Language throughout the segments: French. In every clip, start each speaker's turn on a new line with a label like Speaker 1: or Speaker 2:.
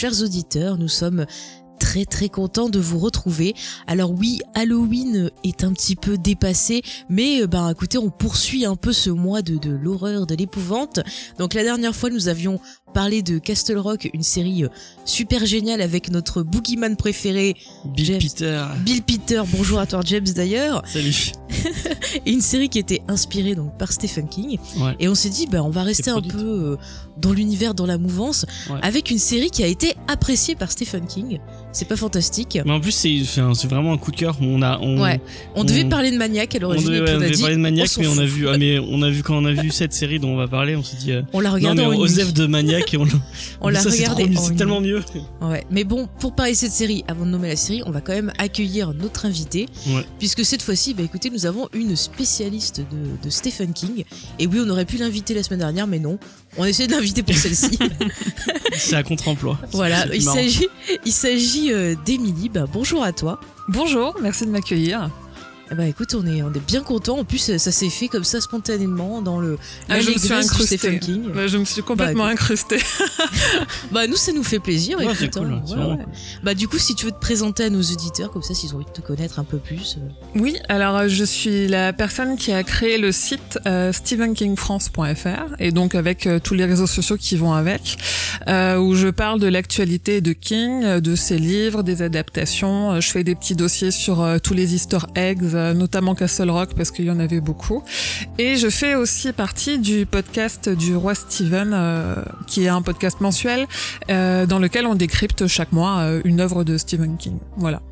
Speaker 1: chers auditeurs. Nous sommes très très contents de vous retrouver. Alors oui, Halloween est un petit peu dépassé, mais euh, bah écoutez, on poursuit un peu ce mois de l'horreur, de l'épouvante. Donc la dernière fois, nous avions parlé de Castle Rock, une série euh, super géniale avec notre boogeyman préféré,
Speaker 2: Bill
Speaker 1: James.
Speaker 2: Peter.
Speaker 1: Bill Peter. Bonjour à toi James d'ailleurs.
Speaker 2: Salut.
Speaker 1: Et une série qui était inspirée donc par Stephen King.
Speaker 2: Ouais.
Speaker 1: Et on s'est dit, bah, on va rester un peu euh, dans l'univers, dans la mouvance,
Speaker 2: Ouais.
Speaker 1: avec une série qui a été appréciée par Stephen King. C'est pas fantastique.
Speaker 2: Mais en plus, c'est vraiment un coup de cœur. On a, on,
Speaker 1: Ouais. On devait parler de Maniac à
Speaker 2: on
Speaker 1: l'origine,
Speaker 2: devait, on devait
Speaker 1: dit,
Speaker 2: parler de Maniac, mais on a vu, ah, mais on a vu quand on a vu cette série dont on va parler, on s'est dit, euh,
Speaker 1: on l'a
Speaker 2: non
Speaker 1: regardé
Speaker 2: mais
Speaker 1: en une
Speaker 2: Osef de Maniac et on,
Speaker 1: On l'a regardé
Speaker 2: c'est tellement mieux.
Speaker 1: Ouais. Mais bon, pour parler de cette série, avant de nommer la série, on va quand même accueillir notre invité,
Speaker 2: Ouais.
Speaker 1: puisque cette fois-ci, bah écoutez, nous avons une spécialiste de, de Stephen King. Et oui, on aurait pu l'inviter la semaine dernière, mais non. On essaie de l'inviter pour celle-ci.
Speaker 2: C'est à contre-emploi.
Speaker 1: voilà, il s'agit, il s'agit euh, d'Émilie. Bah, bonjour à toi.
Speaker 3: Bonjour, merci de m'accueillir.
Speaker 1: Eh bah écoute, on est, on est bien content. En plus, ça s'est fait comme ça spontanément dans le.
Speaker 3: Ah, je me suis incrustée.
Speaker 1: Stephen King.
Speaker 3: Bah, je me suis complètement
Speaker 1: Bah,
Speaker 3: incrustée.
Speaker 1: Bah nous, ça nous fait plaisir.
Speaker 2: Ouais,
Speaker 1: écoute,
Speaker 2: cool,
Speaker 1: hein. Ouais, ouais. Bah du coup, si tu veux te présenter à nos auditeurs, comme ça, s'ils ont envie de te connaître un peu plus. euh,
Speaker 3: Oui, alors euh, je suis la personne qui a créé le site euh, stephenkingfrance.fr et donc avec euh, tous les réseaux sociaux qui vont avec, euh, où je parle de l'actualité de King, de ses livres, des adaptations. Je fais des petits dossiers sur euh, tous les Easter eggs, notamment Castle Rock parce qu'il y en avait beaucoup. Et je fais aussi partie du podcast du roi Steven, euh, qui est un podcast mensuel euh, dans lequel on décrypte chaque mois euh, une œuvre de Stephen King. Voilà.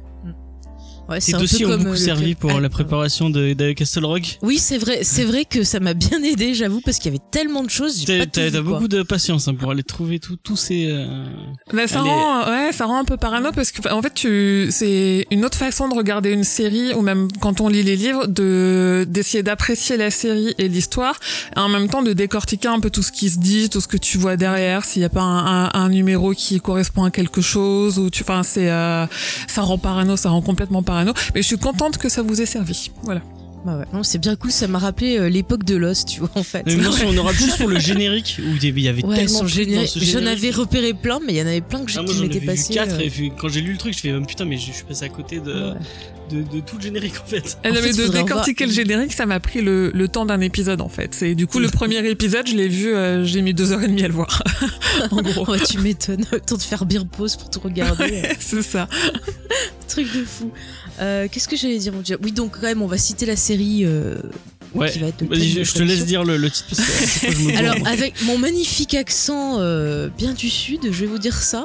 Speaker 1: Ouais,
Speaker 2: Ces dossiers ont
Speaker 1: comme,
Speaker 2: beaucoup
Speaker 1: euh,
Speaker 2: servi pour
Speaker 1: Ah,
Speaker 2: la préparation de, de Castle Rock.
Speaker 1: Oui, c'est vrai, c'est vrai que ça m'a bien aidé, j'avoue, parce qu'il y avait tellement de choses.
Speaker 2: T'as
Speaker 1: tout
Speaker 2: beaucoup de patience hein, pour aller trouver tout- tous ces. euh,
Speaker 3: Bah, ça rend, ouais, ça rend un peu parano parce que, en fait, tu, c'est une autre façon de regarder une série ou même quand on lit les livres, de, d'essayer d'apprécier la série et l'histoire, et en même temps de décortiquer un peu tout ce qui se dit, tout ce que tu vois derrière, s'il n'y a pas un, un, un numéro qui correspond à quelque chose ou tu, enfin, c'est, euh, ça rend parano, ça rend complètement parano. Mais je suis contente que ça vous ait servi. Voilà.
Speaker 1: Bah ouais. Non, c'est bien cool, ça m'a rappelé euh, l'époque de Lost, tu vois, en fait.
Speaker 2: Mais moi, on aura juste pour le générique où il y avait
Speaker 1: Ouais,
Speaker 2: tellement de
Speaker 1: générique. J'en avais repéré plein, mais il y en avait plein que j'ai
Speaker 2: Ah,
Speaker 1: m'étaient
Speaker 2: vu
Speaker 1: passés.
Speaker 2: 4
Speaker 1: euh,
Speaker 2: et puis, quand j'ai lu le truc je fais même putain mais je je suis passé à côté de,
Speaker 1: ouais.
Speaker 2: de, de tout le générique en fait.
Speaker 3: Elle
Speaker 1: En
Speaker 3: avait
Speaker 1: fait,
Speaker 3: de décortiquer le générique, ça m'a pris le, le temps d'un épisode en fait. C'est du coup le premier épisode, je l'ai vu, euh, j'ai mis deux heures et demie à le voir. en gros,
Speaker 1: Ouais, tu m'étonnes. Le temps de faire bien pause pour tout regarder. euh,
Speaker 3: c'est ça.
Speaker 1: Truc de fou. Euh, Qu'est-ce que j'allais dire mon Dieu? Oui, donc quand même, on va citer la série euh,
Speaker 2: Ouais.
Speaker 1: qui va être le thème
Speaker 2: je, te laisse dire le, le titre parce que me gourre.
Speaker 1: Alors, avec mon magnifique accent euh, bien du sud, je vais vous dire ça.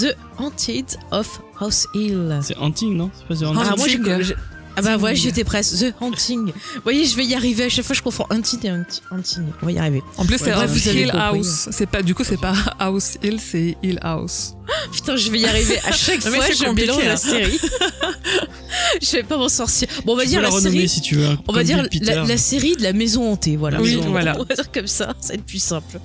Speaker 1: The Haunted of House Hill.
Speaker 2: C'est Hunting non? C'est pas The
Speaker 1: Ah, moi, j'ai-
Speaker 3: Haunting.
Speaker 1: j'ai- Ah bah ouais, j'étais presque. The Haunting. Vous voyez, je vais y arriver. À chaque fois, je confonds Hunted et Hunting. Hunting. On va y arriver.
Speaker 3: En plus, c'est
Speaker 1: avez
Speaker 3: Hill. House. C'est pas, du coup, c'est pas House Hill, c'est Hill House.
Speaker 1: Putain, je vais y arriver. À chaque fois,
Speaker 3: c'est compliqué,
Speaker 1: la
Speaker 3: hein.
Speaker 1: série. je vais pas m'en sortir. Bon, on va
Speaker 2: Tu
Speaker 1: dire
Speaker 2: la
Speaker 1: la série.
Speaker 2: si tu veux. hein,
Speaker 1: On va dire la, la série de la maison hantée, voilà.
Speaker 3: Oui, voilà.
Speaker 1: On va dire comme ça, ça va être plus simple.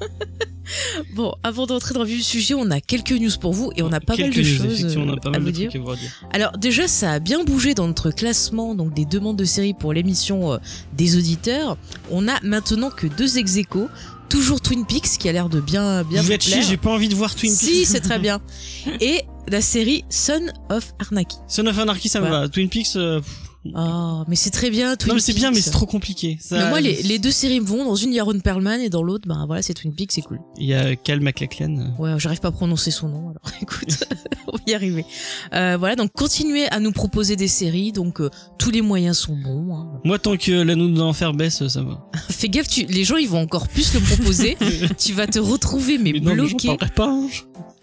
Speaker 1: bon, avant d'entrer dans le vif du sujet, on a quelques news pour vous et on a pas
Speaker 2: Quelques
Speaker 1: mal de
Speaker 2: news,
Speaker 1: choses
Speaker 2: effectivement, on a
Speaker 1: euh, à vous
Speaker 2: de
Speaker 1: dire.
Speaker 2: trucs à vous dire.
Speaker 1: Alors déjà, ça a bien bougé dans notre classement donc des demandes de séries pour l'émission euh, des auditeurs. On a maintenant que deux ex aequo. toujours Twin Peaks qui a l'air de bien bien
Speaker 2: Vous
Speaker 1: vous
Speaker 2: êtes
Speaker 1: plaire.
Speaker 2: j'ai pas envie de voir Twin Peaks.
Speaker 1: Si, c'est très bien. Et la série Son of Arnaki.
Speaker 2: Son of Anarchy, ça me va. Twin Peaks, euh, pff,
Speaker 1: Oh, mais c'est très bien Twin
Speaker 2: non mais c'est bien, mais c'est trop compliqué. Ça-
Speaker 1: Mais moi, les, les deux séries me vont. Dans une, il y a Ron Perlman et dans l'autre, ben voilà, c'est Twin Peaks, c'est cool.
Speaker 2: Il y a Cal MacLachlan.
Speaker 1: Ouais, j'arrive pas à prononcer son nom, alors écoute, on va y arriver. Euh, voilà, donc continuez à nous proposer des séries, donc euh, tous les moyens sont bons. hein.
Speaker 2: Moi, tant que l'anneau de l'enfer baisse, ça va.
Speaker 1: Fais gaffe, tu, les gens ils vont encore plus le proposer. tu vas te retrouver mais,
Speaker 2: Mais non, mais
Speaker 1: bloqué.
Speaker 2: pas. hein.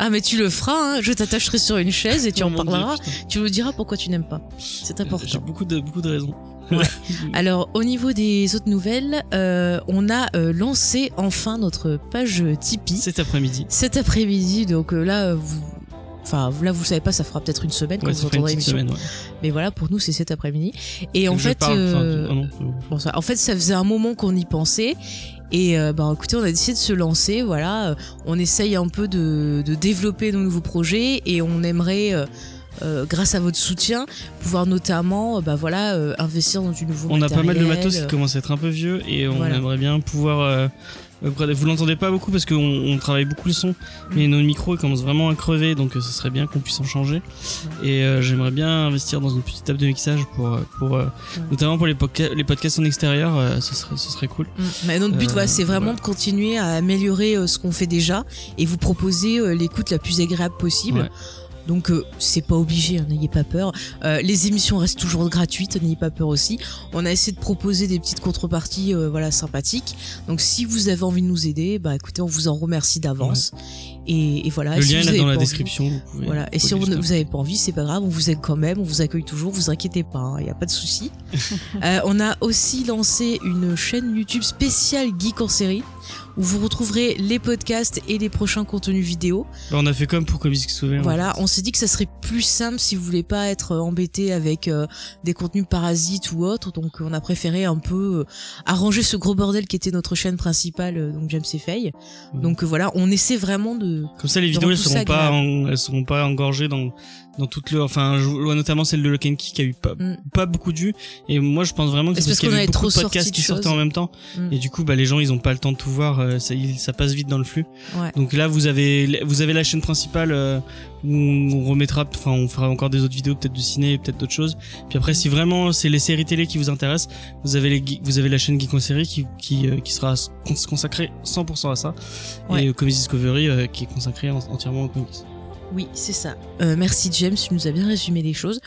Speaker 1: Ah mais tu le feras, hein. je t'attacherai sur une chaise et tu en
Speaker 2: Dieu,
Speaker 1: parleras. Tu me diras pourquoi tu n'aimes pas. C'est
Speaker 2: J'ai
Speaker 1: important.
Speaker 2: beaucoup de, beaucoup de raisons.
Speaker 1: Alors au niveau des autres nouvelles, euh, on a euh, lancé enfin notre page Tipeee
Speaker 2: Cet après-midi.
Speaker 1: cet après-midi. Donc euh, là, vous... Enfin, là, vous savez pas, ça fera peut-être une semaine quand vous entendrez l'émission.
Speaker 2: Ouais.
Speaker 1: Mais voilà, pour nous, c'est cet après-midi. Et en fait,
Speaker 2: parle, enfin, oh bon.
Speaker 1: Ça, en fait, ça faisait un moment qu'on y pensait. Et euh, bah, écoutez, on a décidé de se lancer. Voilà, on essaye un peu de, de développer nos nouveaux projets et on aimerait, euh, euh, grâce à votre soutien, pouvoir notamment, euh, bah voilà, euh, investir dans du nouveau
Speaker 2: on a pas mal de
Speaker 1: matériel,
Speaker 2: matos qui commencent à être un peu vieux et on
Speaker 1: Voilà.
Speaker 2: aimerait bien pouvoir Vous l'entendez pas beaucoup parce qu'on on travaille beaucoup le son, mais nos micros ils commencent vraiment à crever, donc ce serait bien qu'on puisse en changer. Et j'aimerais bien investir dans une petite table de mixage pour, pour notamment pour les, podca- les podcasts en extérieur, ce serait, ce serait cool.
Speaker 1: Mm. Mais notre but, c'est vraiment de continuer à améliorer ce qu'on fait déjà et vous proposer l'écoute la plus agréable possible. Donc euh, c'est pas obligé, hein, n'ayez pas peur. Euh, les émissions restent toujours gratuites, n'ayez pas peur aussi. On a essayé de proposer des petites contreparties, euh, voilà, sympathiques. Donc si vous avez envie de nous aider, bah écoutez, on vous en remercie d'avance. Et, et voilà.
Speaker 2: le
Speaker 1: si
Speaker 2: lien est dans la
Speaker 1: envie-
Speaker 2: description. Vous pouvez,
Speaker 1: Voilà. Et si on- vous avez pas envie, c'est pas grave, on vous aide quand même, on vous accueille toujours, vous inquiétez pas, il y a pas de souci. On a aussi lancé une chaîne YouTube spéciale Geek en série où vous retrouverez les podcasts et les prochains contenus vidéo.
Speaker 2: Bah, on a fait comme pour Comics Souvenir.
Speaker 1: Voilà, on s'est dit que ça serait plus simple si vous voulez pas être embêté avec euh, des contenus parasites ou autres, donc on a préféré un peu euh, arranger ce gros bordel qui était notre chaîne principale, euh, donc James et Faye.
Speaker 2: Ouais.
Speaker 1: Donc euh, voilà, on essaie vraiment de
Speaker 2: Comme ça, les vidéos elles seront pas, en- elles seront pas engorgées dans dans toutes le, enfin, je vois notamment celle de Lock and Key qui a eu pas
Speaker 1: Mm.
Speaker 2: pas beaucoup de vues. Et moi, je pense vraiment que c'est parce
Speaker 1: parce
Speaker 2: qu'il y avait beaucoup
Speaker 1: trop
Speaker 2: de podcasts qui sortaient en même temps.
Speaker 1: Mm.
Speaker 2: Et du coup, bah, les gens, ils ont pas le temps de tout voir. euh, Ça, passe vite dans le flux.
Speaker 1: Ouais.
Speaker 2: Donc là, vous avez, vous avez la chaîne principale euh, où on remettra, enfin, on fera encore des autres vidéos, peut-être du ciné, peut-être d'autres choses. Puis après, si vraiment c'est les séries télé qui vous intéressent, vous avez les, vous avez la chaîne Geek en série qui, qui, euh, qui sera cons- consacrée 100% à ça.
Speaker 1: Ouais.
Speaker 2: Et Comics Discovery qui est consacrée en- entièrement aux comics.
Speaker 1: Oui, c'est ça. Euh, merci James, tu nous as bien résumé les choses.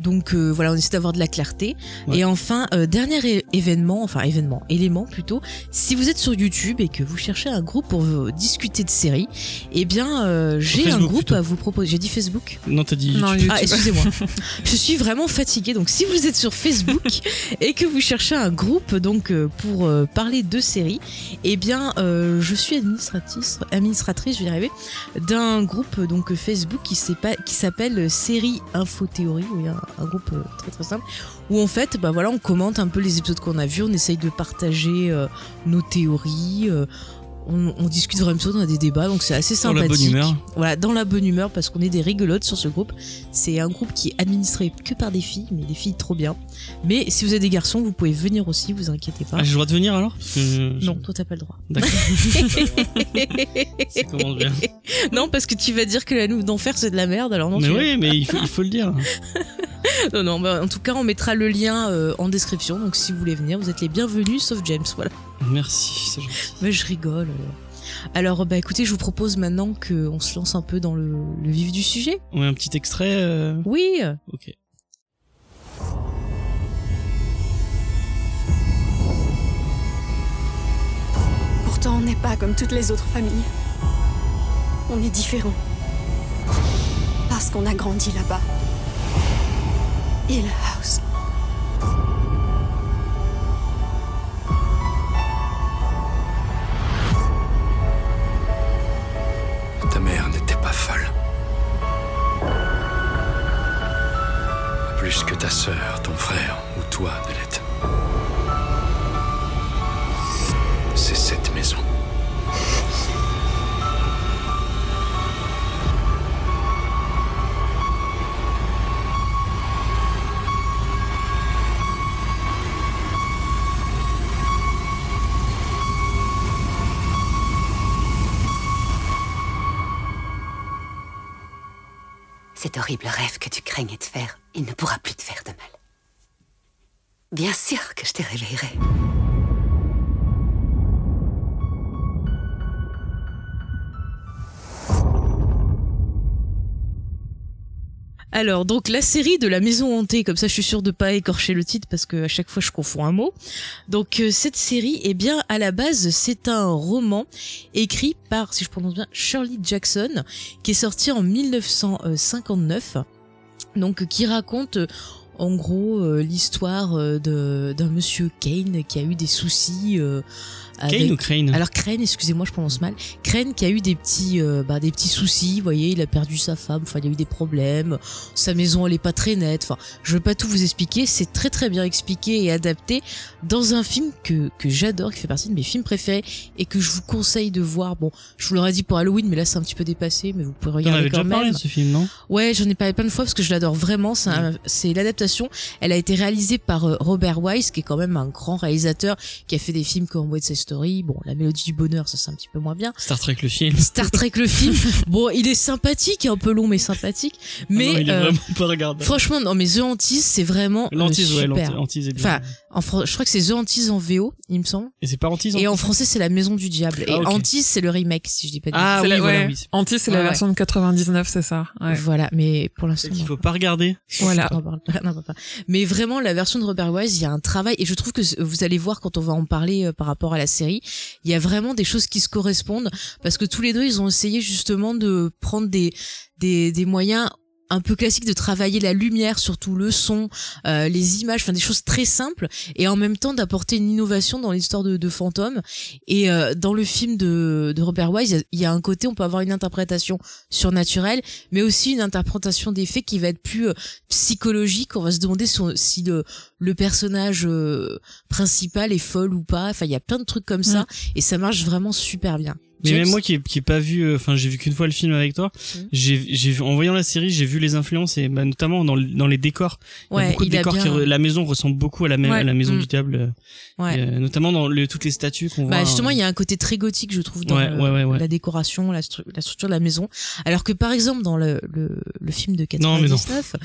Speaker 1: Donc euh, voilà, on essaie d'avoir de la clarté.
Speaker 2: Ouais.
Speaker 1: Et enfin, euh, dernier événement, enfin événement, élément plutôt, si vous êtes sur YouTube et que vous cherchez un groupe pour euh, discuter de séries, eh bien euh, j'ai un groupe
Speaker 2: plutôt.
Speaker 1: à vous proposer. J'ai dit Facebook
Speaker 2: Non, t'as dit
Speaker 3: Non,
Speaker 2: YouTube.
Speaker 1: Ah, excusez-moi. je suis vraiment fatiguée. Donc, si vous êtes sur Facebook et que vous cherchez un groupe donc euh, pour euh, parler de séries, eh bien, euh, je suis administratrice, administratrice, je vais y arriver, d'un groupe donc Facebook qui s'appelle Série Info Théorie. Oui, un, un groupe euh, très très simple où en fait, bah voilà, on commente un peu les épisodes qu'on a vus, on essaye de partager euh, nos théories. On, on discute vraiment, on a des débats, donc c'est assez
Speaker 2: Dans la
Speaker 1: sympathique.
Speaker 2: bonne humeur.
Speaker 1: Voilà, dans la bonne humeur parce qu'on est des rigolotes sur ce groupe. C'est un groupe qui est administré que par des filles, mais des filles trop bien. Mais si vous êtes des garçons, vous pouvez venir aussi, vous inquiétez pas.
Speaker 2: Ah, j'ai le droit de venir alors? Parce que je-
Speaker 1: non, toi t'as pas le droit.
Speaker 2: D'accord. Bien.
Speaker 1: non, parce que tu vas dire que la loupe d'enfer c'est de la merde, alors non.
Speaker 2: mais
Speaker 1: tu-
Speaker 2: oui, mais il faut, il faut le dire.
Speaker 1: Non, non, bah, en tout cas, on mettra le lien euh, en description. Donc si vous voulez venir, vous êtes les bienvenus, sauf James. Voilà.
Speaker 2: Merci, c'est gentil.
Speaker 1: Mais je rigole. Alors, bah écoutez, je vous propose maintenant qu'on se lance un peu dans le, le vif du sujet.
Speaker 2: On met un petit extrait. euh,
Speaker 1: Oui.
Speaker 2: Ok.
Speaker 4: Pourtant, on n'est pas comme toutes les autres familles. On est différents. Parce qu'on a grandi là-bas. Hill House.
Speaker 5: Ta sœur, ton frère ou toi ne
Speaker 6: Cet horrible rêve que tu craignais de faire, il ne pourra plus te faire de mal. Bien sûr que je te réveillerai.
Speaker 1: Alors, donc la série de la maison hantée, comme ça je suis sûre de pas écorcher le titre parce que à chaque fois je confonds un mot. Donc euh, cette série, eh bien à la base c'est un roman écrit par, si je prononce bien, Shirley Jackson, qui est sorti en 1959. Donc qui raconte euh, en gros euh, l'histoire euh, d'un monsieur Kane qui a eu des soucis euh, avec
Speaker 2: ou Crane
Speaker 1: alors Crane, excusez-moi, je prononce mal. Crane qui a eu des petits, euh, bah, des petits soucis. Vous voyez, il a perdu sa femme. Enfin, il a eu des problèmes. Sa maison, elle est pas très nette. Enfin, je veux pas tout vous expliquer. C'est très très bien expliqué et adapté dans un film que que j'adore, qui fait partie de mes films préférés et que je vous conseille de voir. Bon, je vous l'aurais dit pour Halloween, mais là c'est un petit peu dépassé. Mais vous pouvez
Speaker 2: On
Speaker 1: regarder
Speaker 2: avait
Speaker 1: quand
Speaker 2: déjà parlé de ce film, non?
Speaker 1: Ouais, j'en ai parlé plein de fois parce que je l'adore vraiment. C'est un- c'est l'adaptation. Elle a été réalisée par euh, Robert Wise, qui est quand même un grand réalisateur qui a fait des films comme West Story. Bon, La Mélodie du Bonheur, ça c'est un petit peu moins bien.
Speaker 2: Star Trek le film.
Speaker 1: Star Trek le film, bon, il est sympathique, un peu long mais sympathique. Mais
Speaker 2: Ah non, il est
Speaker 1: euh,
Speaker 2: vraiment pas regardable.
Speaker 1: franchement, non, mais The Antise, c'est vraiment euh,
Speaker 2: L'antise, ouais,
Speaker 1: super.
Speaker 2: l'antise est bien.
Speaker 1: Enfin, en fran- je crois que c'est The Antise en VO, il me semble.
Speaker 2: et c'est pas antise
Speaker 1: Et en français, c'est La Maison du Diable. Et
Speaker 2: Ah, ok.
Speaker 1: Antise, c'est le remake, si je dis pas de
Speaker 2: Ah
Speaker 3: C'est
Speaker 2: oui,
Speaker 3: la-
Speaker 2: voilà,
Speaker 3: ouais.
Speaker 2: oui.
Speaker 3: Anti, c'est
Speaker 1: Ouais,
Speaker 3: la
Speaker 1: ouais.
Speaker 3: version de 99, c'est ça. Ouais.
Speaker 1: Voilà, mais pour l'instant. Non.
Speaker 2: faut pas regarder.
Speaker 3: Voilà.
Speaker 1: En. Mais vraiment, la version de Robert Wise, il y a un travail, et je trouve que vous allez voir quand on va en parler euh, par rapport à la il y a vraiment des choses qui se correspondent, parce que tous les deux, ils ont essayé justement de prendre des moyens un peu classiques de travailler la lumière, surtout le son, euh, les images, enfin des choses très simples, et en même temps d'apporter une innovation dans l'histoire de, de fantômes. Et euh, dans le film de, de Robert Wise, il y a- il y, a un côté, on peut avoir une interprétation surnaturelle, mais aussi une interprétation des faits qui va être plus euh, psychologique. On va se demander si, on- si le, le personnage euh, principal est folle ou pas. Enfin, il y a plein de trucs comme ça, et ça marche vraiment super bien.
Speaker 2: Mais même moi qui ai, qui ai pas vu, euh, enfin j'ai vu qu'une fois le film avec toi,
Speaker 1: Mhm.
Speaker 2: j'ai, j'ai vu- en voyant la série, j'ai vu les influences et bah, notamment dans, dans les décors. Il y a
Speaker 1: ouais,
Speaker 2: beaucoup de
Speaker 1: a
Speaker 2: décors
Speaker 1: bien.
Speaker 2: qui la maison ressemble beaucoup à la,
Speaker 3: Ouais.
Speaker 2: à la maison
Speaker 1: Mm.
Speaker 2: du diable, euh,
Speaker 1: ouais.
Speaker 2: et, euh, notamment dans le, toutes les statues qu'on voit.
Speaker 1: Bah justement,
Speaker 2: euh,
Speaker 1: il y a un côté très gothique, je trouve, dans
Speaker 2: Ouais,
Speaker 1: le-
Speaker 2: ouais, ouais, ouais.
Speaker 1: la décoration, la, stru- la structure de la maison. Alors que par exemple, dans le, le, le film de
Speaker 2: Non, mais non.
Speaker 1: 99,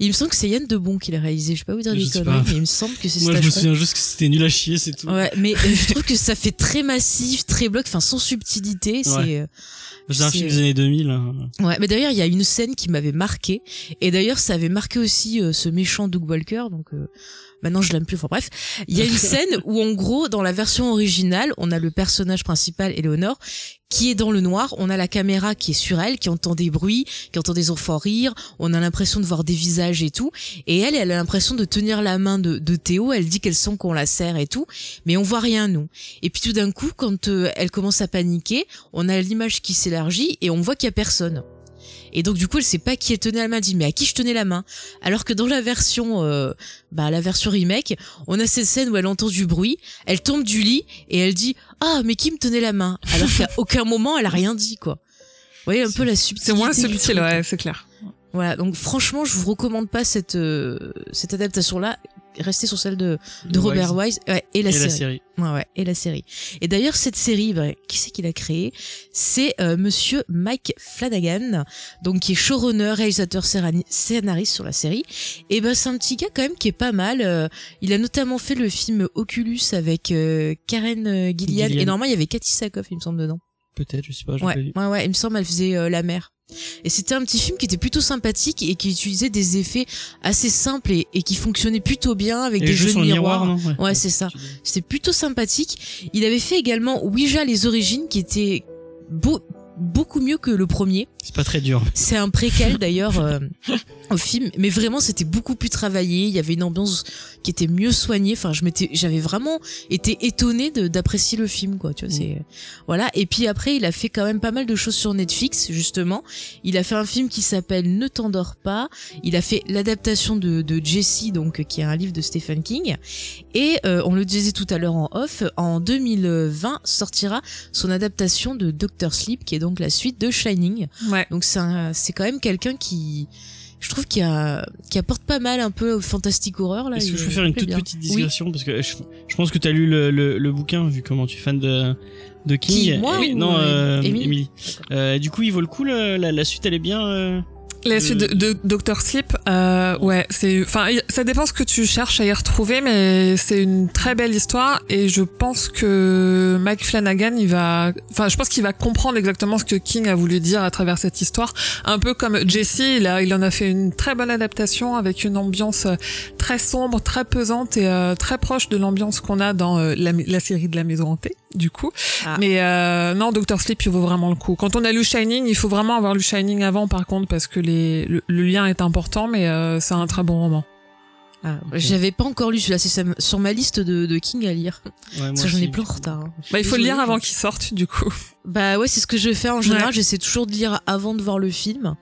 Speaker 1: il me semble que c'est Yann Debon qui l'a réalisé. Je sais pas vous dire des conneries, mais il me semble que c'est
Speaker 2: Moi je me souviens juste que c'était nul à chier, c'est tout.
Speaker 1: Ouais, mais je trouve que ça fait très massif, très bloc, enfin sans subtilité. C'est
Speaker 2: Ouais.
Speaker 1: euh,
Speaker 2: C'est un film des années 2000. hein.
Speaker 1: Ouais, mais d'ailleurs, il y a une scène qui m'avait marqué. Et d'ailleurs, ça avait marqué aussi euh, ce méchant Doug Walker. Donc, euh, maintenant, je l'aime plus. Enfin, bref. Il y a une scène où, en gros, dans la version originale, on a le personnage principal, Eleanor, qui est dans le noir. On a la caméra qui est sur elle, qui entend des bruits, qui entend des enfants rire. On a l'impression de voir des visages et tout. Et elle, elle a l'impression de tenir la main de, de Théo. Elle dit qu'elle sent qu'on la serre et tout. Mais on voit rien, nous. Et puis tout d'un coup, quand euh, elle commence à paniquer, on a l'image qui s'élargit et on voit qu'il y a personne. Et donc du coup, elle sait pas qui elle tenait la main, elle dit mais à qui je tenais la main? Alors que dans la version euh, bah la version remake, on a cette scène où elle entend du bruit, elle tombe du lit et elle dit "Ah, mais qui me tenait la main? Alors qu'à aucun moment elle a rien dit quoi. Vous voyez un peu la subtilité
Speaker 3: C'est moins subtil, ouais, c'est clair.
Speaker 1: Voilà, donc franchement, je vous recommande pas cette euh, cette adaptation là, restez sur celle de de Robert Wise ouais, et la
Speaker 2: et
Speaker 1: série.
Speaker 2: la série.
Speaker 1: Ouais, ouais, et la série. Et d'ailleurs, cette série, bah, qui c'est qui l'a créée? C'est euh, Monsieur Mike Flanagan, donc qui est showrunner, réalisateur, scénari- scénariste sur la série. Et ben, c'est un petit gars quand même qui est pas mal. Euh, il a notamment fait le film Oculus avec euh, Karen euh, Gillian,
Speaker 2: Gillian.
Speaker 1: et normalement il y avait Cathy Sakoff, il me semble dedans.
Speaker 2: Peut-être, je sais pas.
Speaker 1: Ouais, ouais, ouais, il me semble elle faisait euh, la mère. Et c'était un petit film qui était plutôt sympathique et qui utilisait des effets assez simples et, et qui fonctionnait plutôt bien avec
Speaker 2: Et
Speaker 1: des jeux de
Speaker 2: le
Speaker 1: miroir.
Speaker 2: non
Speaker 1: Ouais, c'est ça. C'était plutôt sympathique. Il avait fait également Ouija les origines qui était beau, beaucoup mieux que le premier.
Speaker 2: C'est pas très dur.
Speaker 1: C'est un préquel d'ailleurs euh, au film, mais vraiment c'était beaucoup plus travaillé. Il y avait une ambiance qui était mieux soignée. Enfin, je m'étais, j'avais vraiment été étonnée de- d'apprécier le film, quoi. Tu vois, c'est voilà. Et puis après, il a fait quand même pas mal de choses sur Netflix, justement. Il a fait un film qui s'appelle Ne t'endors pas. Il a fait l'adaptation de, de Jessie, donc qui est un livre de Stephen King. Et euh, on le disait tout à l'heure en off, en 2020 sortira son adaptation de Doctor Sleep, qui est donc la suite de Shining.
Speaker 3: Ouais.
Speaker 1: Donc c'est un- c'est quand même quelqu'un qui je trouve qui a qui apporte pas mal un peu au fantastique horreur là.
Speaker 2: Est-ce que je peux faire une toute
Speaker 1: bien.
Speaker 2: petite
Speaker 1: Oui.
Speaker 2: digression parce que je, je pense que tu as lu le, le, le bouquin vu comment tu es fan de de King.
Speaker 1: Qui, moi
Speaker 2: Et-
Speaker 1: ou,
Speaker 2: non,
Speaker 1: euh,
Speaker 2: euh,
Speaker 1: Émilie.
Speaker 2: Euh, du coup, il vaut le coup. le- la, la suite, elle est bien. euh,
Speaker 3: La suite de, de Dr Sleep, euh, ouais, c'est, enfin, ça dépend ce que tu cherches à y retrouver, mais c'est une très belle histoire et je pense que Mike Flanagan, il va, enfin, je pense qu'il va comprendre exactement ce que King a voulu dire à travers cette histoire. Un peu comme Jesse, il a, il en a fait une très bonne adaptation avec une ambiance euh, très sombre, très pesante et euh, très proche de l'ambiance qu'on a dans euh, la, la série de la maison hantée, du coup.
Speaker 1: Ah.
Speaker 3: Mais non, Dr Sleep, il vaut vraiment le coup. Quand on a lu Shining, il faut vraiment avoir lu Shining avant, par contre, parce que les, le, le lien est important, mais euh, c'est un très bon roman.
Speaker 1: Ah, J'avais pas encore lu celui-là, c'est sur ma liste de, de King à lire.
Speaker 2: ouais,
Speaker 1: j'en ai plein en retard. hein.
Speaker 3: Bah, il faut le lire avant qu'il sorte, du coup.
Speaker 1: Bah ouais, c'est ce que je fais en général.
Speaker 3: Ouais.
Speaker 1: J'essaie toujours de lire avant de voir le film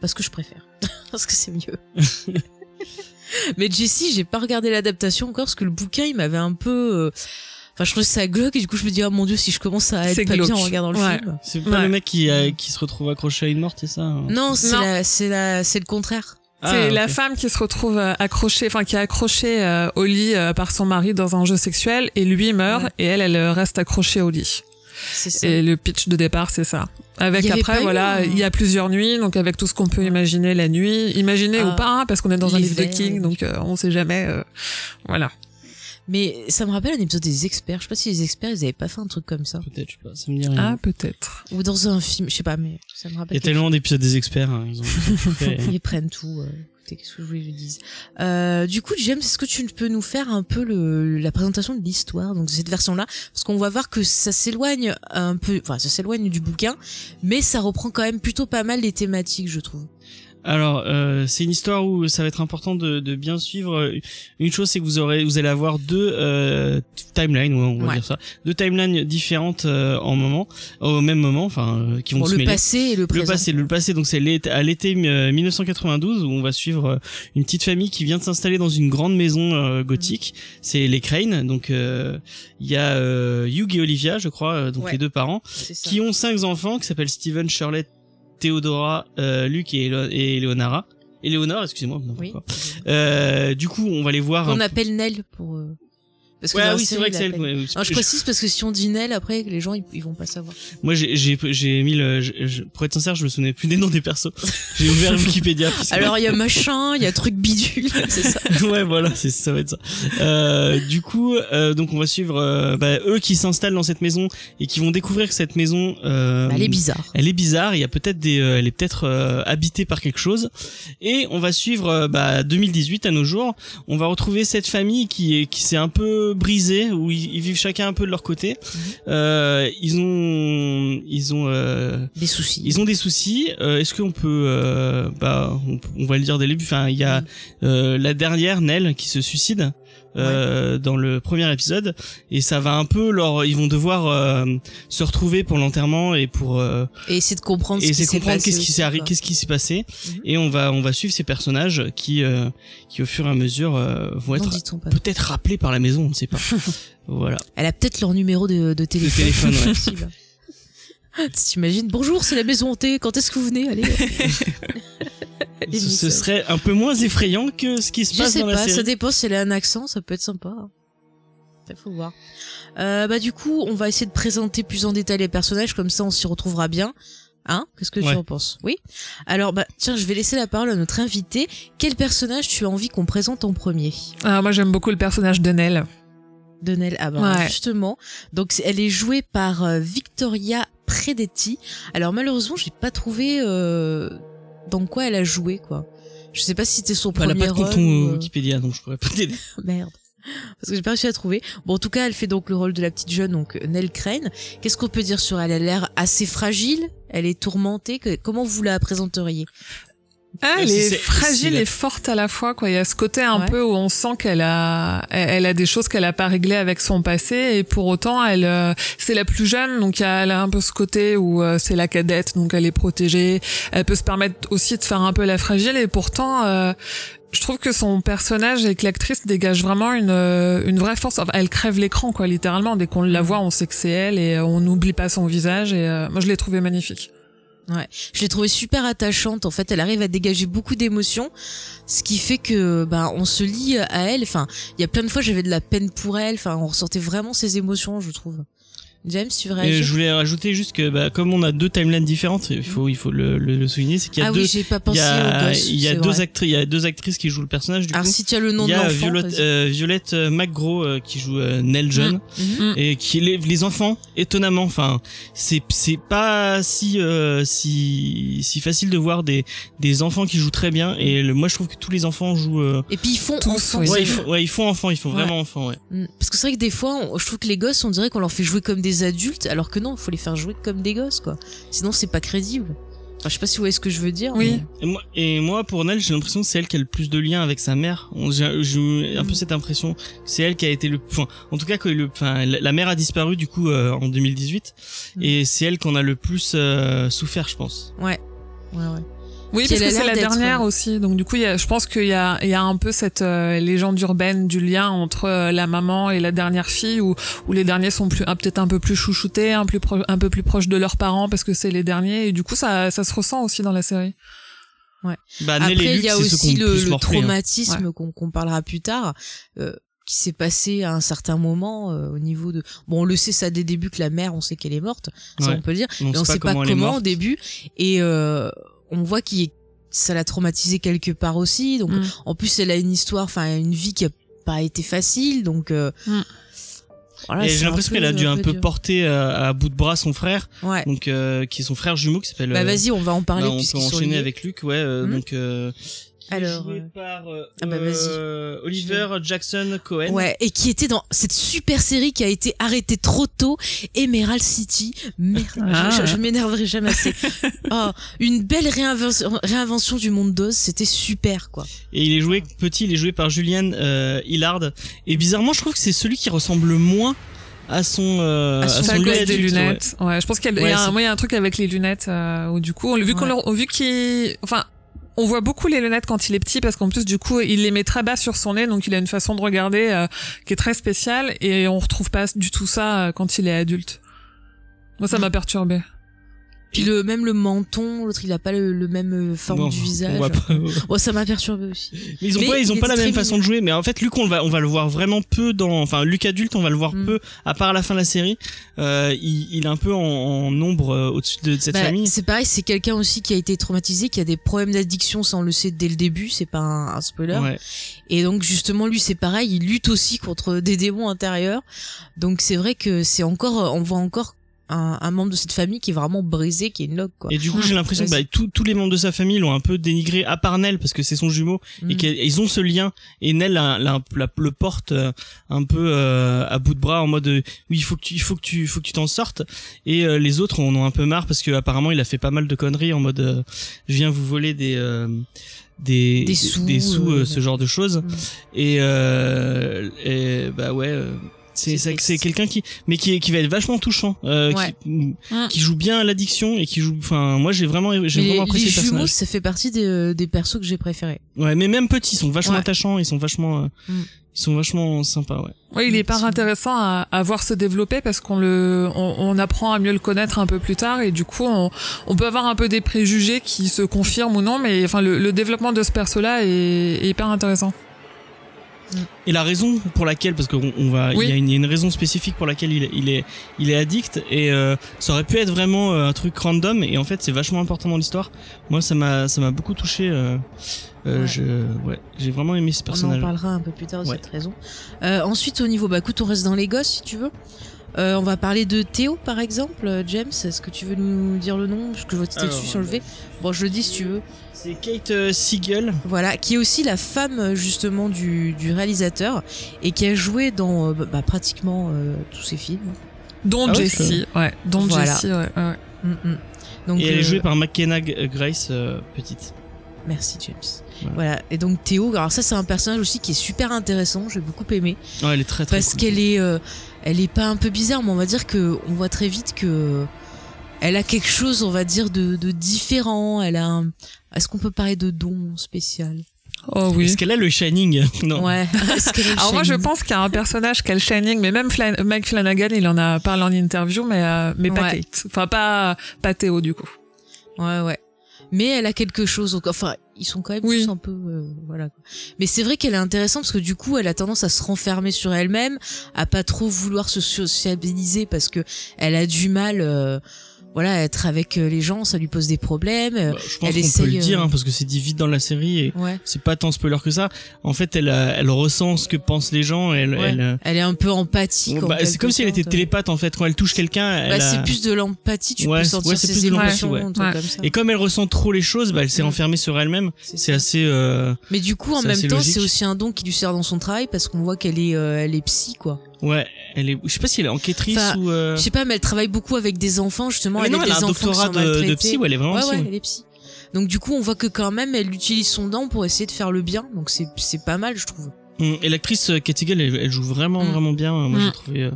Speaker 1: parce que je préfère, parce que c'est mieux. Mais Jessie, j'ai pas regardé l'adaptation encore parce que le bouquin il m'avait un peu. Euh, Enfin, je trouvais ça glauque et du coup je me dis ah mon dieu si je commence à être pas bien en regardant le
Speaker 3: Ouais.
Speaker 2: C'est pas
Speaker 3: Ouais.
Speaker 2: le mec qui, a- qui se retrouve accroché à une morte, c'est ça hein?
Speaker 1: Film. Non, c'est c'est le contraire.
Speaker 2: Ah,
Speaker 3: c'est
Speaker 2: ok.
Speaker 3: la femme qui se retrouve euh, accrochée, enfin qui est accrochée euh, au lit euh, par son mari dans un jeu sexuel et lui meurt
Speaker 1: Ouais.
Speaker 3: et elle, elle euh, reste accrochée au lit.
Speaker 1: C'est ça.
Speaker 3: Et le pitch de départ, c'est ça. Avec après, voilà,
Speaker 1: un-
Speaker 3: il y a plusieurs nuits, donc avec tout ce qu'on peut imaginer la nuit, imaginer
Speaker 1: Ah,
Speaker 3: ou pas, hein, parce qu'on est dans un livre de King, donc euh, on sait jamais. euh, voilà.
Speaker 1: Mais ça me rappelle un épisode des experts. Je sais pas si les experts ils avaient pas fait un truc comme ça.
Speaker 2: Peut-être, je sais pas, ça me dit rien.
Speaker 3: Ah, peut-être.
Speaker 1: Ou dans un film, je sais pas, mais ça me
Speaker 2: Il y
Speaker 1: rappelle.
Speaker 2: a tellement d'épisodes des experts. hein, ils ont- ils
Speaker 1: prennent tout. euh, écoutez, qu'est-ce que je voulais que je dise euh, Du coup, James, est-ce que tu peux nous faire un peu le, la présentation de l'histoire, donc de cette version-là, parce qu'on va voir que ça s'éloigne un peu, enfin, ça s'éloigne du bouquin, mais ça reprend quand même plutôt pas mal les thématiques, je trouve.
Speaker 2: Alors, euh, c'est une histoire où ça va être important de, de bien suivre. Une chose, c'est que vous aurez, vous allez avoir deux euh, timelines, on va
Speaker 1: Ouais.
Speaker 2: dire ça, deux timelines différentes euh, en moment, au même moment, enfin, euh, qui vont
Speaker 1: Bon,
Speaker 2: se
Speaker 1: le
Speaker 2: mêler.
Speaker 1: passé et le
Speaker 2: Le
Speaker 1: présent.
Speaker 2: passé, le passé, donc c'est à l'été euh, 1992 où on va suivre euh, une petite famille qui vient de s'installer dans une grande maison euh, gothique. C'est les Crane, donc euh, il y a euh, Hugh et Olivia, je crois, euh, donc
Speaker 1: Ouais.
Speaker 2: les deux parents, qui ont cinq enfants qui s'appellent Steven, Shirley, Theodora, euh, Luc et, Leonara. Éléonore, excusez-moi.
Speaker 1: Oui.
Speaker 2: Euh, du coup, on va les voir.
Speaker 1: On appelle Nell pour. Parce que
Speaker 2: Ouais, oui, c'est vrai que c'est elle. ouais,
Speaker 1: Non, je précise parce que si on dit Nell après, les gens ils, ils vont pas savoir.
Speaker 2: Moi, j'ai, j'ai, j'ai mis le, je- je- pour être sincère, je me souvenais plus des noms des persos. J'ai ouvert Wikipédia.
Speaker 1: Alors il y a machin, il y a truc bidule, c'est ça.
Speaker 2: ouais, voilà, c'est, ça va être ça. Euh, du coup, euh, donc on va suivre euh, bah, eux qui s'installent dans cette maison et qui vont découvrir que cette maison, euh,
Speaker 1: Bah, elle est bizarre.
Speaker 2: elle est bizarre. Il y a peut-être des, euh, elle est peut-être habitée par quelque chose. Et on va suivre bah, 2018 à nos jours. On va retrouver cette famille qui est, qui s'est un peu brisée, où ils, ils vivent chacun un peu de leur côté. Euh, ils ont, ils ont, euh,
Speaker 1: Des soucis.
Speaker 2: ils ont des soucis. Euh, Est-ce qu'on peut, euh, bah, on, on va le dire dès le début. Enfin, il y a euh, la dernière Nell qui se suicide euh, dans le premier épisode, et ça va un peu leur, ils vont devoir euh, se retrouver pour l'enterrement et pour euh,
Speaker 1: Et essayer de comprendre
Speaker 2: et
Speaker 1: ce qui
Speaker 2: essayer
Speaker 1: s'est
Speaker 2: de comprendre
Speaker 1: passé
Speaker 2: qu'est-ce qui s'est qu'est-ce qui s'est passé,
Speaker 1: Mhm.
Speaker 2: et on va on va suivre ces personnages qui euh, qui au fur et à mesure euh, vont être peut-être rappelés par la maison, on ne sait pas. voilà.
Speaker 1: Elle a peut-être leur numéro de, de téléphone.
Speaker 2: téléphone, ouais.
Speaker 1: T'imagines Bonjour, c'est la maison hantée. Quand est-ce que vous venez Allez.
Speaker 2: Ce, serait un peu moins effrayant que ce qui se
Speaker 1: Je
Speaker 2: passe
Speaker 1: sais
Speaker 2: dans la
Speaker 1: pas,
Speaker 2: série.
Speaker 1: ça dépend si elle a un accent, ça peut être sympa. Ça faut voir. Euh, bah du coup, on va essayer de présenter plus en détail les personnages, comme ça on s'y retrouvera bien. Hein Qu'est-ce que
Speaker 2: Ouais.
Speaker 1: tu en penses? Oui Alors bah tiens, je vais laisser la parole à notre invité. Quel personnage tu as envie qu'on présente en premier?
Speaker 3: Ah, moi, j'aime beaucoup le personnage de Nell.
Speaker 1: de Nell Ah bah
Speaker 3: Ouais.
Speaker 1: justement. Donc elle est jouée par euh, Victoria Predetti. Alors malheureusement, j'ai pas trouvé euh, dans quoi elle a joué quoi. Je sais pas si c'était son
Speaker 2: Bah, elle a
Speaker 1: premier
Speaker 2: pas de
Speaker 1: rôle euh,
Speaker 2: Wikipédia, donc je pourrais pas t'aider.
Speaker 1: Merde. Parce que j'ai pas réussi à trouver. Bon, en tout cas, elle fait donc le rôle de la petite jeune, donc Nell Crane. Qu'est-ce qu'on peut dire sur elle? Elle a l'air assez fragile. Elle est tourmentée. Que- Comment vous la présenteriez?
Speaker 3: Ah, elle
Speaker 2: si
Speaker 3: est fragile
Speaker 2: si
Speaker 3: et forte à la fois, quoi. Il y a ce côté un
Speaker 1: Ouais.
Speaker 3: peu où on sent qu'elle a, elle a des choses qu'elle a pas réglées avec son passé et pour autant, elle, euh, c'est la plus jeune, donc elle a un peu ce côté où euh, c'est la cadette, donc elle est protégée. Elle peut se permettre aussi de faire un peu la fragile et pourtant, euh, je trouve que son personnage et que l'actrice dégage vraiment une, une vraie force. Enfin, elle crève l'écran, quoi, littéralement. Dès qu'on la voit, on sait que c'est elle et on n'oublie pas son visage et euh, moi je l'ai trouvée magnifique.
Speaker 1: Je l'ai trouvée super attachante. En fait, elle arrive à dégager beaucoup d'émotions, ce qui fait que ben on se lie à elle. Enfin, il y a plein de fois j'avais de la peine pour elle. Enfin, on ressentait vraiment ses émotions, je trouve. James, tu veux
Speaker 2: je voulais rajouter juste que bah, comme on a deux timelines différentes, il faut il faut le, le, le souligner, c'est qu'il y a
Speaker 1: Ah
Speaker 2: deux
Speaker 1: oui, pas
Speaker 2: il
Speaker 1: pensé
Speaker 2: y a,
Speaker 1: gosses.
Speaker 2: il y a deux actrices, il y a deux actrices qui jouent le personnage du
Speaker 1: Alors
Speaker 2: coup.
Speaker 1: si tu as le nom
Speaker 2: il
Speaker 1: de
Speaker 2: y a
Speaker 1: l'enfant,
Speaker 2: Violette, euh, Violette euh, McGraw euh, qui joue euh, Nell John
Speaker 1: Mhm.
Speaker 2: et qui les, les enfants étonnamment enfin c'est c'est pas si euh, si si facile de voir des des enfants qui jouent très bien et le, moi je trouve que tous les enfants jouent euh,
Speaker 1: Et puis ils font
Speaker 3: Tous,
Speaker 1: enfants.
Speaker 2: ouais, ils font, ouais ils font enfants ils font
Speaker 1: Ouais.
Speaker 2: vraiment enfants ouais
Speaker 1: Mm. Parce que c'est vrai que des fois, on- je trouve que les gosses, on dirait qu'on leur fait jouer comme des adultes, alors que non, il faut les faire jouer comme des gosses, quoi. Sinon, c'est pas crédible. Enfin, je sais pas si vous voyez ce que je veux dire.
Speaker 3: Oui.
Speaker 2: Et moi, et moi, pour Nell, j'ai l'impression que c'est elle qui a le plus de lien avec sa mère. On- J'ai un peu cette impression. C'est elle qui a été le, enfin, en tout cas, que le, enfin, la mère a disparu du coup euh, en 2018,
Speaker 1: Mm.
Speaker 2: et c'est elle qu'on a le plus euh, souffert, je pense.
Speaker 1: Ouais. Ouais, ouais.
Speaker 3: Oui, parce que c'est la dernière aussi. Donc du coup, il y a, je pense qu'il y a, il y a un peu cette euh, légende urbaine du lien entre euh, la maman et la dernière fille, où, où les derniers sont plus, ah, peut-être un peu plus chouchoutés, un, plus pro- un peu plus proches de leurs parents parce que c'est les derniers. Et du coup, ça, ça se ressent aussi dans la série.
Speaker 1: Ouais.
Speaker 2: Bah,
Speaker 1: Après, il y a aussi le, le
Speaker 2: hein.
Speaker 1: traumatisme qu'on qu'on parlera plus tard, euh, qui s'est passé à un certain moment euh, au niveau de. Bon, on le sait ça dès le début que la mère, on sait qu'elle est morte, ça
Speaker 2: Ouais.
Speaker 1: on peut le dire,
Speaker 2: On
Speaker 1: mais on
Speaker 2: sait
Speaker 1: sait pas
Speaker 2: est
Speaker 1: comment au début, et euh, on voit qu'il ça l'a traumatisé quelque part aussi. Donc,
Speaker 3: Mm.
Speaker 1: en plus, elle a une histoire, enfin, une vie qui a pas été facile, donc. euh,
Speaker 3: Mm.
Speaker 1: voilà,
Speaker 2: j'ai l'impression qu'elle a dû un peu
Speaker 1: dur.
Speaker 2: porter euh, à bout de bras son frère,
Speaker 1: Ouais.
Speaker 2: donc euh, qui est son frère jumeau qui s'appelle.
Speaker 1: Bah
Speaker 2: euh,
Speaker 1: vas-y, on va en parler
Speaker 2: bah, on peut enchaîner avec Luke, ouais. euh,
Speaker 1: Mhm.
Speaker 2: Donc est
Speaker 1: Alors,
Speaker 2: joué
Speaker 1: euh,
Speaker 2: par euh,
Speaker 1: ah bah, vas-y.
Speaker 2: euh, Oliver Jackson Cohen.
Speaker 1: Ouais, et qui était dans cette super série qui a été arrêtée trop tôt, Emerald City. Merde,
Speaker 3: Ah.
Speaker 1: je, je- je m'énerverai jamais assez. Oh, une belle réinvention, réinvention du monde d'Oz, c'était super quoi.
Speaker 2: Et il est joué petit, il est joué par Julian euh, Hillard. Et bizarrement, je trouve que c'est celui qui ressemble le moins à son euh,
Speaker 1: À
Speaker 2: à
Speaker 1: son
Speaker 3: à des
Speaker 2: ouais.
Speaker 3: lunettes. Ouais. je pense qu'il y, a- il y
Speaker 2: Ouais,
Speaker 3: a un-
Speaker 2: c'est-
Speaker 3: moi, il y a un truc avec les lunettes euh, où du coup, on, vu qu'on
Speaker 1: Ouais.
Speaker 3: leur- vu qu'il, enfin, on voit beaucoup les lunettes quand il est petit parce qu'en plus du coup, il les met très bas sur son nez, donc il a une façon de regarder euh, qui est très spéciale et on retrouve pas du tout ça euh, quand il est adulte. Moi, ça
Speaker 1: Mm.
Speaker 3: m'a perturbé.
Speaker 1: Puis le même le menton, l'autre il a pas le, le même euh, forme du visage.
Speaker 2: pas-
Speaker 1: Oh, ça m'a perturbé aussi.
Speaker 2: Mais ils ont
Speaker 1: Mais
Speaker 2: pas, ils ont pas la même façon de jouer. Mais en fait, Luc, on va, on va le voir vraiment peu dans, enfin, Luc adulte, on va le voir
Speaker 1: Mm.
Speaker 2: peu, à part à la fin de la série. Euh, il, il est un peu en, en nombre euh, au-dessus de cette
Speaker 1: Bah,
Speaker 2: famille.
Speaker 1: c'est pareil, c'est quelqu'un aussi qui a été traumatisé, qui a des problèmes d'addiction, ça on le sait dès le début, c'est pas un, un spoiler.
Speaker 2: Ouais.
Speaker 1: Et donc justement lui c'est pareil, il lutte aussi contre des démons intérieurs. Donc c'est vrai que c'est encore, on voit encore un, un membre de cette famille qui est vraiment brisé, qui est une log quoi.
Speaker 2: Et du coup, j'ai l'impression que bah,
Speaker 1: Vas-y.
Speaker 2: tous les membres de sa famille l'ont un peu dénigré, à part Nell, parce que c'est son jumeau, et
Speaker 1: Mm.
Speaker 2: qu'ils ont ce lien. Et Nell la, la- la- le porte euh, un peu euh, à bout de bras, en mode euh, oui, il faut que tu, il faut que tu, il faut que tu t'en sortes. Et euh, les autres en ont un peu marre parce que apparemment il a fait pas mal de conneries en mode euh, je viens vous voler des euh, des,
Speaker 1: Des sous,
Speaker 2: des sous, euh,
Speaker 1: euh,
Speaker 2: ce genre de choses.
Speaker 1: Mm.
Speaker 2: Et, euh, et bah ouais. C'est
Speaker 1: C'est-
Speaker 2: quelqu'un qui mais qui qui va être vachement touchant euh,
Speaker 1: Ouais.
Speaker 2: qui,
Speaker 3: Mm.
Speaker 2: qui joue bien à l'addiction et qui joue enfin moi j'ai vraiment j'ai vraiment apprécié
Speaker 1: les
Speaker 2: le
Speaker 1: jumeaux, ça fait partie des, euh, des persos que j'ai préférés.
Speaker 2: ouais mais même petits ils sont vachement
Speaker 1: Ouais.
Speaker 2: attachants ils sont vachement euh,
Speaker 1: Mm.
Speaker 2: ils sont vachement sympas ouais
Speaker 3: Oui, il est hyper
Speaker 1: Effectivement.
Speaker 3: intéressant à, à voir se développer parce qu'on le, on, on apprend à mieux le connaître un peu plus tard et du coup, on, on peut avoir un peu des préjugés qui se confirment ou non, mais enfin, le, le développement de ce perso-là est, est hyper intéressant.
Speaker 2: Et la raison pour laquelle parce qu'on on va
Speaker 3: Oui.
Speaker 2: il y a une, il y a une raison spécifique pour laquelle il, est- il est il est addict et euh, ça aurait pu être vraiment euh, un truc random et en fait c'est vachement important dans l'histoire moi ça m'a ça m'a beaucoup touché euh, euh,
Speaker 1: Ouais.
Speaker 2: je ouais j'ai vraiment aimé ce
Speaker 1: On en
Speaker 2: personnage
Speaker 1: parlera un peu plus tard de
Speaker 2: Ouais.
Speaker 1: cette raison. Euh, ensuite, au niveau, bah écoute, on reste dans les gosses si tu veux. Euh, on va parler de Théo par exemple. James, est-ce que tu veux nous dire le nom? Parce que je vois que t'étais
Speaker 2: Alors,
Speaker 1: dessus sur le V. Bon, je le dis si tu veux.
Speaker 2: C'est Kate euh, Siegel
Speaker 1: Voilà, qui est aussi la femme euh, justement du, du réalisateur et qui a joué dans euh, bah, bah, pratiquement euh, tous ses films.
Speaker 3: Dont
Speaker 2: Ah
Speaker 3: Jessie, ouais. Dont
Speaker 1: Voilà.
Speaker 3: Jessie, ouais, ouais.
Speaker 1: Mm, mm. Donc,
Speaker 2: et elle est jouée par McKenna Grace euh, petite
Speaker 1: Merci James.
Speaker 2: Voilà.
Speaker 1: Voilà. Et donc Théo, alors ça c'est un personnage aussi qui est super intéressant. J'ai beaucoup aimé
Speaker 2: ouais, elle est très très
Speaker 1: parce
Speaker 2: cool.
Speaker 1: qu'elle est, euh, elle est pas un peu bizarre, mais on va dire que on voit très vite que elle a quelque chose, on va dire de, de différent. Elle a un, est-ce qu'on peut parler de don spécial?
Speaker 3: Oh oui.
Speaker 2: Est-ce qu'elle a le Shining? Non.
Speaker 1: Ouais.
Speaker 3: Alors moi je pense qu'il y a un personnage qui a le Shining, mais même Flan- Mike Flanagan il en a parlé en interview, mais euh, mais pas
Speaker 1: Ouais.
Speaker 3: Kate, enfin pas pas Théo du coup.
Speaker 1: Ouais, ouais. Mais elle a quelque chose. donc, Enfin, ils sont quand même
Speaker 3: Oui.
Speaker 1: tous un peu, euh, voilà. Mais c'est vrai qu'elle est intéressante parce que du coup, elle a tendance à se renfermer sur elle-même, à pas trop vouloir se sociabiliser parce que elle a du mal, euh, voilà, être avec euh, les gens, ça lui pose des problèmes. euh,
Speaker 2: Bah, je pense
Speaker 1: elle
Speaker 2: qu'on peut le dire
Speaker 1: euh,
Speaker 2: hein, parce que c'est dit vite dans la série et
Speaker 1: Ouais.
Speaker 2: c'est pas tant spoiler que ça. En fait, elle, elle ressent ce que pensent les gens. Elle,
Speaker 1: Ouais.
Speaker 2: elle,
Speaker 1: Elle est un peu empathique.
Speaker 2: bah, c'est comme si elle était télépathe en fait. Quand elle touche quelqu'un,
Speaker 1: Bah,
Speaker 2: a-
Speaker 1: c'est plus de l'empathie, tu
Speaker 2: Ouais,
Speaker 1: peux
Speaker 2: c'est-
Speaker 1: sentir ses émotions, comme ça.
Speaker 2: Et comme elle ressent trop les choses, bah, elle s'est enfermée sur elle-même.
Speaker 1: C'est
Speaker 2: assez. euh,
Speaker 1: Mais du coup, en même temps, c'est aussi un don qui lui sert dans son travail parce qu'on voit qu'elle est, euh, elle est psy, quoi.
Speaker 2: Ouais, elle est. Je sais pas si elle est enquêtrice
Speaker 1: Enfin,
Speaker 2: ou. euh,
Speaker 1: Je sais pas, mais elle travaille beaucoup avec des enfants, justement.
Speaker 2: mais
Speaker 1: elle
Speaker 2: non,
Speaker 1: a
Speaker 2: elle
Speaker 1: des
Speaker 2: a un doctorat de, psy. Ouais, elle est vraiment
Speaker 1: Ouais,
Speaker 2: psy.
Speaker 1: ouais,
Speaker 2: ouais.
Speaker 1: elle est psy. Donc du coup, on voit que quand même, elle utilise son don pour essayer de faire le bien. Donc c'est c'est pas mal, je trouve.
Speaker 2: Mm. Et l'actrice euh, Katie Gale, elle, elle joue vraiment
Speaker 1: Mm.
Speaker 2: vraiment bien. Moi,
Speaker 3: Mm.
Speaker 2: j'ai trouvé, euh,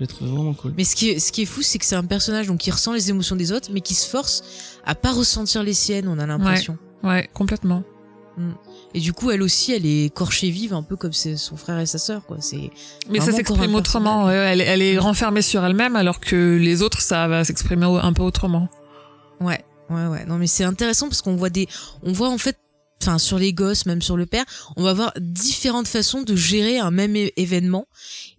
Speaker 2: j'ai trouvé vraiment cool.
Speaker 1: Mais ce qui est ce qui est fou, c'est que c'est un personnage donc qui ressent les émotions des autres, mais qui se force à pas ressentir les siennes. On a l'impression.
Speaker 3: Ouais, complètement.
Speaker 1: Et du coup, elle aussi, elle est écorchée vive, un peu comme son frère et sa sœur, quoi. C'est
Speaker 3: Mais ça s'exprime autrement. elle, elle est renfermée sur elle-même, alors que les autres, ça va s'exprimer un peu autrement.
Speaker 1: ouais, ouais, Ouais. Non, mais c'est intéressant parce qu'on voit des, on voit en fait, enfin, sur les gosses, même sur le père, on va voir différentes façons de gérer un même événement.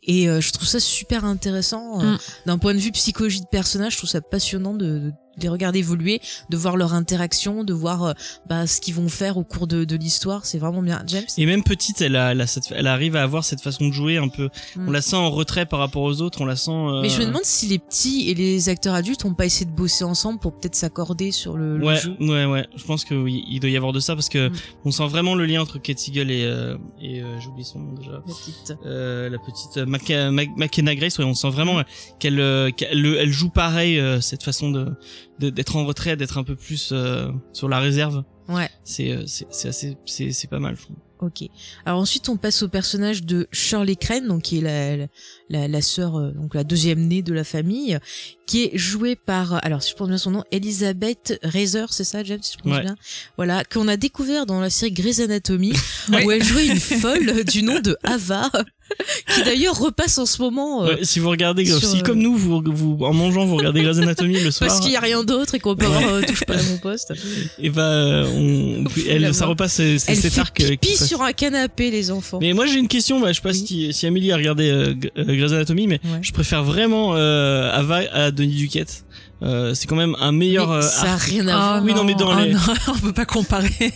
Speaker 1: Et euh, je trouve ça super intéressant. euh,
Speaker 3: Mm.
Speaker 1: D'un point de vue psychologie de personnage, je trouve ça passionnant de, de les regarder évoluer, de voir leur interaction, de voir euh, bah, ce qu'ils vont faire au cours de, de l'histoire. C'est vraiment bien. James
Speaker 2: Et même petite, elle, a, elle, a cette- elle arrive à avoir cette façon de jouer un peu.
Speaker 1: Mm.
Speaker 2: On la sent en retrait par rapport aux autres, on la sent. euh,
Speaker 1: Mais je me demande si les petits et les acteurs adultes ont pas essayé de bosser ensemble pour peut-être s'accorder sur le, le
Speaker 2: Ouais,
Speaker 1: jeu.
Speaker 2: ouais, ouais. Je pense que oui, il doit y avoir de ça parce que
Speaker 1: Mm.
Speaker 2: on sent vraiment le lien entre Kate Siegel et euh, et euh, j'oublie son nom déjà.
Speaker 1: La petite.
Speaker 2: Euh, la petite euh, Mac- Grace, ouais, on sent vraiment euh, qu'elle qu'elle elle joue pareil euh, cette façon de- d'être en retrait, d'être un peu plus euh, sur la réserve.
Speaker 1: Ouais.
Speaker 2: C'est euh, c'est c'est assez c'est c'est pas mal. Je trouve.
Speaker 1: Ok. Alors ensuite, on passe au personnage de Shirley Crane, donc qui est la la, la sœur, euh, donc la deuxième née de la famille, qui est jouée par, alors si je prononce bien son nom, Elizabeth Razor, c'est ça, James, si je prononce
Speaker 2: Ouais.
Speaker 1: bien? Voilà, qu'on a découvert dans la série Grey's Anatomy, où elle jouait une folle du nom de Ava, qui d'ailleurs repasse en ce moment. euh,
Speaker 2: Ouais, si vous regardez,
Speaker 1: sur,
Speaker 2: si
Speaker 1: euh,
Speaker 2: comme nous, vous, vous en mangeant, vous regardez Grey's Anatomy le soir,
Speaker 1: Parce qu'il y a rien d'autre et qu'on peut avoir euh, touche pas à mon poste.
Speaker 2: et bah, euh, on, elle, ça repasse, c'est
Speaker 1: Elle
Speaker 2: cet
Speaker 1: fait
Speaker 2: arc. euh, qui
Speaker 1: pipi sur un canapé, les enfants.
Speaker 2: Mais moi j'ai une question, bah, je sais pas
Speaker 1: Oui.
Speaker 2: si, si Amélie a regardé euh, euh, Grey's Anatomy, mais
Speaker 1: Ouais.
Speaker 2: je préfère vraiment euh, Ava à Denis Duquette. Euh, c'est quand même un meilleur.
Speaker 1: Mais
Speaker 2: euh,
Speaker 1: ça a
Speaker 2: arc.
Speaker 1: rien à
Speaker 3: Ah
Speaker 1: voir.
Speaker 2: oui, non, mais dans
Speaker 3: ah
Speaker 2: les-
Speaker 3: non, on peut pas comparer.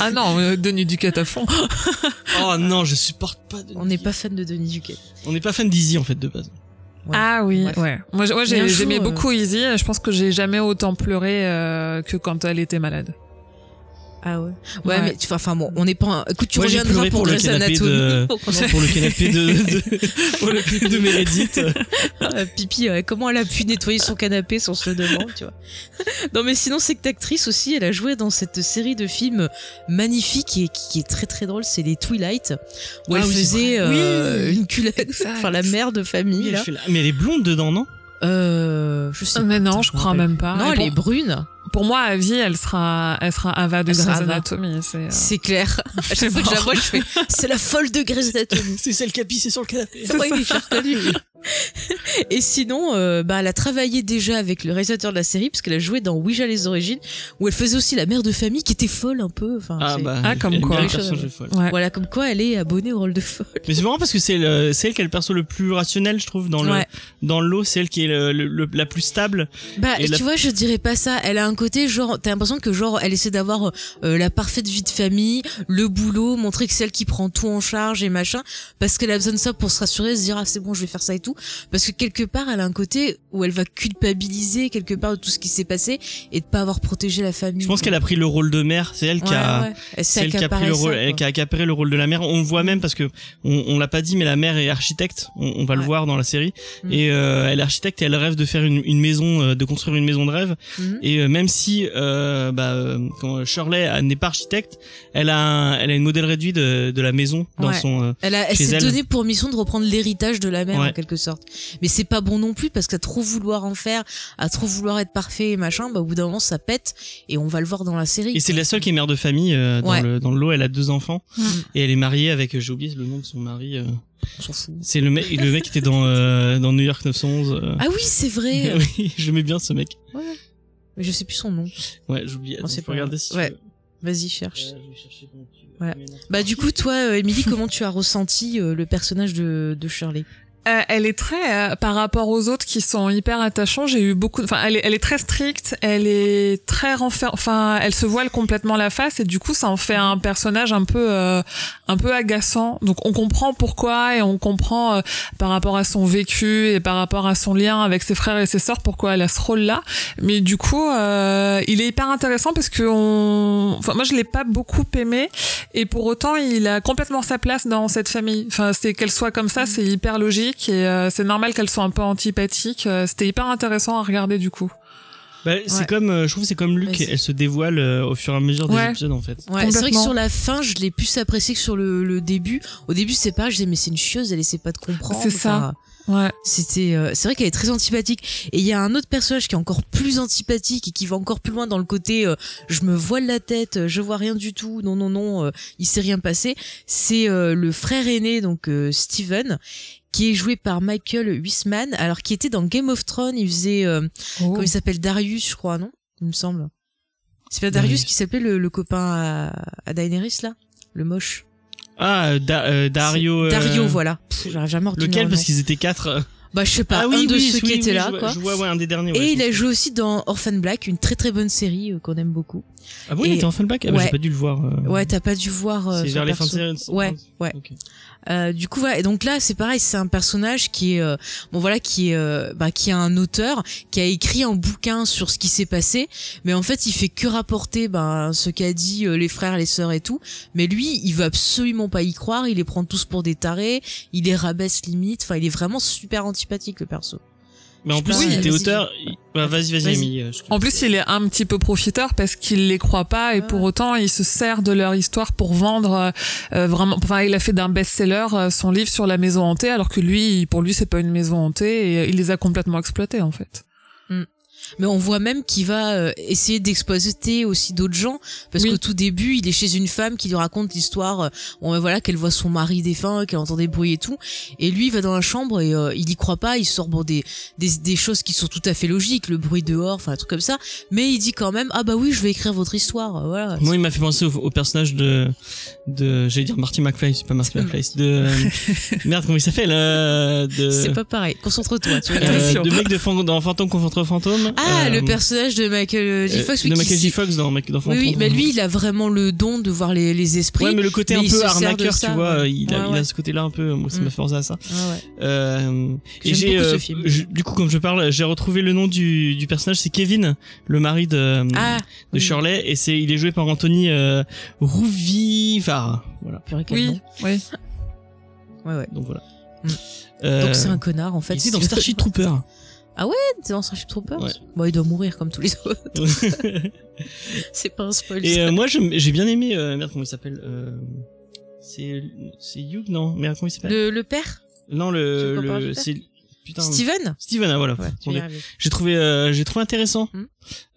Speaker 3: ah non, euh, Denis Duquette à fond.
Speaker 2: Oh non, je supporte pas. Denis
Speaker 1: On n'est pas fan de Denis Duquette.
Speaker 2: On n'est pas fan d'Izzy en fait de base.
Speaker 1: Ouais.
Speaker 3: Ah oui,
Speaker 1: Bref.
Speaker 3: ouais. Moi, j'aimais
Speaker 1: euh,
Speaker 3: beaucoup Izzy. Je pense que j'ai jamais autant pleuré euh, que quand elle était malade.
Speaker 1: Ah ouais. Ouais,
Speaker 3: Ouais.
Speaker 1: mais tu- enfin bon, on n'est pas. un- Écoute, tu
Speaker 2: Moi,
Speaker 1: reviendras pour,
Speaker 2: pour le canapé
Speaker 1: Anatomy.
Speaker 2: de-
Speaker 1: Pour
Speaker 2: le canapé de, de pour le canapé de Meredith.
Speaker 1: Euh, Pipi, ouais, comment elle a pu nettoyer son canapé sans se le demander, tu vois. non, mais sinon, cette actrice aussi, elle a joué dans cette série de films magnifique et qui, qui est très très drôle, c'est les Twilight, où
Speaker 2: Ah
Speaker 1: elle
Speaker 2: oui,
Speaker 1: faisait euh,
Speaker 3: Oui.
Speaker 1: une culotte,
Speaker 3: Exact.
Speaker 1: enfin la mère de famille,
Speaker 2: Oui,
Speaker 1: là.
Speaker 2: Mais elle est blonde dedans, non?
Speaker 1: Euh, je sais
Speaker 3: Mais non, je crois même pas.
Speaker 1: Non, elle est brune,
Speaker 3: pour moi, à vie, elle sera, elle sera Ava de Grey's. Anatomy. C'est, euh,
Speaker 1: c'est clair. À
Speaker 3: c'est
Speaker 1: chaque fois que je la
Speaker 3: mort.
Speaker 1: vois, je fais, c'est la folle de Grey's Anatomy.
Speaker 2: C'est celle qui a pissé sur le canapé.
Speaker 3: C'est.
Speaker 1: Et sinon, euh, bah, elle a travaillé déjà avec le réalisateur de la série, parce qu'elle a joué dans Ouija les origines, où elle faisait aussi la mère de famille qui était folle un peu. Enfin,
Speaker 2: Ah bah.
Speaker 3: Ah, comme quoi. ouais.
Speaker 1: Voilà, comme quoi elle est abonnée au rôle de folle.
Speaker 2: Mais c'est marrant parce que c'est le- c'est elle qui est le perso le plus rationnel, je trouve, dans le
Speaker 1: Ouais.
Speaker 2: dans le lot. C'est elle qui est le, le- le- la plus stable.
Speaker 1: Bah,
Speaker 2: Et la-
Speaker 1: tu vois, je dirais pas ça. Elle a un côté genre, t'as l'impression que genre, elle essaie d'avoir euh, la parfaite vie de famille, le boulot, montrer que c'est elle qui prend tout en charge et machin, parce qu'elle a besoin de ça pour se rassurer, se dire ah c'est bon, je vais faire ça et tout. Parce que quelque part, elle a un côté où elle va culpabiliser quelque part de tout ce qui s'est passé et de pas avoir protégé la famille.
Speaker 2: Je pense qu'elle a pris le rôle de mère. C'est elle qui
Speaker 1: Ouais,
Speaker 2: a.
Speaker 1: ouais. Elle
Speaker 2: C'est
Speaker 1: s'est
Speaker 2: elle qui a pris le rôle, elle qui a accaparé le rôle de la mère. On le voit même parce que on, on l'a pas dit, mais la mère est architecte. On, on va le voir dans la série.
Speaker 1: Mm.
Speaker 2: Et euh, elle est architecte et elle rêve de faire une, une maison, euh, de construire une maison de rêve.
Speaker 1: Mhm.
Speaker 2: Et euh, même si euh, bah, euh, quand Shirley n'est pas architecte, elle a, un- elle a une modèle réduit de, de la maison dans
Speaker 1: Ouais.
Speaker 2: son. euh,
Speaker 1: Elle, a- elle s'est
Speaker 2: elle.
Speaker 1: donné pour mission de reprendre l'héritage de la mère
Speaker 2: Ouais.
Speaker 1: en quelque sorte. Mais c'est pas bon non plus parce qu'à trop vouloir en faire, à trop vouloir être parfait et machin, bah au bout d'un moment ça pète et on va le voir dans la série.
Speaker 2: Et c'est la seule qui est mère de famille euh, dans
Speaker 1: Ouais.
Speaker 2: le dans le lot. Elle a deux enfants
Speaker 1: Mm.
Speaker 2: et elle est mariée avec. J'ai oublié le nom de son mari.
Speaker 1: On s'en fout.
Speaker 2: c'est le mec. Le mec qui était dans euh, dans New York 911. euh.
Speaker 1: Ah oui, c'est vrai.
Speaker 2: oui, j'aimais bien ce mec.
Speaker 1: Mais je sais plus son nom.
Speaker 2: Ouais, j'oublie. Attends,
Speaker 1: c'est pas
Speaker 2: regarder si
Speaker 1: Ouais.
Speaker 2: tu veux.
Speaker 1: Vas-y, cherche.
Speaker 2: Euh, je vais chercher
Speaker 1: Ouais. Bah du coup, toi, euh, Émilie, comment tu as ressenti euh, le personnage de, de Shirley?
Speaker 3: Euh, elle est très euh, par rapport aux autres qui sont hyper attachants. J'ai eu beaucoup. Enfin, elle est, très stricte. Elle est très renfer... Enfin, elle se voile complètement la face et du coup, ça en fait un personnage un peu, euh, un peu agaçant. Donc, on comprend pourquoi et on comprend euh, par rapport à son vécu et par rapport à son lien avec ses frères et ses sœurs pourquoi elle a ce rôle-là. Mais du coup, euh, il est hyper intéressant parce que on. Enfin, moi, je l'ai pas beaucoup aimé et pour autant, il a complètement sa place dans cette famille. Enfin, c'est qu'elle soit comme ça, c'est hyper logique et euh, c'est normal qu'elle soit un peu antipathique. Euh, C'était hyper intéressant à regarder du coup.
Speaker 2: Bah, c'est
Speaker 1: Ouais.
Speaker 2: comme, euh, je trouve, que c'est comme Luc. Elle se dévoile euh, au fur et à mesure des
Speaker 3: Ouais.
Speaker 2: épisodes en fait.
Speaker 1: Ouais, c'est vrai que sur la fin, je l'ai plus apprécié que sur le, le début. Au début, c'est pas, je disais mais c'est une chieuse, elle essaie pas de comprendre.
Speaker 3: C'est ça. Ouais.
Speaker 1: C'était, euh, c'est vrai qu'elle est très antipathique. Et il y a un autre personnage qui est encore plus antipathique et qui va encore plus loin dans le côté, euh, je me voile la tête, euh, je vois rien du tout, non non non, euh, il s'est rien passé. C'est euh, le frère aîné donc euh, Steven qui est joué par Michael Huisman, alors qui était dans Game of Thrones, il faisait, euh,
Speaker 3: Oh.
Speaker 1: comment il s'appelle Darius, je crois, non Il me semble. C'est pas Darius qui s'appelait le, le copain à, à Daenerys là, le moche.
Speaker 2: Ah, euh, Da- euh, Dario.
Speaker 1: C'est- Dario,
Speaker 2: euh,
Speaker 1: voilà. J'arrive jamais à retenir
Speaker 2: Lequel?
Speaker 1: le
Speaker 2: Parce qu'ils étaient quatre. euh.
Speaker 1: Bah je sais pas,
Speaker 2: ah oui,
Speaker 1: un de
Speaker 2: oui,
Speaker 1: ceux
Speaker 2: oui,
Speaker 1: qui étaient
Speaker 2: oui,
Speaker 1: là
Speaker 2: je vois,
Speaker 1: quoi.
Speaker 2: Je vois, ouais, un des derniers.
Speaker 1: Et
Speaker 2: ouais,
Speaker 1: il a joué aussi dans Orphan Black, une très très bonne série euh, qu'on aime beaucoup.
Speaker 2: Ah bon, il était en fanback Ah bah,
Speaker 1: ouais.
Speaker 2: j'ai pas dû le voir. euh.
Speaker 1: Ouais, t'as pas dû voir. euh,
Speaker 2: C'est vers les fins de
Speaker 1: perso.
Speaker 2: série.
Speaker 1: Ouais, ouais. Euh, du coup, voilà. Et donc là, c'est pareil, c'est un personnage qui est, euh, bon voilà, qui est, euh, bah, qui est un auteur qui a écrit un bouquin sur ce qui s'est passé, mais en fait, il fait que rapporter, ben, ce qu'a dit les frères, les sœurs et tout. Mais lui, il veut absolument pas y croire. Il les prend tous pour des tarés. Il les rabaisse limite. Enfin, il est vraiment super antipathique le perso.
Speaker 2: Mais en
Speaker 1: Je
Speaker 2: plus, il était
Speaker 1: vas-y.
Speaker 2: auteur. bah, vas-y, vas-y. Amy. euh,
Speaker 3: En plus, il est un petit peu profiteur parce qu'il les croit pas et pour autant, il se sert de leur histoire pour vendre euh, euh, vraiment. Enfin, il a fait d'un best-seller euh, son livre sur la maison hantée, alors que lui, pour lui, c'est pas une maison hantée et il les a complètement exploités en fait.
Speaker 1: Mais on voit même qu'il va euh, essayer d'exploiter aussi d'autres gens parce
Speaker 3: Oui.
Speaker 1: qu'au tout début, il est chez une femme qui lui raconte l'histoire euh, bon, voilà qu'elle voit son mari défunt, qu'elle entend des bruits et tout et lui il va dans la chambre et euh, il y croit pas, il sort bon des, des des choses qui sont tout à fait logiques, le bruit dehors, enfin un truc comme ça, mais il dit quand même ah bah oui, je vais écrire votre histoire, voilà.
Speaker 2: Moi, il m'a fait penser au, au personnage de, de, j'allais dire Marty McFly, c'est pas Marty McFly, de, euh, merde, comment il s'appelle, euh, de,
Speaker 1: C'est pas pareil. Concentre-toi, tu vois.
Speaker 2: euh, de mec de fan- dans Fantôme contre Fantôme.
Speaker 1: Ah,
Speaker 2: euh,
Speaker 1: le personnage de Michael J.
Speaker 2: euh,
Speaker 1: Fox,
Speaker 2: de
Speaker 1: oui,
Speaker 2: Michael J. Fox dans, Mac- dans
Speaker 1: Oui,
Speaker 2: Fantôme.
Speaker 1: oui, mais lui, il a vraiment le don de voir les, les esprits.
Speaker 2: Ouais, mais le côté
Speaker 1: mais
Speaker 2: un peu arnaqueur,
Speaker 1: ça,
Speaker 2: tu vois,
Speaker 1: ouais.
Speaker 2: il a,
Speaker 1: Ouais,
Speaker 2: il a
Speaker 1: ouais.
Speaker 2: ce côté-là un peu, moi, ça
Speaker 1: Mm.
Speaker 2: m'a fait penser à ça.
Speaker 1: Ah ouais.
Speaker 2: Euh, et
Speaker 1: J'aime
Speaker 2: j'ai,
Speaker 1: beaucoup ce
Speaker 2: euh,
Speaker 1: film.
Speaker 2: je- du coup, comme je parle, j'ai retrouvé le nom du, du personnage, c'est Kevin, le mari de,
Speaker 1: Ah,
Speaker 2: de
Speaker 1: oui.
Speaker 2: Shirley, et c'est, il est joué par Anthony euh, Rouvivar. Voilà.
Speaker 1: Purée, quel
Speaker 3: Oui.
Speaker 1: Ouais, ouais.
Speaker 2: Donc voilà.
Speaker 1: Mm.
Speaker 2: Euh,
Speaker 1: Donc c'est un connard, en fait.
Speaker 2: il était dans Starship Trooper.
Speaker 1: C'est dans Starship Troopers
Speaker 2: Ouais.
Speaker 1: Bon, il doit mourir comme tous les autres. C'est pas un spoil.
Speaker 2: et euh, moi, j'ai bien aimé, euh, merde, comment il s'appelle euh, C'est, c'est Hugh, non Merde, comment il s'appelle
Speaker 1: le, le père
Speaker 2: Non, le, le, c'est, putain.
Speaker 1: Steven
Speaker 2: Steven, ah, voilà.
Speaker 1: Ouais,
Speaker 2: j'ai trouvé euh, j'ai trouvé intéressant
Speaker 1: Hmm.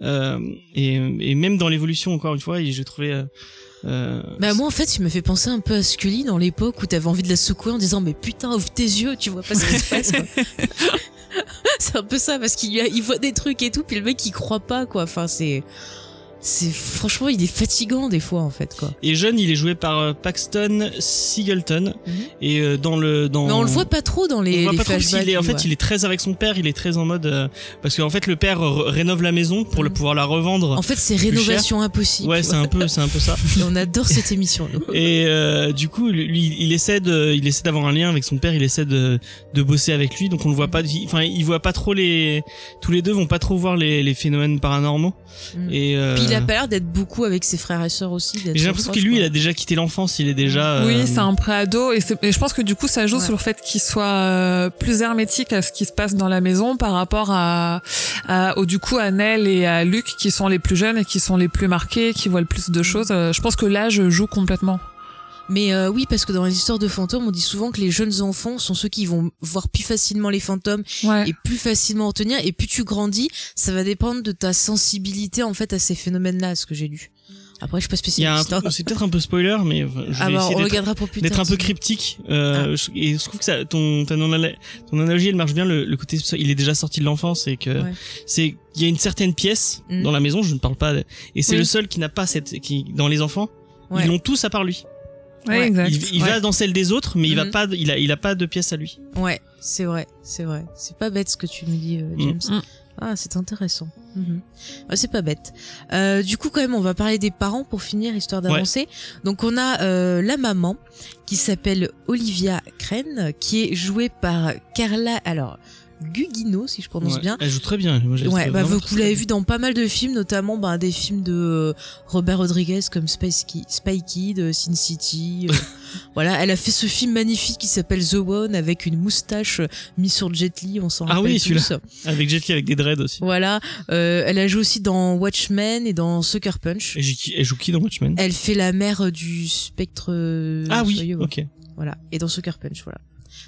Speaker 2: euh, et, et même dans l'évolution encore une fois j'ai trouvé euh,
Speaker 1: Bah moi en fait il me fait penser un peu à Scully dans l'époque où t'avais envie de la secouer en disant mais putain ouvre tes yeux tu vois pas ce qui se passe. c'est un peu ça parce qu'il voit des trucs et tout puis le mec il croit pas quoi. Enfin c'est c'est franchement il est fatigant des fois en fait quoi
Speaker 2: et jeune il est joué par euh, Paxton Singleton
Speaker 1: Mhm.
Speaker 2: et euh, dans le dans
Speaker 1: mais on le voit pas trop dans
Speaker 2: on
Speaker 1: les,
Speaker 2: voit
Speaker 1: les
Speaker 2: pas trop qu'il est en fait
Speaker 1: ouais.
Speaker 2: il est très avec son père il est très en mode euh, parce qu'en fait le père rénove la maison pour le
Speaker 1: Mhm.
Speaker 2: pouvoir la revendre
Speaker 1: en fait c'est rénovation impossible
Speaker 2: ouais c'est un peu c'est un peu ça
Speaker 1: Et on adore cette émission nous.
Speaker 2: et euh, du coup lui il essaie de il essaie d'avoir un lien avec son père il essaie de de bosser avec lui donc on le voit pas il- enfin il voit pas trop les tous les deux vont pas trop voir les les phénomènes paranormaux
Speaker 1: Mm.
Speaker 2: et euh,
Speaker 1: il a pas l'air d'être beaucoup avec ses frères et sœurs aussi
Speaker 2: J'ai l'impression que lui,
Speaker 1: quoi.
Speaker 2: il a déjà quitté l'enfance, il est déjà. euh,
Speaker 3: Oui, c'est un préado et, c'est- et je pense que du coup ça joue
Speaker 1: Ouais.
Speaker 3: sur le fait qu'il soit euh, plus hermétique à ce qui se passe dans la maison par rapport à, à au du coup à Nell et à Luc qui sont les plus jeunes et qui sont les plus marqués, qui voient le plus de choses. Euh, je pense que l'âge joue complètement.
Speaker 1: Mais euh, oui, parce que dans les histoires de fantômes, on dit souvent que les jeunes enfants sont ceux qui vont voir plus facilement les fantômes
Speaker 3: Ouais.
Speaker 1: et plus facilement en tenir. Et plus tu grandis, ça va dépendre de ta sensibilité en fait à ces phénomènes-là, ce que j'ai lu. Après, je suis pas spécialiste. hein.
Speaker 2: c'est peut-être un peu spoiler, mais enfin, je
Speaker 1: Ah
Speaker 2: vais
Speaker 1: bah,
Speaker 2: essayer
Speaker 1: on
Speaker 2: d'être-
Speaker 1: regardera pour plus tard.
Speaker 2: d'être un peu cryptique. Euh, je- et je trouve que ça, ton, ton, anal- ton analogie, elle marche bien. Le, le côté, il est déjà sorti de l'enfance et que
Speaker 1: Ouais.
Speaker 2: c'est, il y a une certaine pièce
Speaker 1: Mm.
Speaker 2: dans la maison. Je ne parle pas. et c'est
Speaker 3: Oui.
Speaker 2: le seul qui n'a pas cette, qui dans les enfants,
Speaker 1: Ouais.
Speaker 2: ils l'ont tous à part lui.
Speaker 3: Ouais,
Speaker 1: Ouais.
Speaker 3: exact.
Speaker 2: Il, il
Speaker 1: Ouais.
Speaker 2: va dans celle des autres, mais il va
Speaker 1: Mhm.
Speaker 2: pas, il a, il a pas de pièce à lui.
Speaker 1: Ouais, c'est vrai, c'est vrai. C'est pas bête ce que tu me dis, euh,
Speaker 2: Mm.
Speaker 1: James.
Speaker 3: Mm.
Speaker 1: Ah, c'est intéressant. Mhm. Ouais, c'est pas bête. Euh, du coup, quand même, on va parler des parents pour finir, histoire d'avancer. Donc, on a euh, la maman qui s'appelle Olivia Crane, qui est jouée par Carla. Alors. Gugino, si je prononce
Speaker 2: Ouais.
Speaker 1: bien.
Speaker 2: Elle joue très bien. Moi,
Speaker 1: Ouais, bah, vous, l'avez vu dans pas mal de films, notamment bah, des films de euh, Robert Rodriguez comme Space Kid, Spy Kid, euh, Sin City. euh, voilà, elle a fait ce film magnifique qui s'appelle The One avec une moustache mise sur Jet Li, on s'en
Speaker 2: Ah
Speaker 1: rappelle
Speaker 2: oui, celui-là. Avec Jet Li avec des dreads aussi.
Speaker 1: Voilà, euh, elle a joué aussi dans Watchmen et dans Sucker Punch.
Speaker 2: Et elle joue qui dans Watchmen?
Speaker 1: Elle fait la mère du spectre.
Speaker 2: Ah oui, ok.
Speaker 1: Voilà, et dans Sucker Punch, voilà.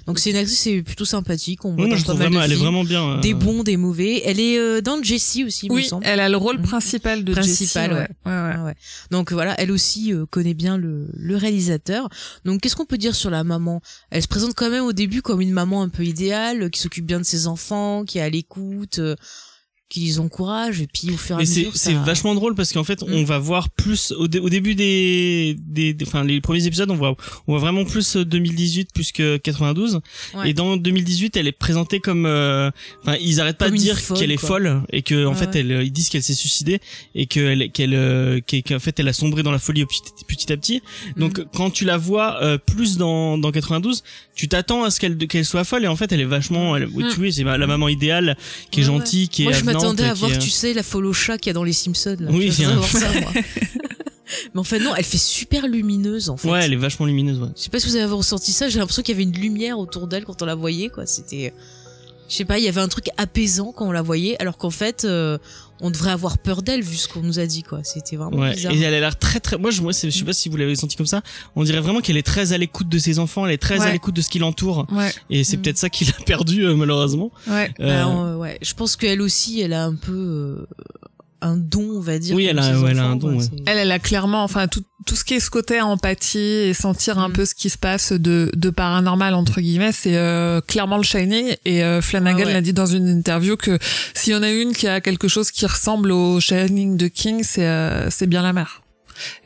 Speaker 1: Donc c'est une actrice, c'est plutôt sympathique. On voit
Speaker 2: Oui, je
Speaker 1: pas de
Speaker 2: vraiment, elle est vraiment bien. euh,
Speaker 1: Des bons, des mauvais. Elle est euh, dans Jessie aussi, il me
Speaker 3: Oui,
Speaker 1: semble.
Speaker 3: elle a le rôle
Speaker 1: Mhm.
Speaker 3: principal de
Speaker 1: Principal,
Speaker 3: Jessie,
Speaker 1: ouais.
Speaker 3: ouais. Ouais, ouais.
Speaker 1: Ouais. Donc voilà, elle aussi euh, connaît bien le, le réalisateur. Donc qu'est-ce qu'on peut dire sur la maman? Elle se présente quand même au début comme une maman un peu idéale, qui s'occupe bien de ses enfants, qui est à l'écoute. Euh, qui les encourage et puis au fur et à mesure
Speaker 2: c'est
Speaker 1: ça-
Speaker 2: vachement drôle parce qu'en fait on
Speaker 1: Mm.
Speaker 2: va voir plus au, dé- au début des des des- enfin les premiers épisodes on voit on voit vraiment plus euh, 2018 plus que 92
Speaker 1: Ouais.
Speaker 2: et dans 2018 elle est présentée comme euh, enfin ils arrêtent pas de dire qu'elle est folle et que en fait
Speaker 1: ouais.
Speaker 2: elle euh, ils disent qu'elle s'est suicidée et qu'elle qu'elle euh, qu'elle- qu'en fait elle a sombré dans la folie petit, petit à petit donc
Speaker 1: Mm.
Speaker 2: quand tu la vois euh, plus dans dans 92 tu t'attends à ce qu'elle qu'elle soit folle et en fait elle est vachement elle, oui,
Speaker 3: Mm.
Speaker 2: tu vois c'est la maman idéale qui est gentille qui est
Speaker 1: m'attendais à voir, tu sais, la follow chat qu'il y a dans les Simpsons. Là.
Speaker 2: Oui,
Speaker 1: Je voir ça, moi. Mais en fait, non, elle fait super lumineuse, en fait.
Speaker 2: ouais elle est vachement lumineuse ouais
Speaker 1: Je sais pas si vous avez ressenti ça, j'ai l'impression qu'il y avait une lumière autour d'elle quand on la voyait, quoi. C'était, je sais pas, il y avait un truc apaisant quand on la voyait, alors qu'en fait, euh, on devrait avoir peur d'elle vu ce qu'on nous a dit, quoi. C'était vraiment
Speaker 2: Ouais,
Speaker 1: bizarre.
Speaker 2: et elle a l'air très très. Moi, je, moi, je sais pas si vous l'avez senti comme ça. On dirait vraiment qu'elle est très à l'écoute de ses enfants, elle est très à l'écoute de ce qui l'entoure.
Speaker 3: Ouais,
Speaker 2: Et c'est
Speaker 1: Mm.
Speaker 2: peut-être ça qui l'a perdu euh, malheureusement.
Speaker 3: ouais.
Speaker 2: Euh,
Speaker 1: Alors, euh, ouais, je pense qu'elle aussi, elle a un peu euh, un don, on va dire.
Speaker 2: Oui, elle a- ouais, elle a un don, ouais.
Speaker 3: Elle, elle a clairement, enfin, tout, tout ce qui est ce côté empathie et sentir un
Speaker 1: Mm.
Speaker 3: peu ce qui se passe de, de paranormal, entre guillemets, c'est euh, clairement le Shining. Et euh, Flanagan
Speaker 1: Ah ouais.
Speaker 3: l'a dit dans une interview que s'il y en a une qui a quelque chose qui ressemble au Shining de King, c'est euh, c'est bien la mère.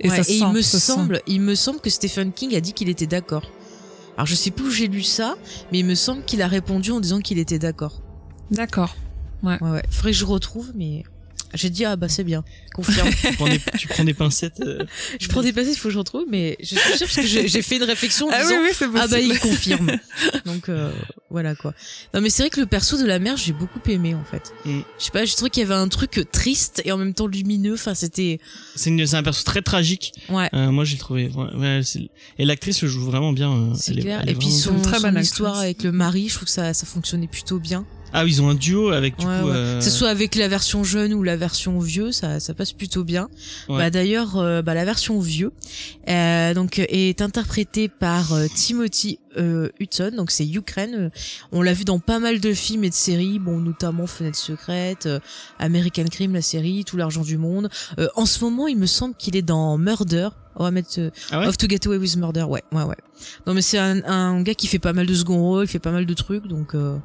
Speaker 3: Et
Speaker 1: Ouais,
Speaker 3: ça se
Speaker 1: et
Speaker 3: sent,
Speaker 1: il me
Speaker 3: ça se sent.
Speaker 1: semble, il me semble que Stephen King a dit qu'il était d'accord. Alors je sais plus où j'ai lu ça, mais il me semble qu'il a répondu en disant qu'il était d'accord.
Speaker 3: D'accord.
Speaker 1: Ouais, ouais. Faudrait que je retrouve, mais j'ai dit ah bah c'est bien, confirme.
Speaker 2: tu, prends des, tu prends des pincettes. euh,
Speaker 1: je prends des passages, il faut que je retrouve, mais je suis sûre parce que j'ai fait une réflexion en
Speaker 3: Ah oui,
Speaker 1: disant
Speaker 3: oui, c'est possible.
Speaker 1: ah bah il confirme. Donc euh, voilà quoi. Non mais c'est vrai que le perso de la mère j'ai beaucoup aimé en fait.
Speaker 2: Mm.
Speaker 1: Je sais pas, j'ai trouvé qu'il y avait un truc triste et en même temps lumineux. Enfin c'était
Speaker 2: C'est une- c'est un perso très tragique.
Speaker 1: ouais.
Speaker 2: Euh, moi, j'ai trouvé. ouais, et l'actrice le joue vraiment bien. euh,
Speaker 1: C'est clair.
Speaker 2: elle est
Speaker 1: Et puis son,
Speaker 3: très
Speaker 1: son histoire avec le mari, je trouve que ça, ça fonctionnait plutôt bien.
Speaker 2: Ah oui, ils ont un duo avec du
Speaker 1: Ouais,
Speaker 2: coup.
Speaker 1: ouais.
Speaker 2: euh,
Speaker 1: Que ce soit avec la version jeune ou la version vieux, ça, ça passe plutôt bien.
Speaker 2: Ouais.
Speaker 1: Bah d'ailleurs, euh, bah, la version vieux euh, donc est interprétée par euh, Timothy euh, Hudson, donc c'est Ukraine. On l'a vu dans pas mal de films et de séries, bon notamment Fenêtre secrète, euh, American Crime, la série, Tout l'argent du monde. Euh, en ce moment, il me semble qu'il est dans Murder. On va mettre euh,
Speaker 2: Ah ouais
Speaker 1: Off to Get Away with Murder, ouais, ouais, ouais. Non mais c'est un, un gars qui fait pas mal de second rôle, qui fait pas mal de trucs, donc. Euh,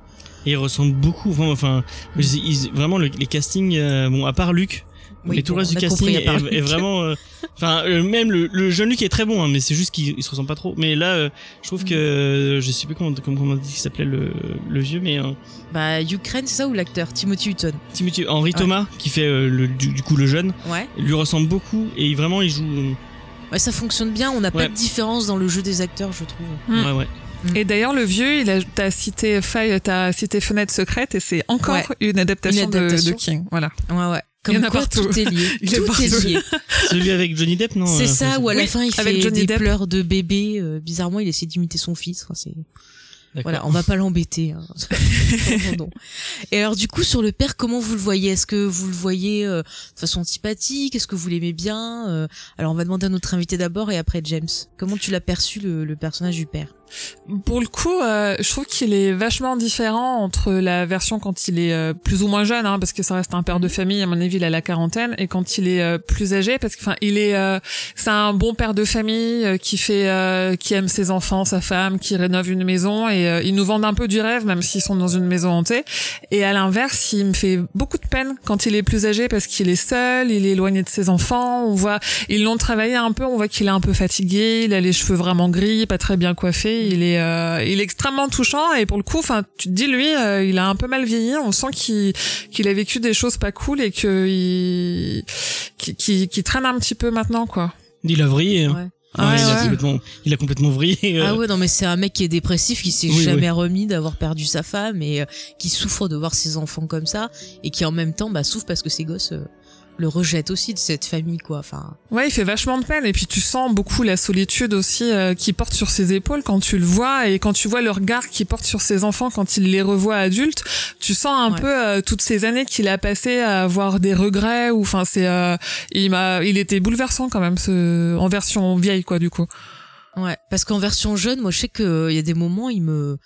Speaker 2: Et ils ressemblent beaucoup. Vraiment, enfin, ils- ils- vraiment le- les castings. euh, bon, à part Luc.
Speaker 1: Oui,
Speaker 2: mais tout
Speaker 1: bon,
Speaker 2: le reste
Speaker 1: on
Speaker 2: du casting
Speaker 1: compris,
Speaker 2: est, vraiment euh, enfin euh, même le, le jeune Luc est très bon hein, mais c'est juste qu'il il se ressemble pas trop mais là euh, je trouve que euh, je sais plus comment comment on a dit qu'il s'appelait le, le vieux mais euh,
Speaker 1: bah Ukraine, c'est ça ou l'acteur? Timothy Hutton
Speaker 2: Timothy Henri Thomas qui fait euh, le, du, du coup le jeune
Speaker 1: Ouais.
Speaker 2: lui ressemble beaucoup et vraiment il joue euh,
Speaker 1: Ouais, ça fonctionne bien. On n'a
Speaker 2: Ouais.
Speaker 1: pas de différence dans le jeu des acteurs, je trouve.
Speaker 3: Mm.
Speaker 2: ouais ouais
Speaker 3: Et d'ailleurs, le vieux, il a, t'as cité Faille, t'as cité Fenêtre secrète, et c'est encore
Speaker 1: Ouais.
Speaker 3: une adaptation,
Speaker 1: Une
Speaker 3: de-
Speaker 1: adaptation.
Speaker 3: De, King. Voilà.
Speaker 1: Ouais, ouais.
Speaker 3: Il y
Speaker 1: Comme
Speaker 3: en a
Speaker 1: quoi,
Speaker 3: partout.
Speaker 1: tout est lié.
Speaker 3: Il est
Speaker 1: tout
Speaker 3: partout.
Speaker 1: est lié.
Speaker 2: celui avec Johnny Depp non
Speaker 1: C'est
Speaker 2: euh,
Speaker 1: ça, ou à la
Speaker 3: Oui,
Speaker 1: fin, il
Speaker 3: avec
Speaker 1: fait
Speaker 3: Johnny
Speaker 1: des
Speaker 3: Depp.
Speaker 1: pleurs de bébé. euh, bizarrement, il essaie d'imiter son fils. Enfin, c'est... Voilà, on va pas l'embêter. hein. Et alors, du coup, sur le père, comment vous le voyez? Est-ce que vous le voyez euh, de façon antipathique? Est-ce que vous l'aimez bien Euh, Alors, on va demander à notre invité d'abord et après James. Comment tu l'as perçu, le, le personnage du père?
Speaker 3: Pour le coup, euh, je trouve qu'il est vachement différent entre la version quand il est euh, plus ou moins jeune, hein, parce que ça reste un père de famille, à mon avis, il a la quarantaine, et quand il est euh, plus âgé, parce que enfin, il est, euh, c'est un bon père de famille euh, qui fait, euh, qui aime ses enfants, sa femme, qui rénove une maison, et ils nous vendent un peu du rêve, même s'ils sont dans une maison hantée. Et à l'inverse, il me fait beaucoup de peine quand il est plus âgé, parce qu'il est seul, il est éloigné de ses enfants. On voit, ils l'ont travaillé un peu, on voit qu'il est un peu fatigué, il a les cheveux vraiment gris, pas très bien coiffé, il est, euh, il est extrêmement touchant et pour le coup, enfin, tu te dis lui, euh, il a un peu mal vieilli, on sent qu'il, qu'il a vécu des choses pas cool et que il, traîne un petit peu maintenant, quoi.
Speaker 2: il a vrillé hein.
Speaker 1: Ouais,
Speaker 2: il, a
Speaker 3: ouais.
Speaker 2: complètement, il a complètement vrillé euh,
Speaker 1: Ah ouais, non, mais c'est un mec qui est dépressif, qui s'est
Speaker 2: Oui,
Speaker 1: jamais remis d'avoir perdu sa femme et euh, qui souffre de voir ses enfants comme ça et qui en même temps bah, souffre parce que ses gosses euh, le rejettent aussi de cette famille, quoi. Enfin,
Speaker 3: Ouais, il fait vachement de peine et puis tu sens beaucoup la solitude aussi euh, qui porte sur ses épaules quand tu le vois et quand tu vois le regard qu'il porte sur ses enfants quand il les revoit adultes, tu sens un
Speaker 1: Ouais.
Speaker 3: peu euh, toutes ces années qu'il a passées à avoir des regrets ou enfin c'est euh, il m'a il était bouleversant quand même ce en version vieille quoi du coup.
Speaker 1: ouais. Parce qu'en version jeune, moi, je sais qu'il y a des moments, il me.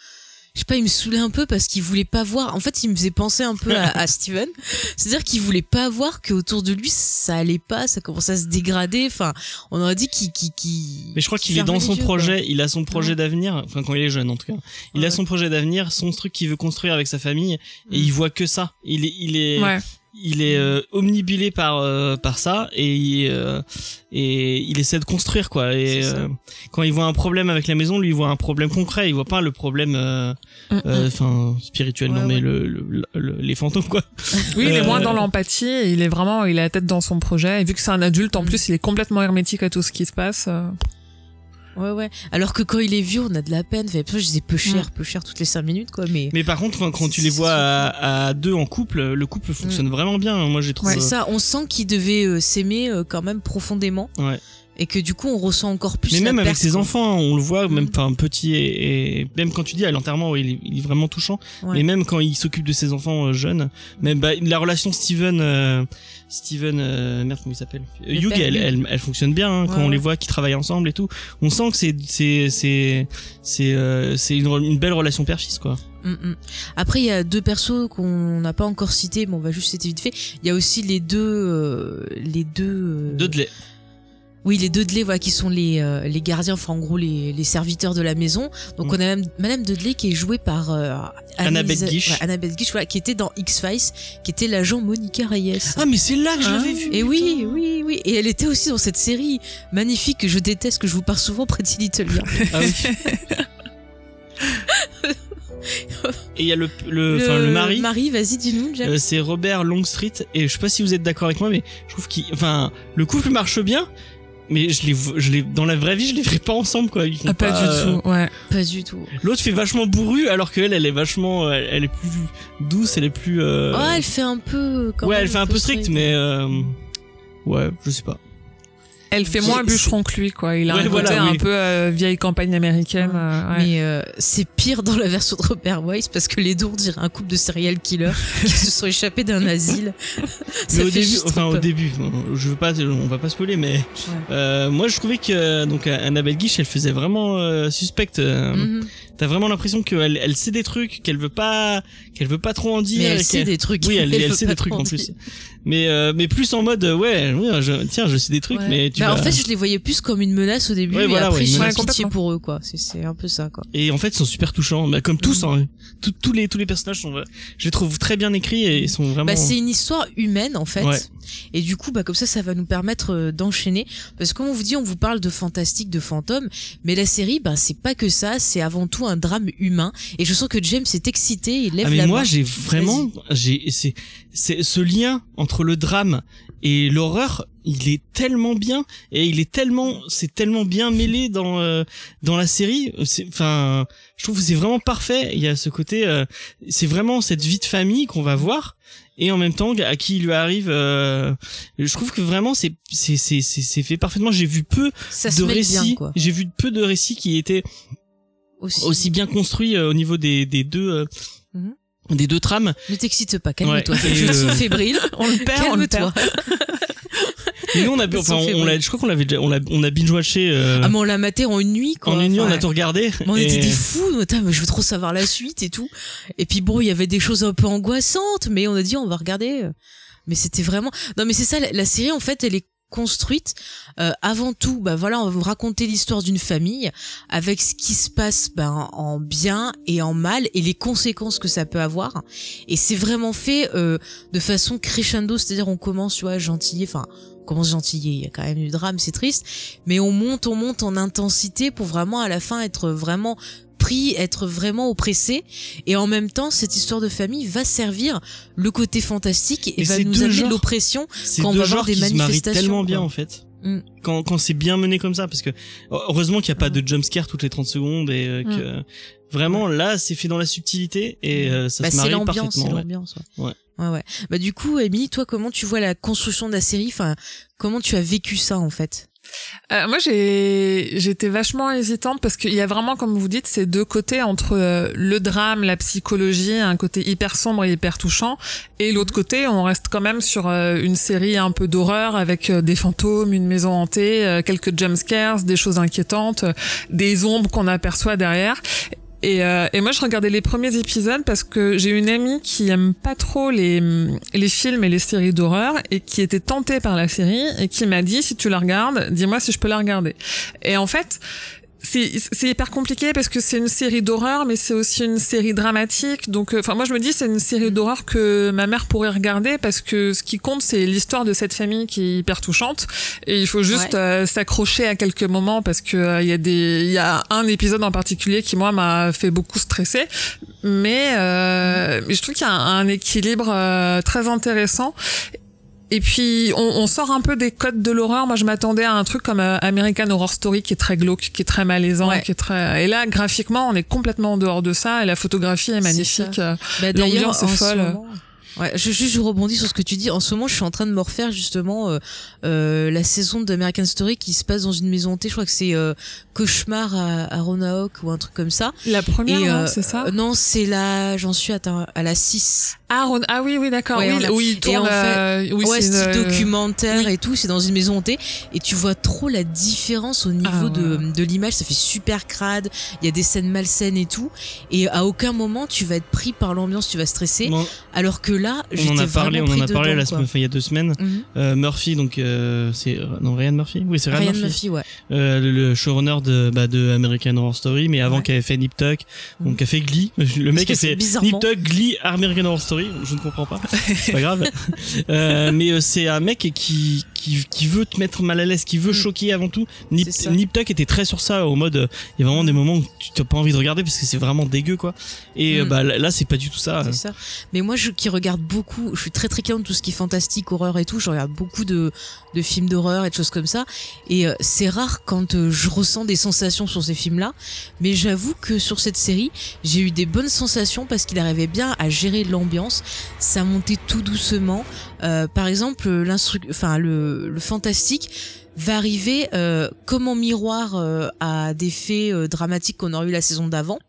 Speaker 1: Je sais pas, il me saoulait un peu parce qu'il voulait pas voir. En fait, il me faisait penser un peu à, à Steven. C'est-à-dire qu'il voulait pas voir qu'autour de lui, ça allait pas, ça commençait à se dégrader. Enfin, on aurait dit qu'il. qu'il- qu'il-
Speaker 2: mais je crois qu'il est dans son projet il a son projet
Speaker 1: Ouais.
Speaker 2: d'avenir enfin quand il est jeune en tout cas il
Speaker 1: Ouais.
Speaker 2: a son projet d'avenir son truc qu'il veut construire avec sa famille et
Speaker 1: Mm.
Speaker 2: il voit que ça il est il est
Speaker 3: Ouais.
Speaker 2: Il est euh, omnibulé par euh, par ça et il, euh, et il essaie de construire quoi et euh, quand il voit un problème avec la maison lui il voit un problème concret il voit pas le problème euh,
Speaker 3: Mm, mm.
Speaker 2: euh, enfin spirituel non
Speaker 1: Ouais,
Speaker 2: mais le, le- le- les fantômes quoi
Speaker 3: Oui, il est moins dans l'empathie. Il est vraiment, il a la tête dans son projet. Et vu que c'est un adulte, en
Speaker 1: Mm.
Speaker 3: plus, il est complètement hermétique à tout ce qui se passe.
Speaker 1: Ouais, ouais. Alors que quand il est vieux, on a de la peine. Fait, je disais peu cher, peu cher toutes les 5 minutes, quoi. Mais,
Speaker 2: mais par contre quand tu les vois à, à deux en couple le couple fonctionne vraiment bien moi j'ai trouvé
Speaker 1: c'est ça, on sent qu'il devait euh, s'aimer euh, quand même profondément.
Speaker 2: Ouais.
Speaker 1: Et que du coup, on ressent encore plus.
Speaker 2: mais
Speaker 1: la
Speaker 2: même avec ses
Speaker 1: quoi.
Speaker 2: enfants, on le voit, même
Speaker 1: Mm.
Speaker 2: enfin petit et, et même quand tu dis à l'enterrement, ouais, il, est, il est vraiment touchant.
Speaker 1: Ouais.
Speaker 2: Mais même quand il s'occupe de ses enfants euh, jeunes, même bah, la relation Steven, euh, Steven, euh, merde comment il s'appelle, Euh, Hugh, elle, elle, elle fonctionne bien hein, quand on les voit qui travaillent ensemble et tout. On sent que c'est c'est c'est c'est euh, c'est une, une belle relation père-fils quoi.
Speaker 1: Mm, mm. Après, il y a deux persos qu'on n'a pas encore cités, mais on va juste citer vite fait. Il y a aussi les deux, euh, les deux. euh,
Speaker 2: Dudley.
Speaker 1: Oui, les Dudley, voilà, qui sont les euh, les gardiens, enfin en gros les, les serviteurs de la maison. Donc
Speaker 2: Mm.
Speaker 1: on a même Madame Dudley qui est jouée par euh, Annalisa-
Speaker 2: Guiche.
Speaker 1: ouais, Annabeth Guiche, voilà, qui était dans X Files, qui était l'agent Monica Reyes.
Speaker 2: Ah mais c'est là que je
Speaker 3: Ah.
Speaker 2: l'avais vu.
Speaker 1: Et oui, oui, oui. Et elle était aussi dans cette série magnifique que je déteste, que je vous parle souvent, Pretty Little Liars.
Speaker 2: Ah oui. Et il y a le le enfin le mari.
Speaker 1: Marie, vas-y, dis-nous.
Speaker 2: Euh, c'est Robert Longstreet et je sais pas si vous êtes d'accord avec moi mais je trouve qu'il enfin le couple marche bien mais je les je les dans la vraie vie je les verrais pas ensemble quoi Ils font
Speaker 3: Ah, pas,
Speaker 2: euh,
Speaker 3: du tout. Ouais.
Speaker 1: Pas du tout.
Speaker 2: l'autre fait vachement bourru alors qu'elle elle est vachement elle, elle est plus douce elle est plus euh,
Speaker 1: Oh, elle fait un peu. Quand
Speaker 2: ouais
Speaker 1: même
Speaker 2: elle fait un peu strict mais euh, ouais je sais pas
Speaker 3: Elle fait moins bûcheron que lui, quoi. Il a
Speaker 2: Ouais,
Speaker 3: un côté
Speaker 2: voilà,
Speaker 3: un
Speaker 2: oui.
Speaker 3: peu euh, vieille campagne américaine. euh, ouais.
Speaker 1: Mais euh, c'est pire dans la version de Robert Weiss parce que les deux on dirait un couple de serial killers qui se sont échappés d'un asile. Ça
Speaker 2: mais au
Speaker 1: fait
Speaker 2: début
Speaker 1: juste
Speaker 2: enfin au début je veux pas on va pas spoiler mais euh, moi je trouvais que donc Annabelle Guiche elle faisait vraiment euh, suspecte
Speaker 1: Mhm.
Speaker 2: t'as vraiment l'impression qu'elle elle sait des trucs qu'elle veut pas qu'elle veut pas trop en dire
Speaker 1: Mais
Speaker 2: et
Speaker 1: elle sait des trucs.
Speaker 2: Oui, elle, elle sait des trucs en
Speaker 1: dire.
Speaker 2: plus. Mais euh, mais plus en mode euh, ouais, oui, je, tiens, je sais des trucs,
Speaker 1: Ouais.
Speaker 2: mais tu
Speaker 1: Bah,
Speaker 2: vas-
Speaker 1: En fait, je les voyais plus comme une menace au début
Speaker 2: Ouais,
Speaker 1: et
Speaker 2: voilà,
Speaker 1: après
Speaker 2: ouais,
Speaker 1: j'ai
Speaker 3: menace.
Speaker 1: pitié
Speaker 3: complètement.
Speaker 1: pour eux quoi. C'est c'est un peu ça quoi.
Speaker 2: et en fait, ils sont super touchants, bah, comme tous. Hein, Tous- tous les tous les personnages sont, je les trouve très bien écrits et ils sont vraiment.
Speaker 1: Bah, c'est une histoire humaine en fait.
Speaker 2: Ouais.
Speaker 1: Et du coup, bah, comme ça, ça va nous permettre euh, d'enchaîner. Parce que comme on vous dit, on vous parle de fantastique, de fantômes. Mais la série, bah, c'est pas que ça. C'est avant tout un drame humain. Et je sens que James est excité. Il lève
Speaker 2: ah mais
Speaker 1: la
Speaker 2: moi, j'ai vraiment, j'ai c'est c'est ce lien entre le drame et l'horreur. Il est tellement bien et il est tellement, c'est tellement bien mêlé dans euh, dans la série. C'est, enfin, je trouve que c'est vraiment parfait. Il y a ce côté, euh, c'est vraiment cette vie de famille qu'on va voir et en même temps à qui il lui arrive. euh, je trouve que vraiment c'est c'est c'est c'est fait parfaitement. J'ai vu peu
Speaker 1: Ça
Speaker 2: de récits. J'ai vu peu de récits qui étaient
Speaker 1: Aussi.
Speaker 2: aussi bien construits au niveau des des deux. Des deux trames,
Speaker 1: Ne t'excite pas, calme-toi.
Speaker 2: Ouais.
Speaker 1: Je suis
Speaker 2: euh,
Speaker 1: fébrile.
Speaker 3: On le perd, on le
Speaker 1: Calme-toi.
Speaker 3: perd.
Speaker 2: mais nous on a, enfin, on, on l'a, je crois qu'on l'avait, déjà- on l'a, on a binge watché euh,
Speaker 1: Ah, mais on l'a maté en une nuit, quoi.
Speaker 2: en une nuit, on a tout regardé.
Speaker 1: Mais on
Speaker 2: et-
Speaker 1: était des fous, Putain, mais je veux trop savoir la suite et tout. Et puis bon, il y avait des choses un peu angoissantes, mais on a dit on va regarder. Mais c'était vraiment. Non, mais c'est ça. La, la série, en fait, elle est construite euh, avant tout. Bah voilà, on va vous raconter l'histoire d'une famille avec ce qui se passe ben, en bien et en mal et les conséquences que ça peut avoir. Et c'est vraiment fait euh, de façon crescendo, c'est-à-dire on commence, tu vois, gentillé, enfin. On commence gentillé, il y a quand même du drame, c'est triste, mais on monte, on monte en intensité pour vraiment à la fin être vraiment pris, être vraiment oppressé. Et en même temps, cette histoire de famille va servir le côté fantastique et,
Speaker 2: Et
Speaker 1: va nous amener l'oppression. quand on va voir des
Speaker 2: qui se
Speaker 1: manifestations,
Speaker 2: tellement bien
Speaker 1: quoi.
Speaker 2: en fait.
Speaker 1: Mm.
Speaker 2: Quand, quand c'est bien mené comme ça, parce que heureusement qu'il n'y a pas de jumpscare toutes les 30 secondes et euh, que vraiment là c'est fait dans la subtilité et euh, ça
Speaker 1: Bah,
Speaker 2: se marie
Speaker 1: c'est
Speaker 2: parfaitement.
Speaker 1: l'ambiance. Ouais.
Speaker 2: Ouais.
Speaker 1: ouais, ouais. Bah du coup, Émilie, toi, comment tu vois la construction de la série? Enfin, comment tu as vécu ça en fait?
Speaker 3: Euh, moi, j'ai j'étais vachement hésitante parce qu'il y a vraiment, comme vous dites, ces deux côtés entre euh, le drame, la psychologie, un côté hyper sombre et hyper touchant, et l'autre côté, on reste quand même sur euh, une série un peu d'horreur avec euh, des fantômes, une maison hantée, quelques jumpscares, des choses inquiétantes, des ombres qu'on aperçoit derrière. Et, euh, et moi, je regardais les premiers épisodes parce que j'ai une amie qui aime pas trop les, les films et les séries d'horreur et qui était tentée par la série et qui m'a dit si tu la regardes, dis-moi si je peux la regarder. Et en fait, c'est hyper compliqué parce que c'est une série d'horreur mais c'est aussi une série dramatique. Donc euh, enfin moi je me dis c'est une série d'horreur que ma mère pourrait regarder parce que ce qui compte c'est l'histoire de cette famille qui est hyper touchante. Et il faut juste
Speaker 1: Ouais.
Speaker 3: euh, s'accrocher à quelques moments parce que euh, il y a des il y a un épisode en particulier qui moi m'a fait beaucoup stresser. Mais euh, mais je trouve qu'il y a un, un équilibre très intéressant et puis on, on sort un peu des codes de l'horreur. Moi, je m'attendais à un truc comme euh, American Horror Story qui est très glauque, qui est très malaisant,
Speaker 1: Ouais.
Speaker 3: qui est très. Et là, graphiquement, on est complètement en dehors de ça. Et la photographie est magnifique. Euh,
Speaker 1: Bah, d'ailleurs,
Speaker 3: L'ambiance est folle.
Speaker 1: moment- Ouais, je, juste, je rebondis sur ce que tu dis. En ce moment, je suis en train de me refaire justement euh, euh, la saison d'American Story qui se passe dans une maison hantée. Je crois que c'est euh, Cauchemar à, à Roanoke ou un truc comme ça.
Speaker 3: La première,
Speaker 1: euh,
Speaker 3: c'est ça?
Speaker 1: Euh, non, c'est là, j'en suis atteint à la 6.
Speaker 3: Ah, Ron- ah oui, oui, d'accord.
Speaker 1: Ouais,
Speaker 3: oui, il
Speaker 1: et en fait-
Speaker 3: euh, oui,
Speaker 1: ouais,
Speaker 3: c'est une-
Speaker 1: documentaire
Speaker 3: oui.
Speaker 1: et tout, c'est dans une maison hantée et tu vois trop la différence au niveau
Speaker 3: Ah,
Speaker 1: de,
Speaker 3: ouais.
Speaker 1: de l'image, ça fait super crade, il y a des scènes malsaines et tout et à aucun moment tu vas être pris par l'ambiance, tu vas stresser
Speaker 2: Bon,
Speaker 1: alors que là,
Speaker 2: on
Speaker 1: j'étais
Speaker 2: en a parlé,
Speaker 1: vraiment
Speaker 2: on en a parlé
Speaker 1: dedans,
Speaker 2: la semaine, il y a deux semaines.
Speaker 1: Mhm.
Speaker 2: Euh, Murphy, donc euh, c'est non Ryan Murphy, oui c'est Ryan,
Speaker 1: Ryan
Speaker 2: Murphy,
Speaker 1: Murphy, ouais.
Speaker 2: Euh, le, le showrunner de bah, de American Horror Story, mais avant
Speaker 1: Ouais.
Speaker 2: qui avait fait Nip Tuck, donc qui a fait Glee. Le mec a
Speaker 1: c'est
Speaker 2: fait Nip Tuck, Glee, American Horror Story. Je ne comprends pas. C'est pas grave. Euh, mais euh, c'est un mec qui qui qui veut te mettre mal à l'aise, qui veut
Speaker 1: Mm.
Speaker 2: choquer avant tout. Nip. Nip Tuck était très sur ça, au mode euh, il y a vraiment des moments où tu t'as pas envie de regarder parce que c'est vraiment dégueu quoi. Et euh,
Speaker 1: Mm.
Speaker 2: bah là, c'est pas du tout ça.
Speaker 1: C'est ça. Mais moi, je qui regarde beaucoup, je suis très très cliente de tout ce qui est fantastique, horreur et tout. Je regarde beaucoup de, de films d'horreur et de choses comme ça. Et euh, c'est rare quand euh, je ressens des sensations sur ces films-là. Mais j'avoue que sur cette série, j'ai eu des bonnes sensations parce qu'il arrivait bien à gérer l'ambiance. Ça montait tout doucement. Euh, par exemple, l'instru, enfin le, le fantastique va arriver euh, comme en miroir euh, à des faits euh, dramatiques qu'on aurait eu la saison d'avant,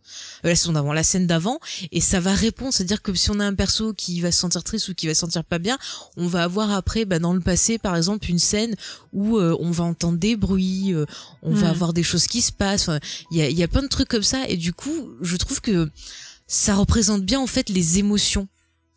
Speaker 1: la saison d'avant, la scène d'avant, et ça va répondre, c'est-à-dire que si on a un perso qui va se sentir triste ou qui va se sentir pas bien, on va avoir après, bah, dans le passé, par exemple, une scène où on va entendre des bruits, on va
Speaker 3: Mm.
Speaker 1: avoir des choses qui se passent, il y a, il y a plein de trucs comme ça, et du coup, je trouve que ça représente bien en fait les émotions.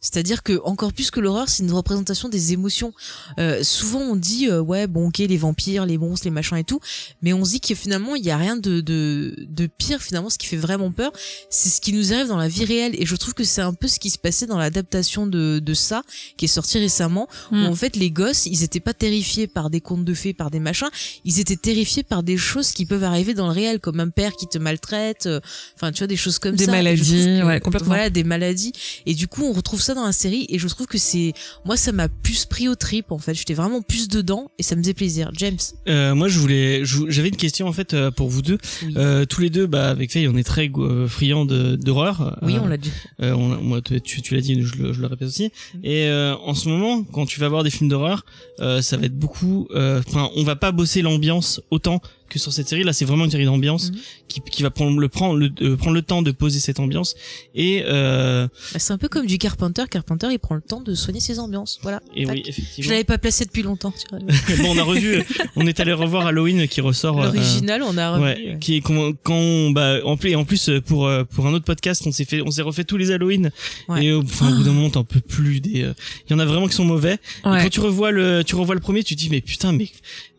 Speaker 1: C'est-à-dire que encore plus que l'horreur, c'est une représentation des émotions. Euh, souvent, on dit euh, ouais, bon, ok, les vampires, les monstres, les machins et tout, mais on se dit que finalement, il y a rien de, de de pire. Finalement, ce qui fait vraiment peur, c'est ce qui nous arrive dans la vie réelle. Et je trouve que c'est un peu ce qui se passait dans l'adaptation de de ça, qui est sorti récemment,
Speaker 3: Mm.
Speaker 1: où en fait les gosses, ils étaient pas terrifiés par des contes de fées, par des machins, ils étaient terrifiés par des choses qui peuvent arriver dans le réel, comme un père qui te maltraite, euh, enfin tu vois des choses comme
Speaker 3: Des
Speaker 1: ça. Je
Speaker 3: maladies, ouais, complètement.
Speaker 1: Voilà, des maladies. Et du coup, on retrouve ça dans la série, et je trouve que c'est, moi, ça m'a plus pris au trip en fait. J'étais vraiment plus dedans, et ça me faisait plaisir. James.
Speaker 2: Euh, moi, je voulais, j'avais une question en fait euh, pour vous deux.
Speaker 1: Oui,
Speaker 2: Euh, tous les deux, bah, avec Faye, on est très euh, friands de- d'horreur.
Speaker 1: oui
Speaker 2: Euh,
Speaker 1: on l'a dit.
Speaker 2: Euh, on- moi, tu, l'as dit, je le, je le répète aussi.
Speaker 1: Mm.
Speaker 2: Et euh, en ce moment, quand tu vas voir des films d'horreur, euh, ça va être beaucoup. euh, Enfin, on va pas bosser l'ambiance autant que sur cette série. Là, c'est vraiment une série d'ambiance
Speaker 1: Mhm.
Speaker 2: qui, qui va prendre le prendre le euh, prendre le temps de poser cette ambiance. Et euh,
Speaker 1: Bah, c'est un peu comme du Carpenter. Carpenter, il prend le temps de soigner ses ambiances. Voilà.
Speaker 2: et
Speaker 1: Tac.
Speaker 2: oui,
Speaker 1: Je
Speaker 2: effectivement.
Speaker 1: l'avais pas placé depuis longtemps. tu vois.
Speaker 2: bon, on a revu. on est allé revoir Halloween qui ressort. euh,
Speaker 1: L'original, on a revu.
Speaker 2: Ouais,
Speaker 1: ouais.
Speaker 2: qui est quand, quand on- bah en plus et en plus pour euh, pour un autre podcast on s'est fait on s'est refait tous les Halloween
Speaker 1: Ouais.
Speaker 2: et enfin au bout d'un moment t'en peux plus des euh, il y en a vraiment qui sont mauvais et quand tu revois le tu revois le premier tu te dis mais putain mais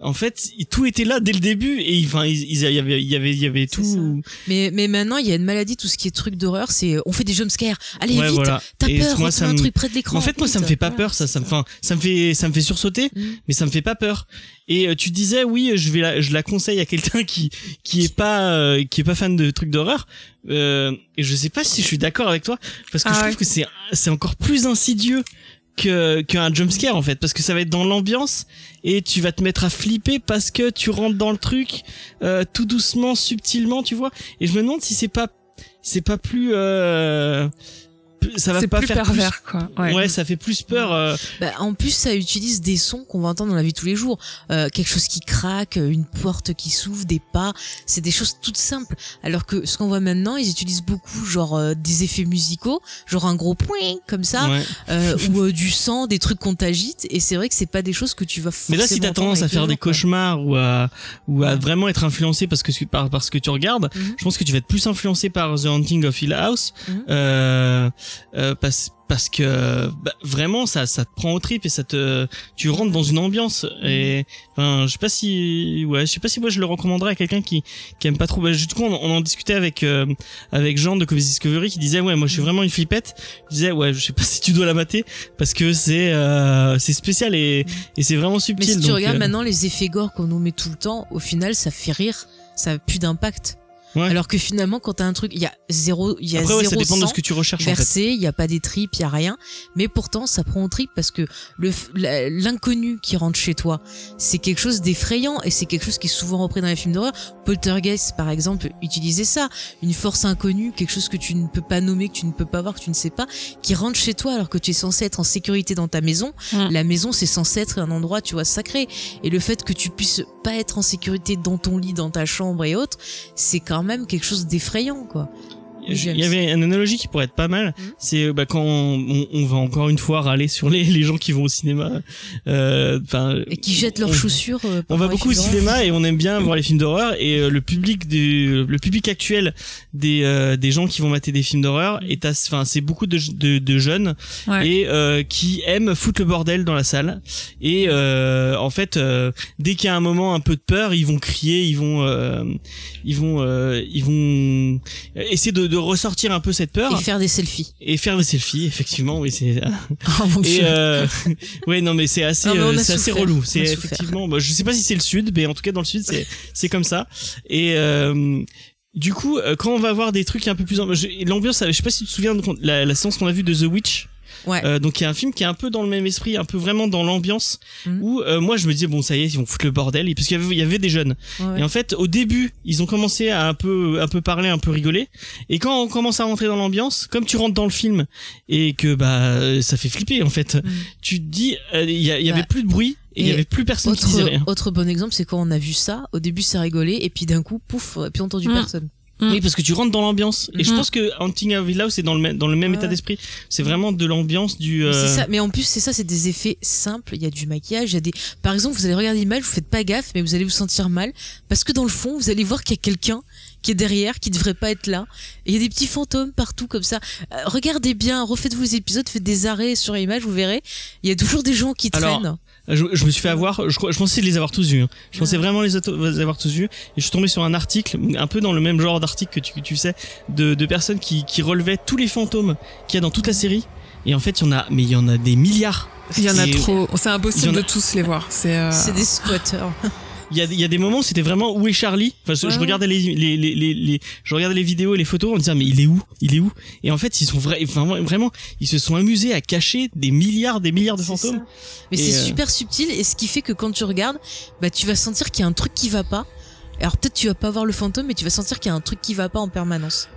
Speaker 2: en fait tout était là dès le début et enfin il, il y avait il y avait il y avait tout
Speaker 1: Mais, mais maintenant, il y a une maladie, tout ce qui est truc d'horreur, c'est, euh, on fait des jumpscares. Allez,
Speaker 2: Ouais,
Speaker 1: vite.
Speaker 2: voilà.
Speaker 1: T'as peur,
Speaker 2: moi, ça
Speaker 1: un
Speaker 2: me-
Speaker 1: truc près de l'écran.
Speaker 2: en fait moi ça me fait pas peur ça ça me enfin ça me fait ça me fait sursauter
Speaker 1: Mm.
Speaker 2: mais ça me fait pas peur et euh, tu disais oui je vais la, je la conseille à quelqu'un qui qui est pas euh, qui est pas fan de trucs d'horreur euh, et je sais pas si je suis d'accord avec toi parce que
Speaker 3: Ah
Speaker 2: je
Speaker 3: ouais.
Speaker 2: trouve que c'est c'est encore plus insidieux qu'un jumpscare en fait parce que ça va être dans l'ambiance et tu vas te mettre à flipper parce que tu rentres dans le truc euh, tout doucement subtilement tu vois. Et je me demande si c'est pas c'est pas plus euh, ça va pas
Speaker 3: plus
Speaker 2: faire plus
Speaker 3: pervers, quoi. Ouais.
Speaker 2: Ouais. ça fait plus peur. euh,
Speaker 1: Bah, en plus, ça utilise des sons qu'on va entendre dans la vie de tous les jours. Euh, quelque chose qui craque, une porte qui s'ouvre, des pas. C'est des choses toutes simples. Alors que ce qu'on voit maintenant, ils utilisent beaucoup, genre euh, des effets musicaux, genre un gros point comme ça,
Speaker 2: ouais.
Speaker 1: euh, ou euh, du sang, des trucs qu'on t'agite. Et c'est vrai que c'est pas des choses que tu vas.
Speaker 2: Mais là, si t'as
Speaker 1: forcément
Speaker 2: tendance à faire des cauchemars ou à ou à
Speaker 1: Ouais.
Speaker 2: vraiment être influencé parce que tu- par parce que tu regardes,
Speaker 1: Mhm.
Speaker 2: je pense que tu vas être plus influencé par The Haunting of Hill House euh, euh, parce parce que bah, vraiment ça ça te prend au trip et ça te tu rentres dans une ambiance et enfin je sais pas si ouais je sais pas si moi je le recommanderais à quelqu'un qui qui aime pas trop bah, du coup on, on en discutait avec euh, avec Jean de Comics Discovery qui disait ouais moi je suis vraiment une flippette je disais ouais je sais pas si tu dois la mater parce que c'est euh, c'est spécial et et c'est vraiment
Speaker 1: Mais
Speaker 2: subtil
Speaker 1: si tu regardes
Speaker 2: euh,
Speaker 1: maintenant les effets gore qu'on nous met tout le temps, au final, ça fait rire. Ça a plus d'impact.
Speaker 2: Ouais.
Speaker 1: Alors que finalement, quand t'as un truc, il y a zéro, il y a
Speaker 2: après ouais
Speaker 1: zéro
Speaker 2: ça dépend de ce que tu recherches en fait
Speaker 1: versé, il y a pas des tripes, il y a rien. Mais pourtant, ça prend au trip parce que le l'inconnu qui rentre chez toi, c'est quelque chose d'effrayant et c'est quelque chose qui est souvent repris dans les films d'horreur. Poltergeist, par exemple, utilisait ça. Une force inconnue, quelque chose que tu ne peux pas nommer, que tu ne peux pas voir, que tu ne sais pas, qui rentre chez toi alors que tu es censé être en sécurité dans ta maison.
Speaker 3: Mm.
Speaker 1: La maison, c'est censé être un endroit, tu vois, sacré. Et le fait que tu puisses pas être en sécurité dans ton lit, dans ta chambre et autres, c'est quand même quelque chose d'effrayant, quoi.
Speaker 2: Il y avait une analogie qui pourrait être pas mal. C'est euh, bah, quand on, on va encore une fois râler sur les, les gens qui vont au cinéma. Euh, Enfin,
Speaker 1: Et qui jettent leurs
Speaker 2: on-
Speaker 1: chaussures. euh,
Speaker 2: On va beaucoup au cinéma et on aime bien voir les films d'horreur et euh, le public du le public actuel des euh, des gens qui vont mater des films d'horreur est assez- enfin c'est beaucoup de, de, de jeunes
Speaker 3: Ouais.
Speaker 2: et euh, qui aiment foutre le bordel dans la salle et euh, en fait euh, dès qu'il y a un moment un peu de peur ils vont crier ils vont euh, ils vont euh, ils vont essayer de, de ressortir un peu cette peur.
Speaker 1: Et faire des selfies.
Speaker 2: et faire des selfies effectivement oui c'est
Speaker 3: Oh mon
Speaker 2: et
Speaker 3: Dieu.
Speaker 2: euh, ouais non mais c'est assez euh, c'est assez relou. C'est effectivement bah, je sais pas si c'est le sud mais en tout cas dans le sud c'est c'est comme ça. Et euh, du coup euh, quand on va voir des trucs un peu plus l'ambiance je sais pas si tu te souviens de la, la séance qu'on a vue de The Witch
Speaker 1: Ouais.
Speaker 2: euh, donc il y a un film qui est un peu dans le même esprit un peu vraiment dans l'ambiance
Speaker 1: Mhm.
Speaker 2: où euh, moi je me disais bon ça y est ils vont foutre le bordel et parce qu'il y avait il y avait des jeunes
Speaker 1: Ouais.
Speaker 2: et en fait, au début, ils ont commencé à un peu, un peu parler, un peu rigoler. Et quand on commence à rentrer dans l'ambiance, comme tu rentres dans le film et que bah ça fait flipper en fait, tu te dis, euh, il y, avait.
Speaker 1: Bah,
Speaker 2: plus de bruit et il y avait plus personne qui disait
Speaker 1: Autre,
Speaker 2: rien.
Speaker 1: autre bon exemple, c'est quand on a vu ça. Au début, ça rigolait, et puis d'un coup, pouf, plus entendu
Speaker 3: Mm.
Speaker 1: personne.
Speaker 3: Mm.
Speaker 2: Oui, parce que tu rentres dans l'ambiance. Et je
Speaker 3: Mhm.
Speaker 2: pense que Hunting of Hill House, c'est dans le même, dans le même
Speaker 1: Ouais.
Speaker 2: état d'esprit. C'est vraiment de l'ambiance du. Euh,
Speaker 1: c'est ça. Mais en plus, c'est ça, c'est des effets simples. Il y a du maquillage, il y a des. Par exemple, vous allez regarder l'image, vous faites pas gaffe, mais vous allez vous sentir mal parce que dans le fond, vous allez voir qu'il y a quelqu'un qui est derrière, qui devrait pas être là. Et il y a des petits fantômes partout comme ça. Euh, regardez bien, refaites vos épisodes, faites des arrêts sur l'image, vous verrez. Il y a toujours des gens qui
Speaker 2: Alors,
Speaker 1: traînent.
Speaker 2: Je, je me suis fait avoir, je, crois- je pensais les avoir tous vus. hein. Je pensais vraiment les, avoir tous vus. Et je suis tombé sur un article, un peu dans le même genre d'article que tu, que tu sais, de, de personnes qui, qui relevaient tous les fantômes qu'il y a dans toute la série. Et en fait, il y en a, mais il y en a des milliards.
Speaker 3: Il y en a trop. C'est impossible
Speaker 2: a-
Speaker 3: de tous les voir. C'est. euh,
Speaker 1: C'est des squatteurs.
Speaker 2: Il y a, il y a des moments où c'était vraiment où est Charlie. Enfin, je, regardais les, les, les, les, les- je regardais les vidéos et les photos en disant mais il est où? Il est où? Et en fait, ils sont vra- vraiment, vraiment, ils se sont amusés à cacher des milliards, des milliards de fantômes.
Speaker 1: Mais c'est
Speaker 2: euh,
Speaker 1: super subtil et ce qui fait que quand tu regardes, bah tu vas sentir qu'il y a un truc qui va pas. Alors peut-être tu vas pas voir le fantôme, mais tu vas sentir qu'il y a un truc qui va pas en permanence.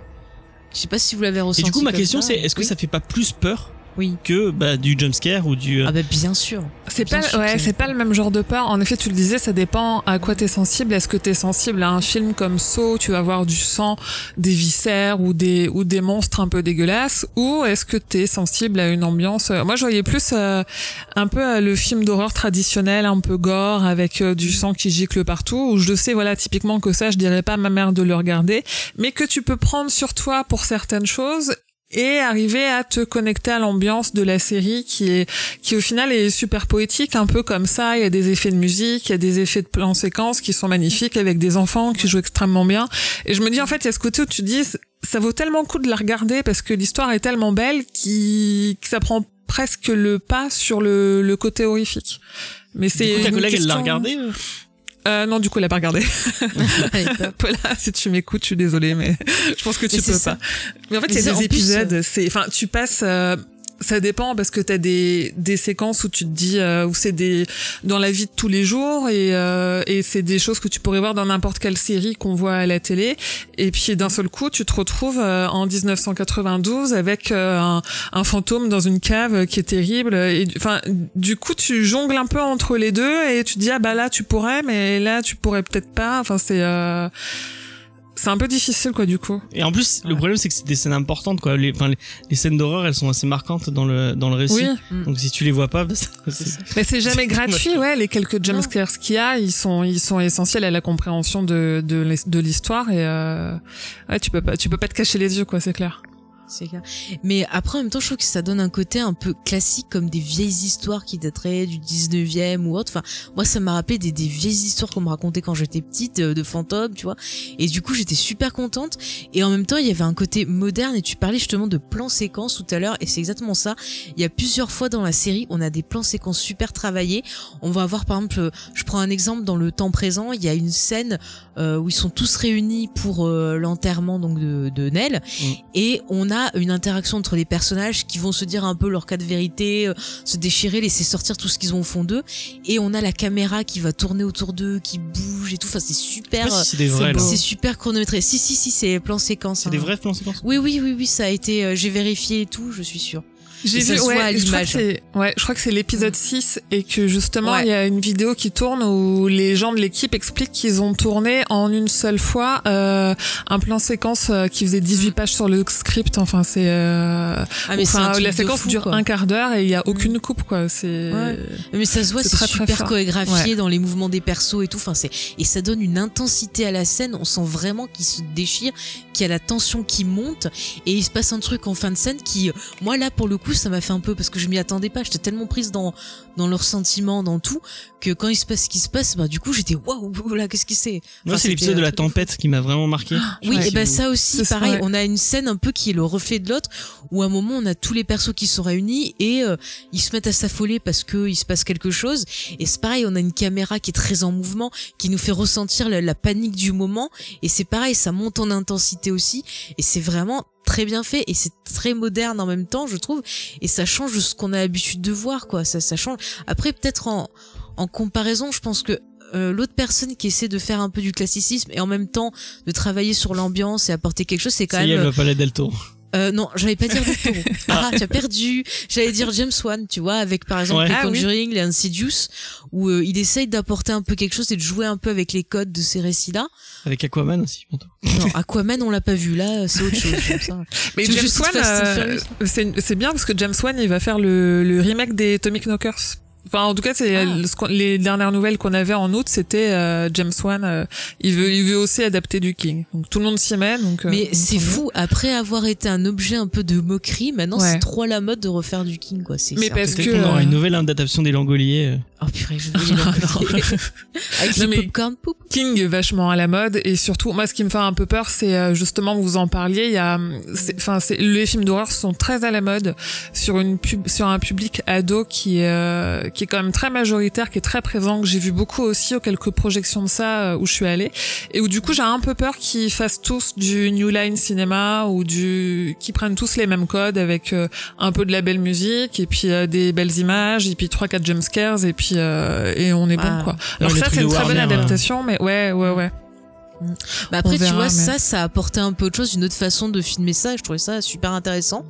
Speaker 1: Je sais pas si vous l'avez
Speaker 2: Et
Speaker 1: ressenti.
Speaker 2: du coup, ma question c'est est-ce que
Speaker 1: Oui.
Speaker 2: ça fait pas plus peur
Speaker 1: Oui.
Speaker 2: que bah, du jumpscare ou du. euh,
Speaker 1: Ah bah bien sûr.
Speaker 3: C'est pas,
Speaker 1: sûr
Speaker 3: ouais, c'est pas le même genre de peur. En effet, tu le disais, ça dépend à quoi t'es sensible. Est-ce que t'es sensible à un film comme Saw, tu vas voir du sang, des viscères ou des ou des monstres un peu dégueulasses, ou est-ce que t'es sensible à une ambiance? Euh, Moi, je voyais plus euh, un peu euh, le film d'horreur traditionnel, un peu gore, avec euh, du sang qui gicle partout. Où je sais, voilà, typiquement que ça, je dirais pas à ma mère de le regarder, mais que tu peux prendre sur toi pour certaines choses et arriver à te connecter à l'ambiance de la série qui est qui au final est super poétique un peu comme ça. Il y a des effets de musique il y a des effets de plans séquences qui sont magnifiques avec des enfants qui jouent extrêmement bien. Et je me dis en fait il y a ce côté où tu dis ça vaut tellement le coup de la regarder parce que l'histoire est tellement belle qui que ça prend presque le pas sur le, le côté horrifique. Mais c'est une
Speaker 2: collègue, elle l'a
Speaker 3: question-
Speaker 2: regardé euh
Speaker 3: euh, non du coup elle a pas regardé. Paula, si tu m'écoutes, je suis désolée, mais je pense que tu
Speaker 1: Mais
Speaker 3: peux
Speaker 1: ça.
Speaker 3: pas. Mais en fait, il y a des épisodes, c'est, enfin, tu passes, euh, ça dépend parce que t'as des des séquences où tu te dis euh, où c'est des dans la vie de tous les jours et euh, et c'est des choses que tu pourrais voir dans n'importe quelle série qu'on voit à la télé. Et puis d'un seul coup tu te retrouves euh, en 1992 avec euh, un, un fantôme dans une cave qui est terrible et enfin du coup tu jongles un peu entre les deux et tu te dis ah bah là tu pourrais mais là tu pourrais peut-être pas. Enfin c'est euh, c'est un peu difficile quoi du coup
Speaker 2: Et en plus, le problème, c'est que c'est des scènes importantes, quoi. Les, enfin, les, les scènes d'horreur, elles sont assez marquantes dans le, dans le récit.
Speaker 3: oui
Speaker 2: Donc, si tu les vois pas, bah,
Speaker 3: Mais c'est jamais gratuit, ouais. Les quelques jumpscares qu'il y a, ils sont, ils sont essentiels à la compréhension de, de, de l'histoire et euh, ouais, tu peux pas, tu peux pas te cacher les yeux, quoi, c'est clair.
Speaker 1: C'est clair. Mais après, en même temps, je trouve que ça donne un côté un peu classique, comme des vieilles histoires qui dateraient du 19e ou autre. Enfin, moi, ça m'a rappelé des, des vieilles histoires qu'on me racontait quand j'étais petite, euh, de fantômes, tu vois. Et du coup, j'étais super contente. Et en même temps, il y avait un côté moderne. Et tu parlais justement de plans séquences tout à l'heure. Et c'est exactement ça. Il y a plusieurs fois dans la série, on a des plans séquences super travaillés. On va avoir, par exemple, je prends un exemple dans le temps présent. Il y a une scène euh, où ils sont tous réunis pour euh, l'enterrement donc de, de Nell.
Speaker 2: Mm.
Speaker 1: Et on a une interaction entre les personnages qui vont se dire un peu leur cas de vérité, euh, se déchirer, laisser sortir tout ce qu'ils ont au fond d'eux. Et on a la caméra qui va tourner autour d'eux, qui bouge et tout. Enfin, c'est super.
Speaker 2: Si c'est
Speaker 1: super chronométré. Si, si, si, c'est plan séquence.
Speaker 2: C'est
Speaker 1: hein.
Speaker 2: des vrais plans séquences
Speaker 1: Oui, oui, oui, oui, ça a été. euh, J'ai vérifié et tout, je suis sûre.
Speaker 3: J'ai vu, ouais, je crois que
Speaker 1: l'image.
Speaker 3: c'est, ouais, je crois que c'est l'épisode 6 et que justement,
Speaker 1: Ouais.
Speaker 3: il y a une vidéo qui tourne où les gens de l'équipe expliquent qu'ils ont tourné en une seule fois, euh, un plan séquence euh, qui faisait 18 pages sur le script. Enfin, c'est, euh,
Speaker 1: Ah,
Speaker 3: enfin, la séquence
Speaker 1: fou,
Speaker 3: dure
Speaker 1: quoi.
Speaker 3: un quart d'heure et il y a aucune coupe, quoi. C'est,
Speaker 1: Ouais. Mais ça se voit,
Speaker 3: C'est très, très
Speaker 1: super
Speaker 3: fort.
Speaker 1: chorégraphié dans les mouvements des persos et tout. Enfin, c'est et ça donne une intensité à la scène. On sent vraiment qu'il se déchire, qu'il y a la tension qui monte et il se passe un truc en fin de scène qui, euh, moi là pour le coup, ça m'a fait un peu parce que je m'y attendais pas. J'étais tellement prise dans dans leurs sentiments, dans tout, que quand il se passe ce qui se passe, bah du coup j'étais waouh là qu'est-ce qui c'est?
Speaker 2: Moi,
Speaker 1: Enfin,
Speaker 2: c'est l'épisode de
Speaker 1: un
Speaker 2: la tempête qui m'a vraiment marqué.
Speaker 1: Oui,
Speaker 3: Ouais.
Speaker 1: et ben ça aussi, pareil.
Speaker 3: ouais.
Speaker 1: On a une scène un peu qui est le reflet de l'autre, où à un moment on a tous les persos qui sont réunis et euh, ils se mettent à s'affoler parce que il se passe quelque chose. Et c'est pareil, on a une caméra qui est très en mouvement, qui nous fait ressentir la, la panique du moment. Et c'est pareil, ça monte en intensité aussi. Et c'est vraiment très bien fait et c'est très moderne en même temps, je trouve. Et ça change de ce qu'on a l'habitude de voir, quoi. Ça, ça change. Après, peut-être en, en comparaison, je pense que euh, l'autre personne qui essaie de faire un peu du classicisme et en même temps de travailler sur l'ambiance et apporter quelque chose, c'est quand
Speaker 2: Ça y est,
Speaker 1: même.
Speaker 2: elle va pas la Del Toro.
Speaker 1: Euh, non, j'allais pas dire Del Toro. ah, tu as perdu. J'allais dire James Wan, tu vois, avec par exemple
Speaker 2: Ouais.
Speaker 1: les
Speaker 3: Ah oui.
Speaker 1: Conjuring, les Insidious, où euh, il essaye d'apporter un peu quelque chose et de jouer un peu avec les codes de ces récits-là.
Speaker 2: Avec Aquaman aussi, bientôt.
Speaker 1: Non, Aquaman, on l'a pas vu là, c'est autre chose. comme ça.
Speaker 3: Mais James Wan, euh, c'est c'est bien parce que James Wan, il va faire le, le remake des Atomic Knockers. Enfin, en tout cas, c'est
Speaker 1: Ah.
Speaker 3: les dernières nouvelles qu'on avait en août, c'était euh, James Wan. euh, il veut, il veut aussi adapter du King. Donc tout le monde s'y met. Donc, euh,
Speaker 1: Mais c'est fou, après avoir été un objet un peu de moquerie, maintenant
Speaker 3: Ouais.
Speaker 1: c'est trop à la mode de refaire du King, quoi. C'est
Speaker 3: Mais parce que,
Speaker 2: qu'on aura
Speaker 3: euh,
Speaker 2: une nouvelle adaptation des Langoliers. Euh.
Speaker 1: Oh purée, je. Avec
Speaker 3: Non,
Speaker 1: les popcorn poop.
Speaker 3: King est vachement à la mode et surtout moi ce qui me fait un peu peur c'est euh, justement vous en parliez il y a c'est- enfin les films d'horreur sont très à la mode sur une pub sur un public ado qui est euh, qui est quand même très majoritaire qui est très présent que j'ai vu beaucoup aussi aux quelques projections de ça euh, où je suis allée et où du coup j'ai un peu peur qu'ils fassent tous du New Line Cinema ou du qu'ils prennent tous les mêmes codes avec euh, un peu de la belle musique et puis euh, des belles images et puis trois quatre jumpscares et puis euh, et on est bon quoi. Alors ça c'est une très bonne
Speaker 2: Warner,
Speaker 3: adaptation mais ouais ouais ouais
Speaker 1: Bah après,
Speaker 3: On
Speaker 1: tu vois,
Speaker 3: mais-
Speaker 1: ça, ça a apporté un peu autre chose, une autre façon de filmer ça. Je trouvais ça super intéressant.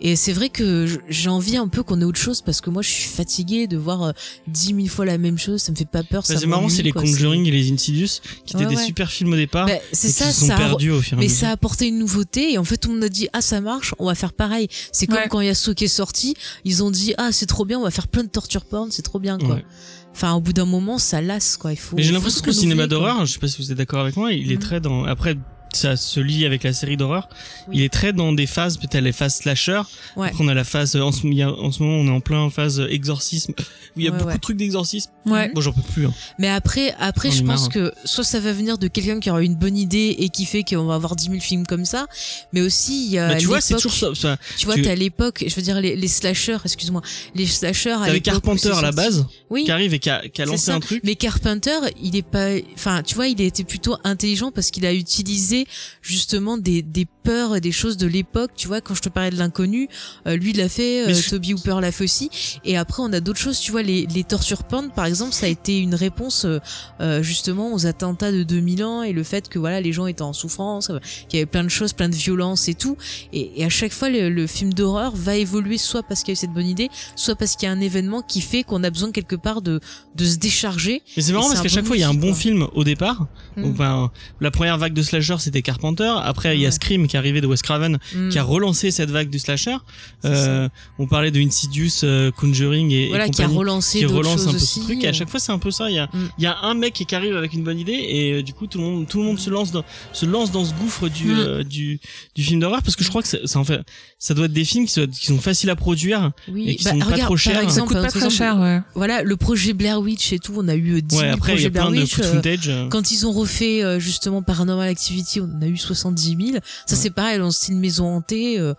Speaker 1: Et c'est vrai que j'ai envie un peu qu'on ait autre chose parce que moi, je suis fatiguée de voir euh, dix mille fois la même chose. Ça me fait pas peur.
Speaker 2: Bah, c'est marrant, c'est les Conjuring et les Insidious, qui étaient
Speaker 1: Ouais,
Speaker 2: des super films au départ.
Speaker 1: Bah, c'est ça,
Speaker 2: qui se sont
Speaker 1: ça a-
Speaker 2: perdus au fur et à
Speaker 1: mais ça a apporté une nouveauté et en fait tout le monde a dit ah ça marche on va faire pareil c'est comme
Speaker 3: Ouais.
Speaker 1: quand Yasso qui est sorti ils ont dit ah c'est trop bien on va faire plein de torture porn c'est trop bien quoi
Speaker 2: Ouais.
Speaker 1: Enfin au bout d'un moment ça lasse quoi il faut
Speaker 2: Mais j'ai l'impression que le cinéma d'horreur, je sais pas si vous êtes d'accord avec moi, il est
Speaker 1: Mhm.
Speaker 2: très dans. Après, ça se lie avec la série d'horreur.
Speaker 1: Oui.
Speaker 2: Il est très dans des phases, peut-être les phases slasher.
Speaker 1: Ouais.
Speaker 2: Après, on a la phase. En ce, il y a- en ce moment, on est en plein phase exorcisme. Où il y a
Speaker 1: Ouais,
Speaker 2: beaucoup
Speaker 1: ouais.
Speaker 2: de trucs d'exorcisme.
Speaker 3: ouais
Speaker 2: Bon, j'en peux plus. Hein.
Speaker 1: mais après après je pense
Speaker 2: marre.
Speaker 1: que soit ça va venir de quelqu'un qui aura une bonne idée et qui fait qu'on va avoir 10 000 films comme ça mais aussi il y a
Speaker 2: Bah, tu vois, c'est toujours ça. ça
Speaker 1: tu vois t'as l'époque je veux dire les, les slashers excuse-moi les slashers à
Speaker 2: T'avais Carpenter à la base,
Speaker 1: oui
Speaker 2: qui arrive et qui a, qui a
Speaker 1: C'est
Speaker 2: lancé
Speaker 1: ça.
Speaker 2: un truc.
Speaker 1: Mais Carpenter, il est pas, enfin, tu vois, il a été plutôt intelligent parce qu'il a utilisé justement des, des peurs et des choses de l'époque. Tu vois, quand je te parlais de l'inconnu, euh, lui l'a fait, euh,
Speaker 2: je-
Speaker 1: Toby Hooper l'a fait aussi. Et après, on a d'autres choses. Tu vois, les, les torture porn, par exemple, ça a été une réponse euh, euh, justement aux attentats de 2000 ans et le fait que voilà, les gens étaient en souffrance, euh, qu'il y avait plein de choses, plein de violences et tout. Et, et à chaque fois, le, le film d'horreur va évoluer soit parce qu'il y a eu cette bonne idée, soit parce qu'il y a un événement qui fait qu'on a besoin quelque part de de se décharger
Speaker 2: Mais c'est marrant parce
Speaker 1: c'est
Speaker 2: qu'à chaque fois, il y a un bon film au départ.
Speaker 1: Mm.
Speaker 2: Donc, la première vague de slasher, c'était c'était Carpenter. Après, il y a
Speaker 1: Ouais.
Speaker 2: Scream qui est arrivé de Wes Craven,
Speaker 1: Mm.
Speaker 2: qui a relancé cette vague du slasher. Euh, on parlait de Insidious, euh, Conjuring et, et
Speaker 1: voilà, qui a relancé
Speaker 2: qui relance un peu
Speaker 1: aussi.
Speaker 2: ce truc. Et à chaque fois, c'est un peu ça. Il y a,
Speaker 1: Mm.
Speaker 2: il y a un mec qui arrive avec une bonne idée et euh, du coup, tout le monde, tout le monde se lance dans, se lance dans ce gouffre du,
Speaker 1: Mm.
Speaker 2: euh, du, du film d'horreur parce que je crois que ça, ça en fait, ça doit être des films qui sont, qui sont faciles à produire.
Speaker 1: oui,
Speaker 2: et qui
Speaker 1: bah,
Speaker 2: sont pas trop chers.
Speaker 1: Par
Speaker 2: Ça
Speaker 3: coûte
Speaker 1: par
Speaker 3: pas très
Speaker 1: exemple,
Speaker 3: cher, ouais.
Speaker 1: Voilà, le projet Blair Witch et tout, on a eu 10
Speaker 2: Ouais,
Speaker 1: 000
Speaker 2: après, il y
Speaker 1: projets
Speaker 2: a plein
Speaker 1: Blair
Speaker 2: de
Speaker 1: Witch.
Speaker 2: foot
Speaker 1: euh,
Speaker 2: footage. euh,
Speaker 1: Quand ils ont refait euh, justement Paranormal Activity, on a eu 70 000. Ça
Speaker 2: Ouais.
Speaker 1: c'est pareil, dans style maison hantée. euh,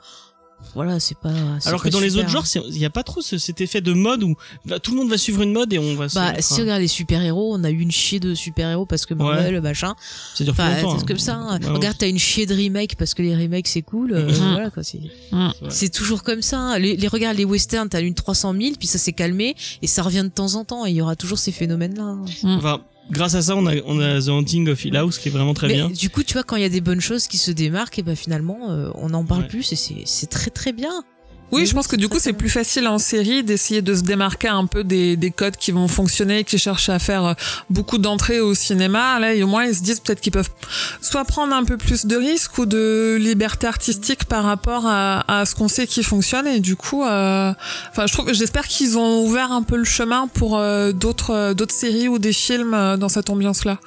Speaker 1: voilà, c'est pas. c'est
Speaker 2: Alors
Speaker 1: pas
Speaker 2: que dans les
Speaker 1: super.
Speaker 2: autres genres, c'est- il n'y a pas trop ce- cet effet de mode où bah, tout le monde va suivre une mode et on va se.
Speaker 1: Bah, si on regarde les super-héros, on a eu une chier de super-héros parce que Marvel, machin.
Speaker 2: ça dure plus
Speaker 1: Enfin,
Speaker 2: longtemps.
Speaker 1: c'est
Speaker 2: hein.
Speaker 1: comme ça. hein. Regarde, t'as une chier de remake parce que les remakes c'est cool. euh. Voilà quoi. C'est.
Speaker 2: Ouais.
Speaker 1: c'est toujours comme ça. hein. Les, les regarde les westerns, t'as une 300 000, puis ça s'est calmé et ça revient de temps en temps. Et il y aura toujours ces phénomènes-là.
Speaker 2: Enfin, grâce à ça, on a, on a The Haunting of Hill House qui est vraiment très
Speaker 1: Mais
Speaker 2: bien.
Speaker 1: du coup, tu vois, quand il y a des bonnes choses qui se démarquent, et ben finalement, euh, on en parle
Speaker 2: Ouais.
Speaker 1: plus et c'est c'est très très bien.
Speaker 3: Oui, je pense que du coup, c'est plus facile en série d'essayer de se démarquer un peu des, des codes qui vont fonctionner, qui cherchent à faire euh, beaucoup d'entrées au cinéma. Là, et au moins, ils se disent peut-être qu'ils peuvent soit prendre un peu plus de risques ou de liberté artistique par rapport à, à ce qu'on sait qui fonctionne. Et du coup, euh, enfin, je trouve, j'espère qu'ils ont ouvert un peu le chemin pour euh, d'autres euh, d'autres séries ou des films dans cette ambiance-là.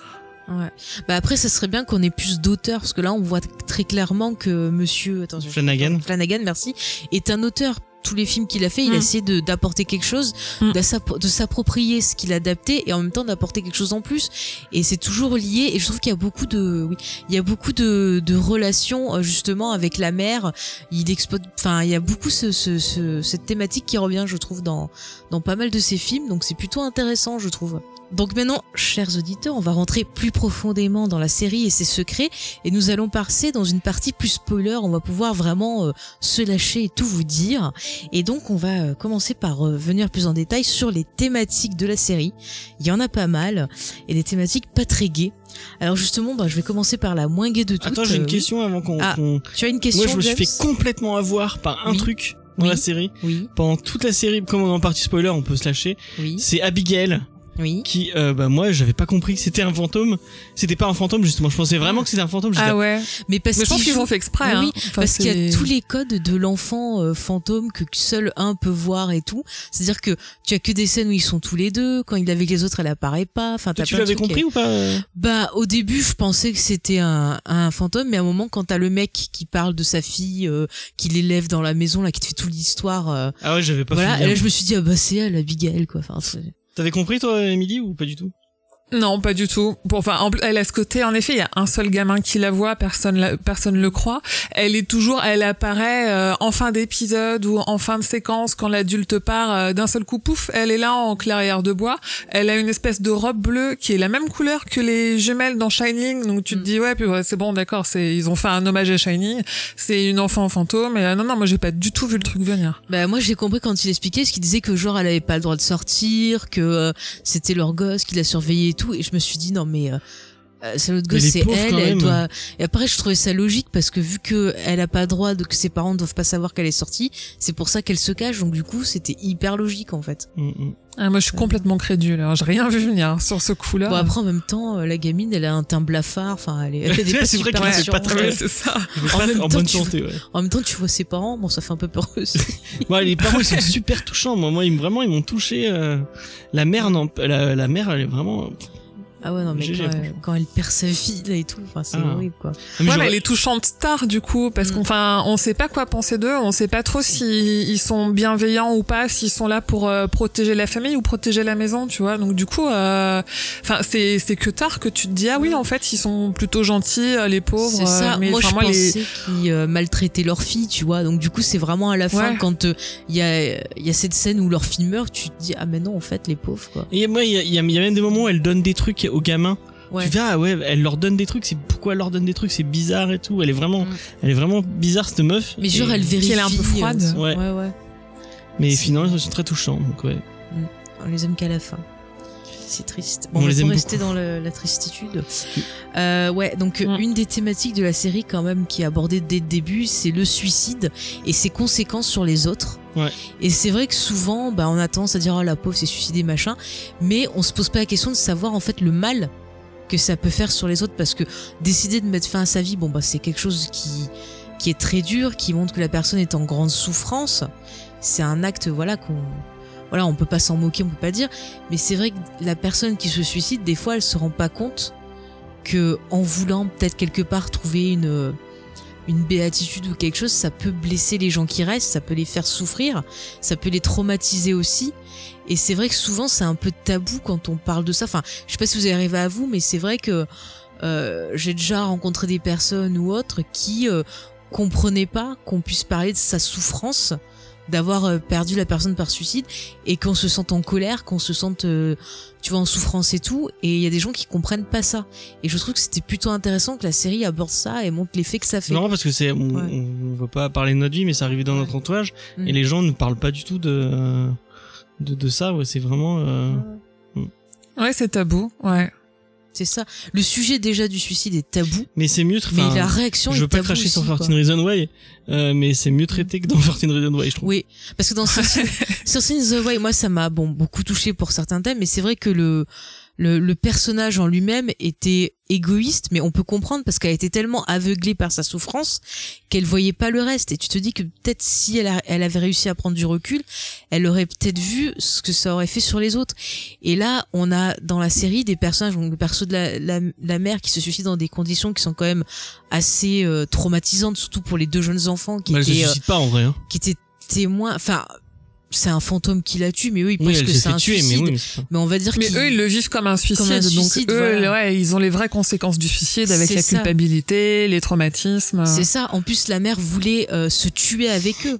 Speaker 1: Ouais. Bah après, ça serait bien qu'on ait plus d'auteurs parce que là, on voit très clairement que Monsieur attends,
Speaker 2: Flanagan.
Speaker 1: Flanagan, merci, est un auteur. Tous les films qu'il a fait, il
Speaker 3: Mm.
Speaker 1: a essayé de d'apporter quelque chose,
Speaker 3: Mm.
Speaker 1: de s'approprier ce qu'il a adapté et en même temps d'apporter quelque chose en plus. Et c'est toujours lié. Et je trouve qu'il y a beaucoup de, oui, il y a beaucoup de, de relations euh, justement avec la mère. Il exploite, enfin, il y a beaucoup ce, ce, ce- cette thématique qui revient, je trouve, dans dans pas mal de ses films. Donc c'est plutôt intéressant, je trouve. Donc maintenant, chers auditeurs, on va rentrer plus profondément dans la série et ses secrets et nous allons passer dans une partie plus spoiler. On va pouvoir vraiment euh, se lâcher et tout vous dire. Et donc on va euh, commencer par euh, venir plus en détail sur les thématiques de la série. Il y en a pas mal et des thématiques pas très gaies. Alors justement, bah, je vais commencer par la moins gaie de toutes.
Speaker 2: Attends, j'ai
Speaker 1: Euh,
Speaker 2: une
Speaker 1: oui.
Speaker 2: question avant qu'on.
Speaker 1: Ah, Tu as une question
Speaker 2: Moi, je me suis fait complètement avoir par un
Speaker 1: Oui.
Speaker 2: truc dans
Speaker 1: Oui.
Speaker 2: la série.
Speaker 1: Oui,
Speaker 2: Pendant toute la série, comme on est en partie spoiler, on peut se lâcher.
Speaker 1: oui,
Speaker 2: C'est Abigail
Speaker 1: oui.
Speaker 2: qui, euh, bah moi, j'avais pas compris que c'était un fantôme. C'était pas un fantôme justement. Je pensais vraiment que c'était un fantôme.
Speaker 3: Ah ouais.
Speaker 1: Mais parce
Speaker 3: Mais je pense
Speaker 1: qu'il
Speaker 3: qu'ils ont fait exprès.
Speaker 1: Ah
Speaker 3: hein.
Speaker 1: oui,
Speaker 3: Enfin,
Speaker 1: parce qu'il y a
Speaker 3: c'est-
Speaker 1: tous les codes de l'enfant euh, fantôme que seul un peut voir et tout. C'est-à-dire que tu as que des scènes où ils sont tous les deux. Quand il est avec les autres, elle apparaît pas. Enfin, t'as
Speaker 2: tu l'avais compris ou pas euh
Speaker 1: Bah, au début, je pensais que c'était un, un fantôme, mais à un moment, quand t'as le mec qui parle de sa fille, euh, qui l'élève dans la maison, là, qui te fait toute l'histoire, euh,
Speaker 2: Ah ouais, j'avais pas
Speaker 1: voilà.
Speaker 2: fait
Speaker 1: Et là, je me suis dit, ah bah c'est elle, Abigail, quoi. Enfin, c'est-
Speaker 2: T'avais compris toi, Emily, ou pas du tout?
Speaker 3: Non, pas du tout. Bon, enfin, en elle a ce côté. En effet, il y a un seul gamin qui la voit, personne, la- personne le croit. Elle est toujours, elle apparaît euh, en fin d'épisode ou en fin de séquence quand l'adulte part euh, d'un seul coup. Pouf, elle est là en clairière de bois. Elle a une espèce de robe bleue qui est la même couleur que les jumelles dans Shining. Donc tu te
Speaker 1: Mm.
Speaker 3: dis ouais, puis ouais, c'est bon, d'accord. C'est ils ont fait un hommage à Shining. C'est une enfant fantôme. Et euh, non, non, moi j'ai pas du tout vu le truc venir.
Speaker 1: Bah moi j'ai compris quand il expliquait ce qu'il disait que genre elle avait pas le droit de sortir, que euh, c'était leur gosse qui l'a et tout et je me suis dit non mais euh, c'est l'autre gosse c'est elle, elle doit et après je trouvais ça logique parce que vu que elle a pas droit de que ses parents ne doivent pas savoir qu'elle est sortie, c'est pour ça qu'elle se cache donc du coup c'était hyper logique en fait.
Speaker 2: Mm, mm.
Speaker 3: Ah, moi je suis complètement crédule. Alors j'ai rien vu venir hein, sur ce coup-là.
Speaker 1: Bon après en même temps euh, la gamine elle a un teint blafard, enfin elle est, elle est pas
Speaker 2: C'est vrai qu'elle est pas très-
Speaker 3: Ouais, c'est ça.
Speaker 1: En même
Speaker 2: en
Speaker 1: temps,
Speaker 2: bonne
Speaker 1: tu-
Speaker 2: santé, ouais.
Speaker 1: En même temps tu vois ses parents, bon ça fait un peu peur aussi.
Speaker 2: Ouais, les parents ils sont super touchants. Moi, moi, ils, vraiment, ils m'ont touché. euh, la mère, non, la, la mère, elle est vraiment.
Speaker 1: Ah ouais non mais quand, elle-
Speaker 2: franchement.
Speaker 1: quand elle perd sa vie là et tout, enfin c'est
Speaker 2: Ah.
Speaker 1: horrible quoi.
Speaker 2: Mais
Speaker 3: Ouais, mais elle est touchante tard du coup parce
Speaker 1: Mm.
Speaker 3: qu'enfin on sait pas quoi penser d'eux, on sait pas trop si ils sont bienveillants ou pas, s'ils sont là pour euh, protéger la famille ou protéger la maison, tu vois. Donc du coup, euh, enfin c'est c'est que tard que tu te dis ah oui en fait ils sont plutôt gentils euh, les pauvres.
Speaker 1: C'est ça.
Speaker 3: mais
Speaker 1: moi, je
Speaker 3: moi, les-
Speaker 1: pensais qu'ils euh, maltraitaient leur fille, tu vois. Donc, du coup, c'est vraiment à la fin,
Speaker 3: Ouais.
Speaker 1: quand euh, il y, a, il y a cette scène où leur fille meurt, tu te dis, ah, mais non, en fait, les pauvres, quoi.
Speaker 2: Et moi, il y a, il y a- il y a même des moments où elle donne des trucs aux gamins.
Speaker 1: Ouais.
Speaker 2: Tu ah ouais, elle leur donne des trucs. C'est pourquoi elle leur donne des trucs, c'est bizarre et tout. Elle est vraiment,
Speaker 1: Mm.
Speaker 2: elle est vraiment bizarre cette meuf.
Speaker 1: Mais genre,
Speaker 2: Et-
Speaker 1: elle vérifie.
Speaker 3: elle est un peu froide.
Speaker 1: euh,
Speaker 2: Ouais.
Speaker 1: ouais, ouais.
Speaker 2: Mais finalement, ils sont très touchants. Donc ouais.
Speaker 1: On les aime qu'à la fin. C'est triste.
Speaker 2: On
Speaker 1: Bon, on
Speaker 2: les
Speaker 1: va
Speaker 2: aime
Speaker 1: rester dans le- la tristitude. Euh, ouais, donc euh,
Speaker 3: Mm.
Speaker 1: une des thématiques de la série quand même qui est abordée dès le début, c'est le suicide et ses conséquences sur les autres.
Speaker 2: Ouais.
Speaker 1: Et c'est vrai que souvent, bah, on a tendance à dire oh la pauvre s'est suicidée machin, mais on se pose pas la question de savoir en fait le mal que ça peut faire sur les autres parce que décider de mettre fin à sa vie, bon bah c'est quelque chose qui qui est très dur, qui montre que la personne est en grande souffrance. C'est un acte voilà qu'on voilà, on peut pas s'en moquer, on peut pas dire, mais c'est vrai que la personne qui se suicide, des fois, elle se rend pas compte que en voulant peut-être quelque part trouver une une béatitude ou quelque chose, ça peut blesser les gens qui restent, ça peut les faire souffrir, ça peut les traumatiser aussi. Et c'est vrai que souvent c'est un peu tabou quand on parle de ça. Enfin, je sais pas si vous arrivez à vous, mais c'est vrai que euh, j'ai déjà rencontré des personnes ou autres qui euh, comprenaient pas qu'on puisse parler de sa souffrance d'avoir euh, perdu la personne par suicide et qu'on se sente en colère, qu'on se sente, euh, tu vois, en souffrance et tout. Et il y a des gens qui comprennent pas ça. Et je trouve que c'était plutôt intéressant que la série aborde ça et montre l'effet que ça fait.
Speaker 2: Non, parce que c'est, on,
Speaker 1: Ouais.
Speaker 2: on va pas parler de notre vie, mais c'est arrivé dans notre entourage
Speaker 1: Mm.
Speaker 2: et les gens ne parlent pas du tout de de, de ça. Ouais, c'est vraiment. euh,
Speaker 3: Ouais, c'est tabou. Ouais.
Speaker 1: C'est ça. Le sujet déjà du suicide est tabou,
Speaker 2: Mais c'est mieux.
Speaker 1: mais la réaction
Speaker 2: je
Speaker 1: est
Speaker 2: veux pas cracher sur. 14 Reasons Why, euh, mais c'est mieux traité que dans 14 Reasons Why, je trouve.
Speaker 1: Oui, parce que dans Something Something in the Way, moi ça m'a bon beaucoup touché pour certains thèmes, mais c'est vrai que le le, le personnage en lui-même était égoïste, mais on peut comprendre parce qu'elle était tellement aveuglée par sa souffrance qu'elle voyait pas le reste. Et tu te dis que peut-être si elle, a- elle avait réussi à prendre du recul, elle aurait peut-être vu ce que ça aurait fait sur les autres. Et là, on a dans la série des personnages, donc le perso de la, la, la mère qui se suicide dans des conditions qui sont quand même assez euh, traumatisantes, surtout pour les deux jeunes enfants qui
Speaker 2: Bah,
Speaker 1: étaient euh,
Speaker 2: suicide pas en vrai. Hein.
Speaker 1: qui était témoin enfin c'est un fantôme qui la tue mais eux ils
Speaker 2: Oui,
Speaker 1: pensent
Speaker 2: elle
Speaker 1: que c'est un
Speaker 2: tuer, mais
Speaker 1: suicide
Speaker 2: oui.
Speaker 1: mais, on va dire
Speaker 3: Mais
Speaker 1: qu'ils
Speaker 3: eux, ils le vivent comme un suicide.
Speaker 1: un
Speaker 3: donc
Speaker 1: suicide,
Speaker 3: eux,
Speaker 1: voilà.
Speaker 3: ouais, ils ont les vraies conséquences du suicide avec la
Speaker 1: ça.
Speaker 3: culpabilité, les traumatismes.
Speaker 1: c'est ça en plus la mère voulait euh, se tuer avec eux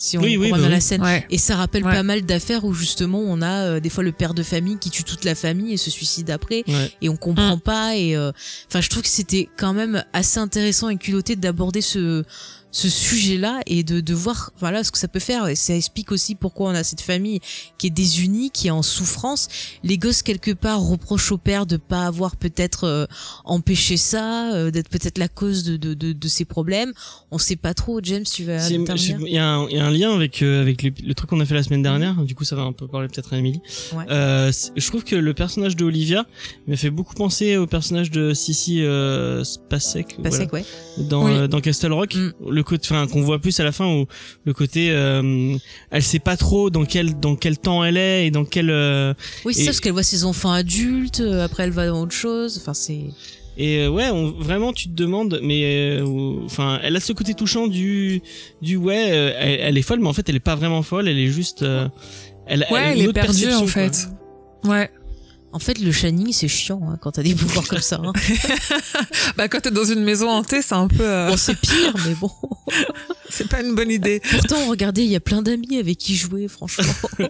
Speaker 1: si on
Speaker 2: Oui, oui, bah
Speaker 1: la
Speaker 2: oui.
Speaker 1: scène
Speaker 3: Ouais.
Speaker 1: et ça rappelle
Speaker 3: Ouais.
Speaker 1: pas mal d'affaires où justement on a euh, des fois le père de famille qui tue toute la famille et se suicide après
Speaker 2: Ouais.
Speaker 1: et on comprend
Speaker 3: Mm.
Speaker 1: pas et euh, enfin je trouve que c'était quand même assez intéressant et culotté d'aborder ce ce sujet-là et de, de voir voilà ce que ça peut faire et ça explique aussi pourquoi on a cette famille qui est désunie qui est en souffrance les gosses quelque part reprochent au père de pas avoir peut-être euh, empêché ça euh, d'être peut-être la cause de, de, de, de ces problèmes on sait pas trop James tu vas
Speaker 2: Il y, a un- il y a un lien avec euh, avec le, le truc qu'on a fait la semaine dernière. Du coup, ça va un peu parler peut-être à Emily.
Speaker 1: Ouais.
Speaker 2: Euh, je trouve que le personnage de Olivia m'a fait beaucoup penser au personnage de Sissy euh, Spacek
Speaker 1: Bah,
Speaker 2: voilà,
Speaker 1: quoi
Speaker 2: dans
Speaker 3: Oui.
Speaker 2: euh, dans Castle Rock.
Speaker 1: Mm.
Speaker 2: Le côté, enfin, qu'on voit plus à la fin où le côté, euh, elle sait pas trop dans quel dans quel temps elle est et dans quel euh,
Speaker 1: oui c'est
Speaker 2: Et-
Speaker 1: ça parce qu'elle voit ses enfants adultes euh, après elle va dans autre chose enfin c'est
Speaker 2: Et euh, ouais, on, vraiment, tu te demandes, mais euh, enfin, elle a ce côté touchant du du ouais, euh, elle, elle est folle, mais en fait, elle est pas vraiment folle, elle est juste, euh, elle,
Speaker 3: Ouais, elle
Speaker 2: une
Speaker 3: est perdue en
Speaker 2: quoi.
Speaker 3: fait. Ouais.
Speaker 1: En fait, le Shining, c'est chiant hein, quand t'as des pouvoirs comme ça. Hein.
Speaker 3: Bah quand t'es dans une maison hantée, c'est un peu, euh,
Speaker 1: Bon, c'est pire, mais bon.
Speaker 3: c'est pas une bonne idée.
Speaker 1: Pourtant, regardez, il y a plein d'amis avec qui jouer, franchement.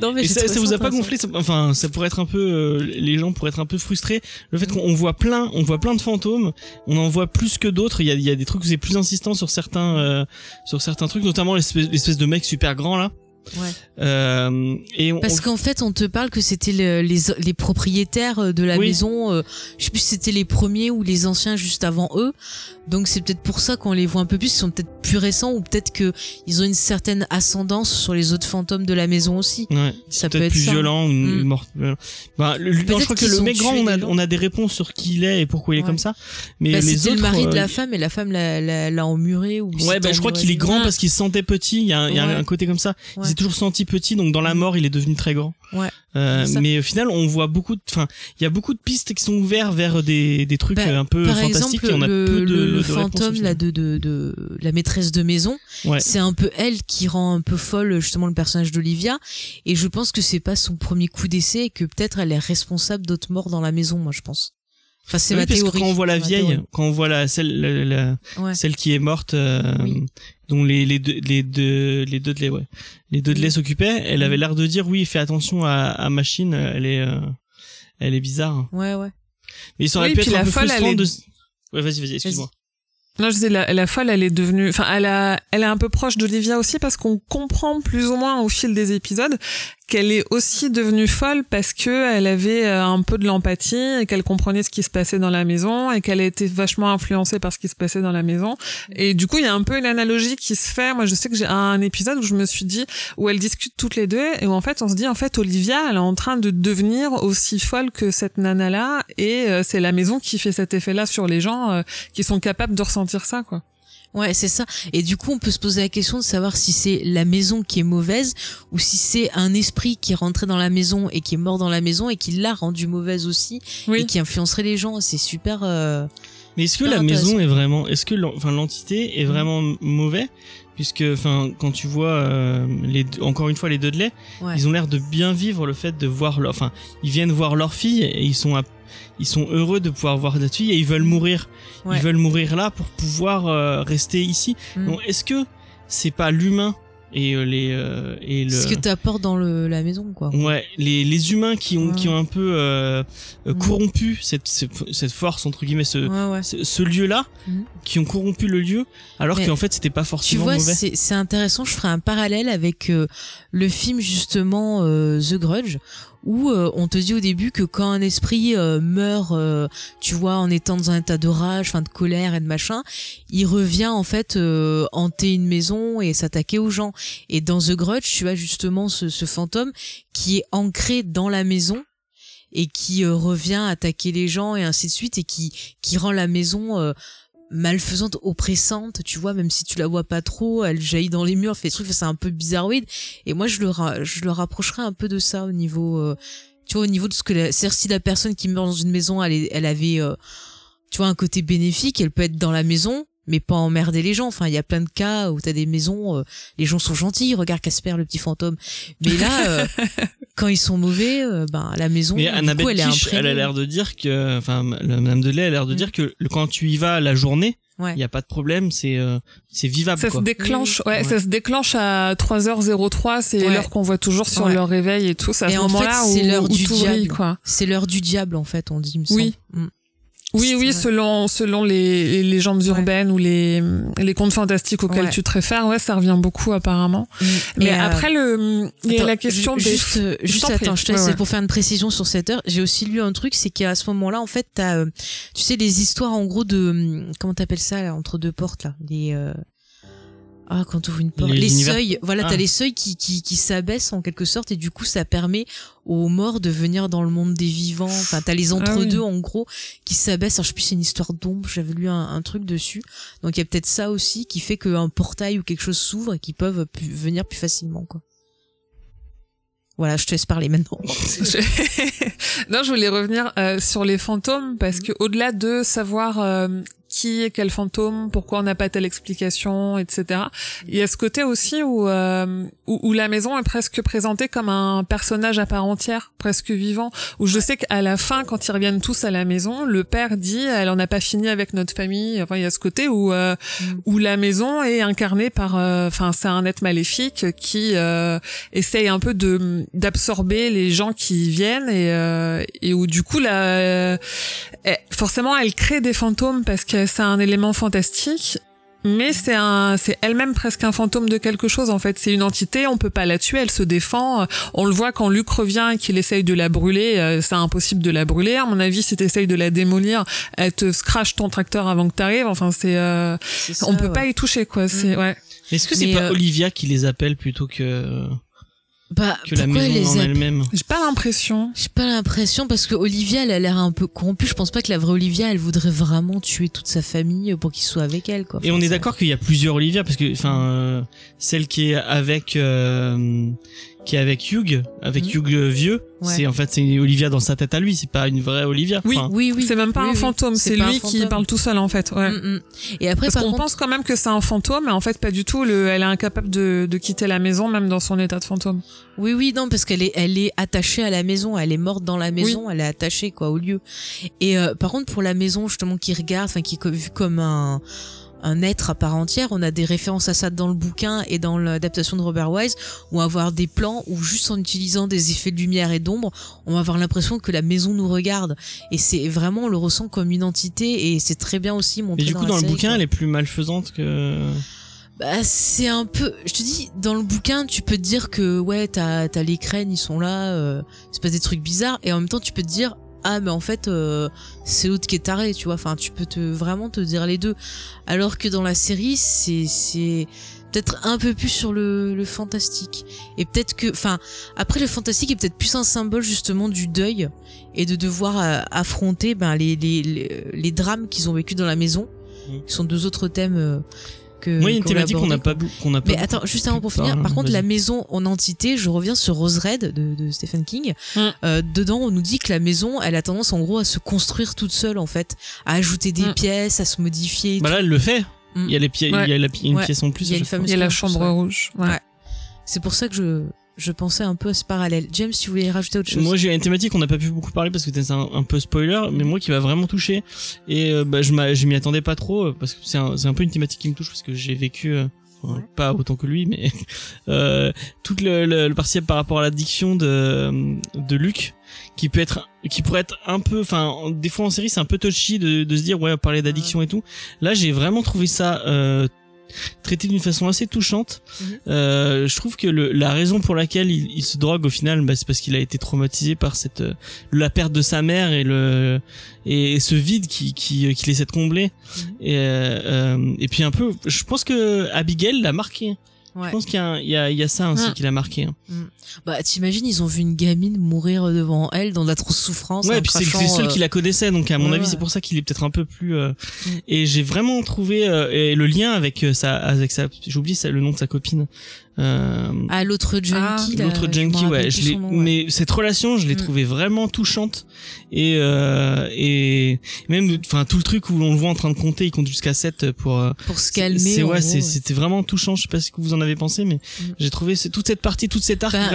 Speaker 1: non, mais
Speaker 2: Et ça, ça vous a pas gonflé ça- Enfin, ça pourrait être un peu, euh, les gens pourraient être un peu frustrés. Le fait qu'on on voit plein, on voit plein de fantômes, on en voit plus que d'autres. Il y a, il y a des trucs où c'est plus insistant sur certains, euh, sur certains trucs, notamment l'espèce l'espèce de mec super grand là.
Speaker 1: Ouais.
Speaker 2: Euh, et on,
Speaker 1: Parce qu'en fait, on te parle que c'était le- les, les propriétaires de la
Speaker 2: Oui.
Speaker 1: maison. euh, je sais plus si c'était les premiers ou les anciens juste avant eux. Donc c'est peut-être pour ça qu'on les voit un peu plus. Ils sont peut-être plus récents ou peut-être que ils ont une certaine ascendance sur les autres fantômes de la maison aussi.
Speaker 2: Ouais,
Speaker 1: Ça peut
Speaker 2: peut-être
Speaker 1: être
Speaker 2: plus
Speaker 1: ça.
Speaker 2: violent ou
Speaker 1: Mm.
Speaker 2: mort. violent. Bah, le, non, je crois que le mec grand, on a, on a des réponses sur qui il est et pourquoi il est
Speaker 1: Ouais.
Speaker 2: comme ça. Mais
Speaker 1: Bah,
Speaker 2: les autres,
Speaker 1: le mari de
Speaker 2: euh,
Speaker 1: la femme et la femme l'a, l'a, l'a emmuré ou
Speaker 2: Ouais, bah, je crois qu'il est grand
Speaker 1: Ah.
Speaker 2: parce qu'il se sentait petit. Il y a, un- il y a
Speaker 1: Ouais.
Speaker 2: un côté comme ça.
Speaker 1: Ouais.
Speaker 2: S'est toujours senti petit, donc dans la mort, il est devenu très grand.
Speaker 1: Ouais.
Speaker 2: Euh, mais au final, on voit beaucoup de, enfin, il y a beaucoup de pistes qui sont ouvertes vers des, des trucs
Speaker 1: Bah,
Speaker 2: un peu
Speaker 1: Par
Speaker 2: fantastiques
Speaker 1: exemple,
Speaker 2: et on a
Speaker 1: le,
Speaker 2: peu de,
Speaker 1: le, le
Speaker 2: de réponses au
Speaker 1: fantôme là de, de, de la maîtresse de maison,
Speaker 2: Ouais.
Speaker 1: c'est un peu elle qui rend un peu folle justement le personnage d'Olivia. Et je pense que c'est pas son premier coup d'essai et que peut-être elle est responsable d'autres morts dans la maison. Moi, je pense. Enfin, c'est
Speaker 2: Oui,
Speaker 1: ma théorie.
Speaker 2: quand on voit la vieille, quand on voit la celle, la, la-
Speaker 1: Ouais.
Speaker 2: celle qui est morte, euh,
Speaker 1: Oui.
Speaker 2: Dont les les deux les deux les deux de lait, ouais, les deux de s'occupaient, elle avait l'air de dire oui, fais attention à, à machine, elle est euh, elle est bizarre.
Speaker 1: Ouais, ouais.
Speaker 2: Mais ça aurait
Speaker 3: Oui,
Speaker 2: pu être un peu frustrant
Speaker 3: est-
Speaker 2: de. Ouais, vas-y, vas-y, excuse-moi.
Speaker 3: Non, je disais, la, la folle, elle est devenue, enfin, elle a, elle est un peu proche d'Olivia aussi parce qu'on comprend plus ou moins au fil des épisodes qu'elle est aussi devenue folle parce que elle avait euh, un peu de l'empathie et qu'elle comprenait ce qui se passait dans la maison et qu'elle été vachement influencée par ce qui se passait dans la maison. Et du coup, il y a un peu une analogie qui se fait. Moi, je sais que j'ai un épisode où je me suis dit où elles discutent toutes les deux et où en fait, on se dit en fait, Olivia, elle est en train de devenir aussi folle que cette nana là et euh, c'est la maison qui fait cet effet là sur les gens euh, qui sont capables de ressentir ça, quoi.
Speaker 1: Ouais, c'est ça. Et du coup, on peut se poser la question de savoir si c'est la maison qui est mauvaise ou si c'est un esprit qui est rentré dans la maison et qui est mort dans la maison et qui l'a rendue mauvaise aussi
Speaker 3: Oui.
Speaker 1: et qui influencerait les gens. C'est super. euh,
Speaker 2: Mais est-ce que la maison est vraiment, est-ce que l'entité est vraiment mauvais? Puisque enfin quand tu vois euh, les deux- encore une fois les Dudley,
Speaker 1: Ouais.
Speaker 2: ils ont l'air de bien vivre le fait de voir leur, enfin ils viennent voir leur fille et ils sont à- ils sont heureux de pouvoir voir cette fille et ils veulent mourir.
Speaker 1: Ouais.
Speaker 2: Ils veulent mourir là pour pouvoir euh, rester ici.
Speaker 1: Mm.
Speaker 2: Donc est-ce que c'est pas l'humain et euh, les euh, et le
Speaker 1: Ce que t'apportes dans le, la maison, quoi.
Speaker 2: Ouais, les, les humains qui ont
Speaker 1: Ouais.
Speaker 2: qui ont un peu euh,
Speaker 1: Mm.
Speaker 2: corrompu cette, cette cette force entre guillemets ce
Speaker 1: Ouais,
Speaker 2: ce, ce lieu-là,
Speaker 1: Mhm.
Speaker 2: qui ont corrompu le lieu, alors qu'en fait c'était pas
Speaker 1: Tu
Speaker 2: forcément
Speaker 1: vois,
Speaker 2: mauvais.
Speaker 1: c'est c'est intéressant. Je ferai un parallèle avec euh, le film justement The Grudge, où euh, on te dit au début que quand un esprit euh, meurt, euh, tu vois, en étant dans un état de rage, enfin de colère et de machin, il revient en fait euh, hanter une maison et s'attaquer aux gens. Et dans The Grudge, tu as justement ce, ce fantôme qui est ancré dans la maison et qui euh, revient attaquer les gens et ainsi de suite et qui rend la maison malfaisante, oppressante, tu vois, même si tu la vois pas trop, elle jaillit dans les murs, fait des trucs, c'est un peu bizarroïde. Et moi, je le, ra- je le rapprocherais un peu de ça au niveau, euh, tu vois, au niveau de ce que la, c'est-à-dire si la personne qui meurt dans une maison, elle, elle avait, euh, tu vois, un côté bénéfique, elle peut être dans la maison, mais pas emmerder les gens. Enfin, il y a plein de cas où t'as des maisons, euh, les gens sont gentils, regarde Casper, le petit fantôme. Mais là, euh, quand ils sont mauvais, euh, ben, la maison,
Speaker 2: Mais Annabelle
Speaker 1: coup, elle
Speaker 2: Kish, elle a l'air de dire que, enfin, la Madame Dudley a l'air de
Speaker 1: Mm.
Speaker 2: dire que quand tu y vas la journée, il
Speaker 1: Ouais.
Speaker 2: y a pas de problème, c'est euh, c'est vivable
Speaker 3: Ça
Speaker 2: quoi.
Speaker 3: se déclenche, ouais,
Speaker 2: Ouais.
Speaker 3: ça se déclenche à 3h03, c'est
Speaker 1: Ouais.
Speaker 3: l'heure qu'on voit toujours sur
Speaker 1: Ouais.
Speaker 3: leur réveil et tout, c'est à
Speaker 1: Et
Speaker 3: ce
Speaker 1: en fait, c'est
Speaker 3: où,
Speaker 1: l'heure du diable.
Speaker 3: quoi.
Speaker 1: C'est l'heure du diable, en fait, on dit, il me
Speaker 3: Oui.
Speaker 1: semble.
Speaker 3: Oui, oui, selon selon les, les légendes urbaines ou les les contes fantastiques auxquels
Speaker 1: Ouais.
Speaker 3: tu te réfères, ouais, ça revient beaucoup apparemment.
Speaker 1: Mm.
Speaker 3: Mais
Speaker 1: euh,
Speaker 3: après le, il y a
Speaker 1: Attends,
Speaker 3: la question
Speaker 1: ju-
Speaker 3: des
Speaker 1: juste, juste attends, je te laisse
Speaker 3: Ouais,
Speaker 1: pour faire une précision sur cette heure. J'ai aussi lu un truc, c'est qu'à ce moment-là, en fait, t'as, euh, tu sais, les histoires en gros de, hum, comment t'appelles ça là, entre deux portes là, les, euh, ah quand tu ouvres une porte,
Speaker 2: Les
Speaker 1: les,
Speaker 2: univers.
Speaker 1: seuils, voilà,
Speaker 2: Ah.
Speaker 1: t'as les seuils qui qui qui s'abaissent en quelque sorte et du coup ça permet aux morts de venir dans le monde des vivants. Enfin, t'as les
Speaker 3: Ah oui.
Speaker 1: en gros qui s'abaissent. Alors je sais plus, c'est une histoire d'ombre. J'avais lu un, un truc dessus. Donc il y a peut-être ça aussi qui fait qu'un portail ou quelque chose s'ouvre et qu'ils peuvent pu- venir plus facilement quoi. Voilà, je te laisse parler maintenant.
Speaker 3: Je- non, je voulais revenir euh, sur les fantômes parce que au-delà de savoir euh, qui est quel fantôme, pourquoi on n'a pas telle explication, etc. Il y a ce côté aussi où, euh, où où la maison est presque présentée comme un personnage à part entière, presque vivant. Où je sais qu'à la fin, quand ils reviennent tous à la maison, le père dit "Elle en a pas fini avec notre famille." Enfin, il y a ce côté où euh, où la maison est incarnée par, euh, enfin, c'est un être maléfique qui euh, essaye un peu de d'absorber les gens qui y viennent et euh, et où du coup là forcément elle crée des fantômes parce que c'est un élément fantastique mais c'est un, c'est elle-même presque un fantôme de quelque chose en fait. C'est une entité, on peut pas la tuer, elle se défend. On le voit quand Luc revient et qu'il essaye de la brûler, euh, c'est impossible de la brûler. À mon avis, si t'essayes de la démolir, elle te scratch ton tracteur avant que t'arrives. Enfin, c'est, euh, on peut pas y toucher quoi. C'est ouais.
Speaker 2: Est-ce que c'est pas
Speaker 1: euh,
Speaker 2: Olivia qui les appelle plutôt que
Speaker 1: Bah,
Speaker 2: que la
Speaker 1: pourquoi
Speaker 2: maison
Speaker 1: les
Speaker 2: en elle-même
Speaker 3: J'ai pas l'impression.
Speaker 1: J'ai pas l'impression parce que Olivia, elle a l'air un peu corrompue. Je pense pas que la vraie Olivia, elle voudrait vraiment tuer toute sa famille pour qu'il soit avec elle, quoi.
Speaker 2: Et on est d'accord qu'il y a plusieurs Olivia parce que enfin euh, celle qui est avec euh, qui est avec Hugh, avec
Speaker 1: Mhm.
Speaker 2: Hugh euh, vieux,
Speaker 1: Ouais.
Speaker 2: c'est en fait c'est Olivia dans sa tête à lui, c'est pas une vraie Olivia.
Speaker 3: Oui.
Speaker 2: Enfin,
Speaker 1: Oui, oui.
Speaker 3: C'est même pas
Speaker 1: Oui,
Speaker 3: un
Speaker 1: oui.
Speaker 3: fantôme, c'est
Speaker 1: pas un
Speaker 3: lui qui parle tout seul en fait. Ouais.
Speaker 1: Mm, mm. Et après,
Speaker 3: Parce
Speaker 1: par
Speaker 3: qu'on
Speaker 1: contre,
Speaker 3: pense quand même que c'est un fantôme, mais en fait pas du tout. Le, elle est incapable de, de quitter la maison, même dans son état de fantôme.
Speaker 1: oui, oui, non, parce qu'elle est, elle est attachée à la maison. Elle est morte dans la maison. Elle est attachée, quoi, au lieu. Et euh, par contre, pour la maison, justement, qui regarde, enfin, qui est vue comme un un être à part entière. On a des références à ça dans le bouquin et dans l'adaptation de Robert Wise. On va avoir des plans où juste en utilisant des effets de lumière et d'ombre, on va avoir l'impression que la maison nous regarde. Et c'est vraiment, on le ressent comme une entité et c'est très bien aussi montré
Speaker 2: Et du coup dans le
Speaker 1: série,
Speaker 2: bouquin,
Speaker 1: quoi.
Speaker 2: elle est plus malfaisante que
Speaker 1: Bah, c'est un peu. Je te dis, dans le bouquin, tu peux te dire que ouais, t'as t'as les crènes, ils sont là, euh, c'est pas des trucs bizarres, et en même temps, tu peux te dire ah mais en fait euh, c'est l'autre qui est taré, tu vois. Enfin, tu peux te vraiment te dire les deux. Alors que dans la série, c'est c'est peut-être un peu plus sur le, le fantastique. Et peut-être que, enfin, après le fantastique est peut-être plus un symbole justement du deuil et de devoir euh, affronter ben les les les, les drames qu'ils ont vécu dans la maison.
Speaker 2: Mm.
Speaker 1: Qui sont deux autres thèmes. euh, que,
Speaker 2: Moi, il y a une
Speaker 1: qu'on
Speaker 2: thématique qu'on n'a pas, qu'on n'a pas.
Speaker 1: Mais attends, juste avant pour finir, par contre, la maison en entité, je reviens sur Rose Red de, de Stephen King.
Speaker 3: Mm.
Speaker 1: Euh, dedans, on nous dit que la maison, elle a tendance en gros à se construire toute seule en fait, à ajouter des
Speaker 3: Mm.
Speaker 1: pièces, à se modifier. et
Speaker 2: Bah
Speaker 1: tout.
Speaker 2: là, elle le fait.
Speaker 1: Mm.
Speaker 2: Il y a les
Speaker 3: Ouais.
Speaker 2: il y a la pi- une
Speaker 1: Ouais.
Speaker 2: pièce en plus.
Speaker 1: Il y a
Speaker 2: à
Speaker 1: une
Speaker 2: chaque fois.
Speaker 1: fameuse
Speaker 3: Il y a la chambre rouge. Ouais.
Speaker 1: Ouais. C'est pour ça que je je pensais un peu à ce parallèle. James, tu voulais rajouter autre chose
Speaker 2: Moi, j'ai une thématique qu'on n'a pas pu beaucoup parler parce que c'est un, un peu spoiler, mais moi qui m'a vraiment touché et euh, bah, je m'y attendais pas trop euh, parce que c'est un, peu une thématique qui me touche parce que j'ai vécu euh, enfin, pas autant que lui, mais euh, tout le, le, le partiel par rapport à l'addiction de de Luc qui peut être qui pourrait être un peu enfin en- des fois en série c'est un peu touchy de, de se dire ouais parler d'addiction et tout. Là j'ai vraiment trouvé ça euh, traité d'une façon assez touchante
Speaker 1: Mhm.
Speaker 2: euh, je trouve que le, la raison pour laquelle il, il se drogue au final bah, c'est parce qu'il a été traumatisé par cette euh, la perte de sa mère et le et ce vide qui qui qu'il essaie de combler
Speaker 1: Mhm.
Speaker 2: et euh, euh, et puis un peu je pense que Abigail l'a marqué
Speaker 1: Ouais.
Speaker 2: je pense qu'il y a, un- il y, y a ça aussi
Speaker 3: Mhm.
Speaker 2: qui l'a marqué hein.
Speaker 1: Bah, t'imagines, ils ont vu une gamine mourir devant elle dans de la trop souffrance.
Speaker 2: Ouais, et puis c'est le seul
Speaker 1: euh,
Speaker 2: qui la connaissait, donc à mon
Speaker 1: ouais,
Speaker 2: avis
Speaker 1: ouais.
Speaker 2: c'est pour ça qu'il est peut-être un peu plus. euh,
Speaker 1: Mm.
Speaker 2: Et j'ai vraiment trouvé euh, et le lien avec euh, sa, avec sa, ça- le nom de sa copine. Euh,
Speaker 1: Ah, l'autre junkie.
Speaker 3: Ah,
Speaker 2: L'autre junkie, ouais, je
Speaker 1: nom, ouais.
Speaker 2: mais cette relation, je l'ai
Speaker 1: Mm.
Speaker 2: trouvée vraiment touchante et euh, et même, enfin tout le truc où on le voit en train de compter, il compte jusqu'à 7 pour.
Speaker 1: Pour se calmer.
Speaker 2: C'est ouais, c'était vraiment touchant. Je sais pas ce que vous en avez pensé, mais
Speaker 1: Mm.
Speaker 2: j'ai trouvé toute cette partie, toute cette arc
Speaker 1: Bah,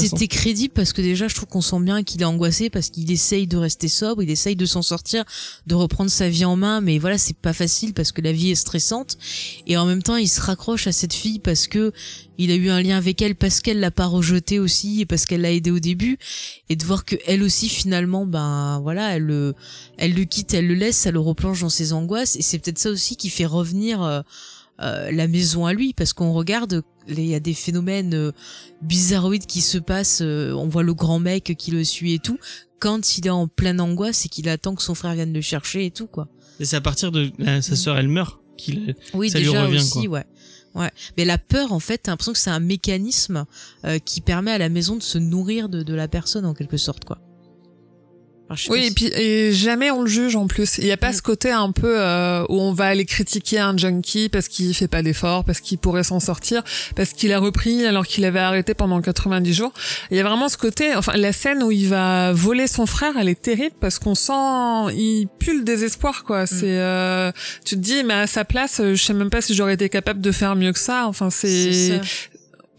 Speaker 1: C'était crédible parce que déjà, je trouve qu'on sent bien qu'il est angoissé parce qu'il essaye de rester sobre, il essaye de s'en sortir, de reprendre sa vie en main, mais voilà, c'est pas facile parce que la vie est stressante. Et en même temps, il se raccroche à cette fille parce que il a eu un lien avec elle parce qu'elle l'a pas rejeté aussi et parce qu'elle l'a aidé au début. Et de voir que elle aussi, finalement, ben voilà, elle le, elle le quitte, elle le laisse, ça le replonge dans ses angoisses. Et c'est peut-être ça aussi qui fait revenir. euh, euh, la maison à lui parce qu'on regarde il y a des phénomènes euh, bizarroïdes qui se passent euh, on voit le grand mec qui le suit et tout. Quand il est en pleine angoisse et qu'il attend que son frère vienne le chercher et tout quoi.
Speaker 2: Et c'est à partir de sa sœur, elle meurt, qu'il
Speaker 1: oui
Speaker 2: Ça lui revient,
Speaker 1: aussi ouais. Ouais. Mais la peur en fait t'as l'impression que c'est un mécanisme euh, qui permet à la maison de se nourrir de, de la personne en quelque sorte quoi
Speaker 3: Oui, et puis et jamais on le juge en plus. Il y a pas
Speaker 1: Mm.
Speaker 3: ce côté un peu euh, où on va aller critiquer un junkie parce qu'il fait pas d'efforts, parce qu'il pourrait s'en sortir, parce qu'il a repris alors qu'il avait arrêté pendant 90 jours. Il y a vraiment ce côté, enfin la scène où il va voler son frère, elle est terrible parce qu'on sent, il pue le désespoir quoi. C'est, euh, tu te dis mais à sa place, je sais même pas si j'aurais été capable de faire mieux que ça. Enfin
Speaker 1: c'est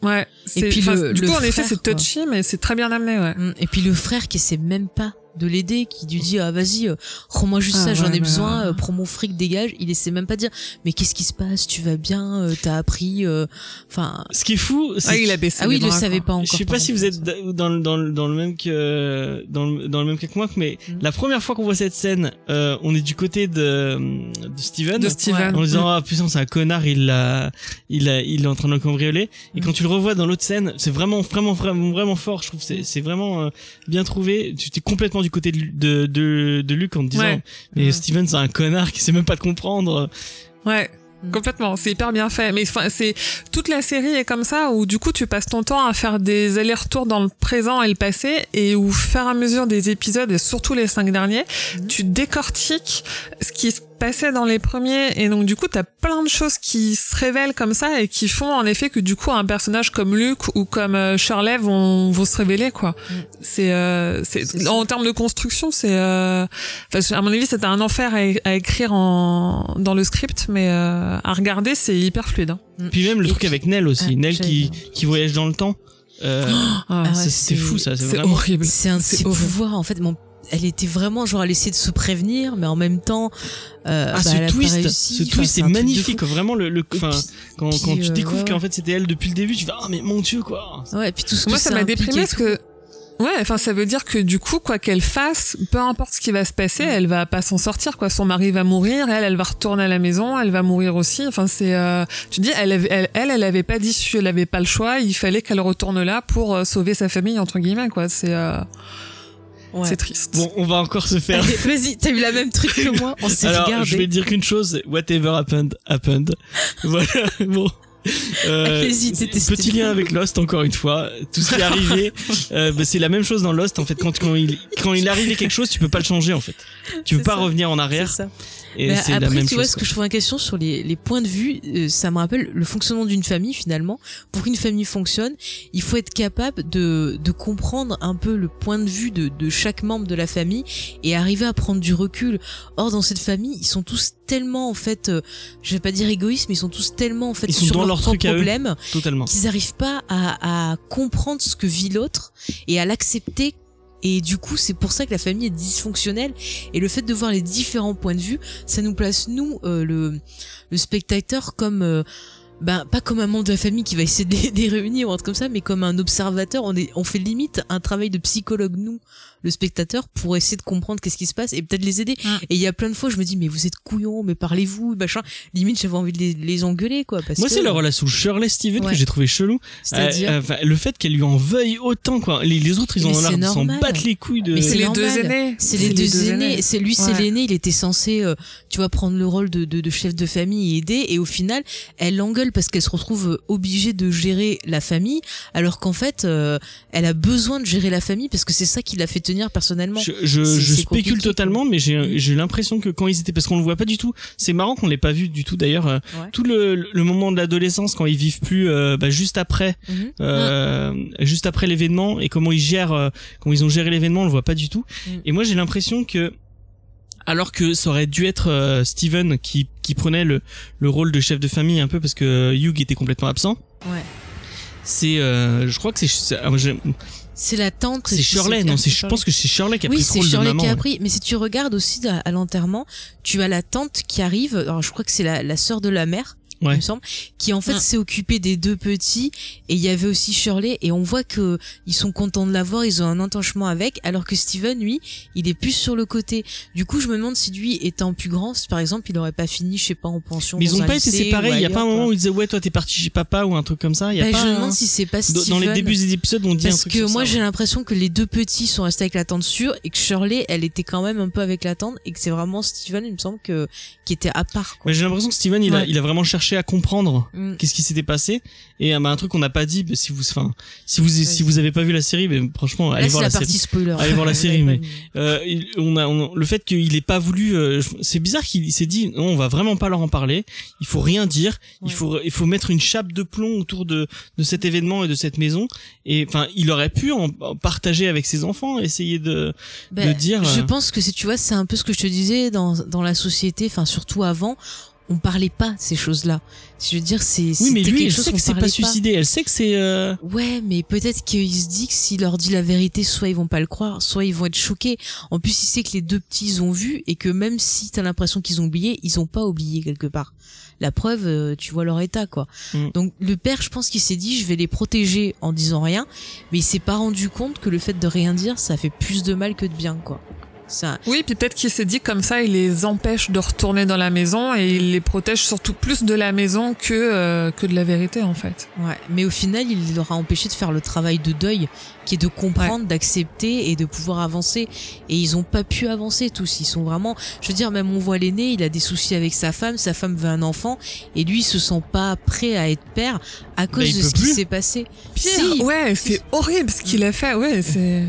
Speaker 3: ouais. c'est-
Speaker 1: puis le-
Speaker 3: du
Speaker 1: le
Speaker 3: coup en effet c'est
Speaker 1: quoi.
Speaker 3: touchy mais c'est très bien amené ouais.
Speaker 1: Mm. Et puis le frère qui essaie même pas de l'aider, qui lui dit ah vas-y, euh, rends-moi juste
Speaker 3: Ah
Speaker 1: ça, j'en ai besoin,
Speaker 3: euh,
Speaker 1: prends mon fric, dégage. Il essaie même pas de dire mais qu'est-ce qui se passe, tu vas bien, euh, t'as appris, euh, enfin
Speaker 2: Ce qui est fou, c'est
Speaker 3: Ah, il a baissé
Speaker 1: ah oui, il le savait
Speaker 3: quoi.
Speaker 1: pas encore.
Speaker 2: Je sais pas si vous êtes dans, le- dans, le- dans le même que dans le, dans le même cas que moi, mais
Speaker 1: Mm.
Speaker 2: la première fois qu'on voit cette scène, euh, on est du côté de, de Steven.
Speaker 3: de Steven.
Speaker 2: En disant ah putain c'est un connard il l'a il a il est en train de le cambrioler et
Speaker 1: Mm.
Speaker 2: quand tu le revois dans l'autre scène c'est vraiment vraiment vraiment vraiment fort je trouve c'est c'est vraiment euh, bien trouvé tu t'es complètement du côté de de de, de Luc en te disant
Speaker 3: Ouais.
Speaker 2: mais
Speaker 1: Ouais.
Speaker 2: Steven c'est un connard qui sait même pas te comprendre
Speaker 3: Ouais. Complètement, c'est hyper bien fait. Mais enfin, c'est toute la série est comme ça où du coup tu passes ton temps à faire des allers-retours dans le présent et le passé et où, au fur et à mesure des épisodes et surtout les cinq derniers,
Speaker 1: Mhm.
Speaker 3: tu décortiques ce qui se passait dans les premiers et donc du coup t'as plein de choses qui se révèlent comme ça et qui font en effet que du coup un personnage comme Luke ou comme euh, Shirley vont, vont se révéler quoi.
Speaker 1: Mhm.
Speaker 3: C'est euh, c'est en termes de construction c'est euh, enfin, à mon avis c'était un enfer à, à écrire en dans le script mais euh, à regarder c'est hyper fluide. hein.
Speaker 2: puis même le
Speaker 1: Et
Speaker 2: truc
Speaker 1: puis-
Speaker 2: avec Nell aussi
Speaker 1: Ah,
Speaker 2: Nell qui qui voyage dans le temps euh,
Speaker 3: Ah,
Speaker 1: Ah ouais, c'est-
Speaker 2: fou ça c'est
Speaker 3: horrible.
Speaker 1: C'est un de pouvoirs en fait. Bon, elle était vraiment genre elle essayait de se prévenir, mais en même temps. Euh,
Speaker 2: ah
Speaker 1: bah, elle a
Speaker 2: ce
Speaker 1: pas
Speaker 2: twist
Speaker 1: réussi.
Speaker 2: ce twist c'est magnifique vraiment le le
Speaker 1: puis-
Speaker 2: quand quand tu
Speaker 1: euh,
Speaker 2: découvres
Speaker 1: ouais,
Speaker 2: qu'en fait c'était elle depuis le début tu vas ah mais mon dieu quoi
Speaker 1: Ouais, et puis tout ce que
Speaker 3: Moi ça
Speaker 1: ça
Speaker 3: m'a déprimé parce que Ouais, enfin ça veut dire que du coup quoi qu'elle fasse, peu importe ce qui va se passer,
Speaker 1: Mm.
Speaker 3: elle va pas s'en sortir quoi. Son mari va mourir, elle elle va retourner à la maison, elle va mourir aussi. Enfin c'est euh, tu dis elle elle elle, elle avait pas d'issue, elle avait pas le choix, il fallait qu'elle retourne là pour euh, sauver sa famille entre guillemets quoi. C'est euh,
Speaker 1: Ouais.
Speaker 3: c'est triste.
Speaker 2: Bon, on va encore se faire.
Speaker 1: Vas-y, t'as eu la même truc que moi. On s'est
Speaker 2: Alors,
Speaker 1: regardé.
Speaker 2: je vais dire qu'une chose, whatever happened, happened. voilà, bon. Euh, petit lien avec Lost encore une fois tout ce qui est arrivé euh, bah, c'est la même chose dans Lost en fait quand quand il quand il arrivé quelque chose tu peux pas le changer en fait tu peux pas
Speaker 1: ça.
Speaker 2: revenir en arrière
Speaker 1: ça.
Speaker 2: et
Speaker 1: Mais
Speaker 2: c'est la
Speaker 1: après,
Speaker 2: même
Speaker 1: tu vois, ce que je trouve une question sur les, les points de vue, euh, ça me rappelle le fonctionnement d'une famille finalement. Pour qu'une famille fonctionne, il faut être capable de, de comprendre un peu le point de vue de, de chaque membre de la famille et arriver à prendre du recul. Or, dans cette famille, ils sont tous tellement en fait, euh, je vais pas dire égoïstes, mais ils sont tous tellement en fait
Speaker 2: Ils sont
Speaker 1: sur
Speaker 2: dans
Speaker 1: leurs
Speaker 2: leur totalement
Speaker 1: qu'ils n'arrivent pas à, à comprendre ce que vit l'autre et à l'accepter. Et du coup, c'est pour ça que la famille est dysfonctionnelle. Et le fait de voir les différents points de vue, ça nous place nous, euh, le, le spectateur, comme euh, ben pas comme un membre de la famille qui va essayer de les, de les réunir ou un truc comme ça, mais comme un observateur. On est, on fait limite un travail de psychologue nous, le spectateur, pour essayer de comprendre qu'est-ce qui se passe et peut-être les aider.
Speaker 3: Mm.
Speaker 1: Et il y a plein de fois, je me dis mais vous êtes couillons, mais parlez-vous, machin. Limite, j'avais envie de les, les engueuler quoi. Parce
Speaker 2: moi
Speaker 1: que,
Speaker 2: c'est la relation Shirley Steven
Speaker 1: Ouais.
Speaker 2: que j'ai trouvé chelou
Speaker 1: C'est-à-dire.
Speaker 2: Euh, euh, le fait qu'elle lui en veuille autant quoi les, les autres ils
Speaker 1: Mais
Speaker 2: ont l'air de s'en battre les couilles de
Speaker 1: Mais
Speaker 3: c'est les
Speaker 1: normal.
Speaker 3: deux aînés.
Speaker 1: C'est les deux aînés. C'est lui, c'est l'aîné. Il était censé, euh, tu vois, prendre le rôle de, de, de chef de famille et aider. Et au final, elle l'engueule parce qu'elle se retrouve obligée de gérer la famille, alors qu'en fait, euh, elle a besoin de gérer la famille parce que c'est ça qui l'a fait tenir personnellement.
Speaker 2: Je, je, spécule totalement, mais j'ai j'ai l'impression que quand ils étaient, parce qu'on le voit pas du tout. C'est marrant qu'on l'ait pas vu du tout d'ailleurs. euh,
Speaker 1: Ouais.
Speaker 2: Tout le, le moment de l'adolescence quand ils vivent plus, euh, bah, juste après,
Speaker 1: Mhm.
Speaker 2: euh, juste après l'événement et comment ils gèrent, comment ils ont géré l'événement, on le voit pas du tout.
Speaker 1: Mm.
Speaker 2: Et moi j'ai l'impression que alors que ça aurait dû être Steven qui, qui prenait le, le rôle de chef de famille un peu parce que Hugh était complètement absent.
Speaker 1: Ouais.
Speaker 2: C'est, je crois que c'est, c'est
Speaker 1: la tante.
Speaker 2: c'est Shirley, non, c'est, je pense que c'est Shirley qui a
Speaker 1: oui,
Speaker 2: pris le
Speaker 1: c'est
Speaker 2: rôle de
Speaker 1: Shirley
Speaker 2: maman.
Speaker 1: qui a
Speaker 2: ouais.
Speaker 1: pris. Mais si tu regardes aussi à, à l'enterrement, tu as la tante qui arrive. Alors, je crois que c'est la, la sœur de la mère.
Speaker 2: Ouais.
Speaker 1: il me semble, qui en fait
Speaker 3: Mm.
Speaker 1: s'est occupé des deux petits et il y avait aussi Shirley et on voit que ils sont contents de l'avoir, ils ont un attachement avec, alors que Steven lui, il est plus sur le côté. Du coup, je me demande si lui étant plus grand, si par exemple il aurait pas fini, je sais pas, en pension.
Speaker 2: Mais ils ont
Speaker 1: un
Speaker 2: pas été séparés. Il y a pas un moment où ils disaient ouais toi t'es parti chez papa ou un truc comme ça. Il y a
Speaker 1: Bah,
Speaker 2: pas.
Speaker 1: je me
Speaker 2: un-
Speaker 1: demande si c'est pas
Speaker 2: dans-
Speaker 1: Steven.
Speaker 2: Dans les débuts des épisodes, on dit un
Speaker 1: Parce
Speaker 2: truc
Speaker 1: que
Speaker 2: sur
Speaker 1: moi j'ai
Speaker 2: ouais.
Speaker 1: l'impression que les deux petits sont restés avec la tante sûre et que Shirley elle était quand même un peu avec la tante et que c'est vraiment Steven il me semble que qui était à part quoi.
Speaker 2: Mais j'ai l'impression que Steven, il a, il a vraiment cherché à comprendre
Speaker 1: Mm.
Speaker 2: qu'est-ce qui s'était passé. Et euh, bah, un truc qu'on n'a pas dit, bah, si vous, enfin, si vous, si vous avez pas vu la série, mais franchement,
Speaker 1: Là
Speaker 2: allez
Speaker 1: c'est
Speaker 2: voir
Speaker 1: la,
Speaker 2: la,
Speaker 1: partie
Speaker 2: série.
Speaker 1: spoiler.
Speaker 2: Allez voir la série, mais-. Euh, il- on a, on- le fait qu'il ait pas voulu, euh, c'est bizarre qu'il s'est dit, non, on va vraiment pas leur en parler. Il faut rien dire. Il faut, il faut mettre une chape de plomb autour de, de cet événement et de cette maison. Et enfin, il aurait pu en, en partager avec ses enfants, essayer de,
Speaker 1: Ben,
Speaker 2: dire,
Speaker 1: Je pense que si tu vois, c'est un peu ce que je te disais dans dans la société, enfin surtout avant, on parlait pas ces choses-là. Je veux dire, c'est
Speaker 2: oui, mais lui, elle sait que c'est pas
Speaker 1: parlait
Speaker 2: suicidé. Elle sait que c'est, euh,
Speaker 1: Ouais, mais peut-être qu'il se dit que s'il leur dit la vérité, soit ils vont pas le croire, soit ils vont être choqués. En plus, il sait que les deux petits ont vu et que même si t'as l'impression qu'ils ont oublié, ils ont pas oublié quelque part. La preuve, euh, tu vois leur état, quoi.
Speaker 2: Mm.
Speaker 1: Donc le père, je pense qu'il s'est dit, je vais les protéger en disant rien, mais il s'est pas rendu compte que le fait de rien dire, ça fait plus de mal que de bien, quoi. Ça,
Speaker 3: Oui, puis peut-être qu'il s'est dit comme ça, il les empêche de retourner dans la maison et il les protège surtout plus de la maison que euh, que de la vérité en fait.
Speaker 1: Ouais, mais au final, il leur a empêché de faire le travail de deuil, qui est de comprendre, d'accepter et de pouvoir avancer. Et ils ont pas pu avancer tous. Ils sont vraiment, je veux dire, même on voit l'aîné, il a des soucis avec sa femme, sa femme veut un enfant, et lui, il se sent pas prêt à être père à cause
Speaker 2: Bah,
Speaker 1: de ce qui s'est passé.
Speaker 3: Pire,
Speaker 1: Si,
Speaker 3: ouais, c'est horrible ce qu'il a fait. Ouais, c'est.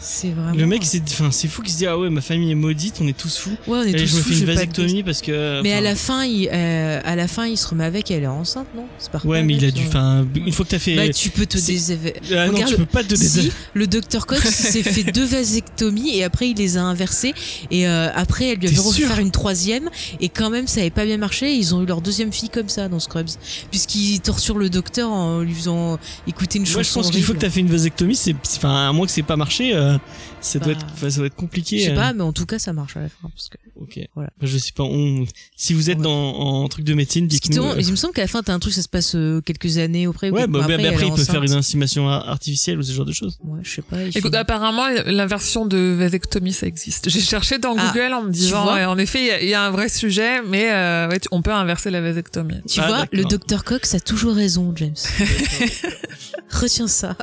Speaker 1: C'est vraiment.
Speaker 2: le mec, c'est, enfin, c'est fou qu'il se dit, ah ouais, ma famille est maudite, on est tous fous.
Speaker 1: ouais, on est
Speaker 2: Et
Speaker 1: tous
Speaker 2: je me
Speaker 1: fous,
Speaker 2: fais une vasectomie parce que.
Speaker 1: Mais à la fin, il, euh, à la fin, il se remet avec, elle est enceinte, non? C'est pas
Speaker 2: Ouais, mais il a dû, enfin, une fois que t'as fait.
Speaker 1: Bah, tu peux te déséver.
Speaker 2: ah non,
Speaker 1: regarde,
Speaker 2: tu peux pas te
Speaker 1: Si,
Speaker 2: dés-
Speaker 1: le docteur Cox s'est fait deux vasectomies et après il les a inversées et euh, après elle lui avait refait faire une troisième et quand même ça avait pas bien marché ils ont eu leur deuxième fille comme ça dans Scrubs puisqu'ils torturent le docteur en lui faisant écouter une chanson
Speaker 2: Moi, je pense qu'il faut que t'as fait une vasectomie, c'est, c'est- enfin, à moins que c'est pas marché, euh, euh, ça doit
Speaker 1: Bah,
Speaker 2: être, ça doit être compliqué.
Speaker 1: Je sais
Speaker 2: euh.
Speaker 1: pas, mais en tout cas, ça marche à la fin. Parce que,
Speaker 2: Ok.
Speaker 1: Voilà.
Speaker 2: Bah, je sais pas. On... Si vous êtes
Speaker 1: Ouais.
Speaker 2: dans en truc de médecine, dites-nous.
Speaker 1: te-
Speaker 2: euh,
Speaker 1: il me semble qu'à la fin, t'as un truc, ça se passe euh, quelques années auprès.
Speaker 2: Ouais, bah,
Speaker 1: après,
Speaker 2: mais après,
Speaker 1: elle
Speaker 2: il peut faire une insémination ar- artificielle ou ce genre de choses.
Speaker 1: Ouais, je sais pas. il
Speaker 3: Écoute, apparemment, la version de vasectomie, ça existe. J'ai cherché dans
Speaker 1: Ah,
Speaker 3: Google en me disant,
Speaker 1: vois
Speaker 3: ouais, en effet, il y a- il y, a un vrai sujet, mais euh, ouais, tu- on peut inverser la vasectomie.
Speaker 1: Tu
Speaker 2: Ah,
Speaker 1: vois, le docteur Cox a toujours raison, James. Retiens ça.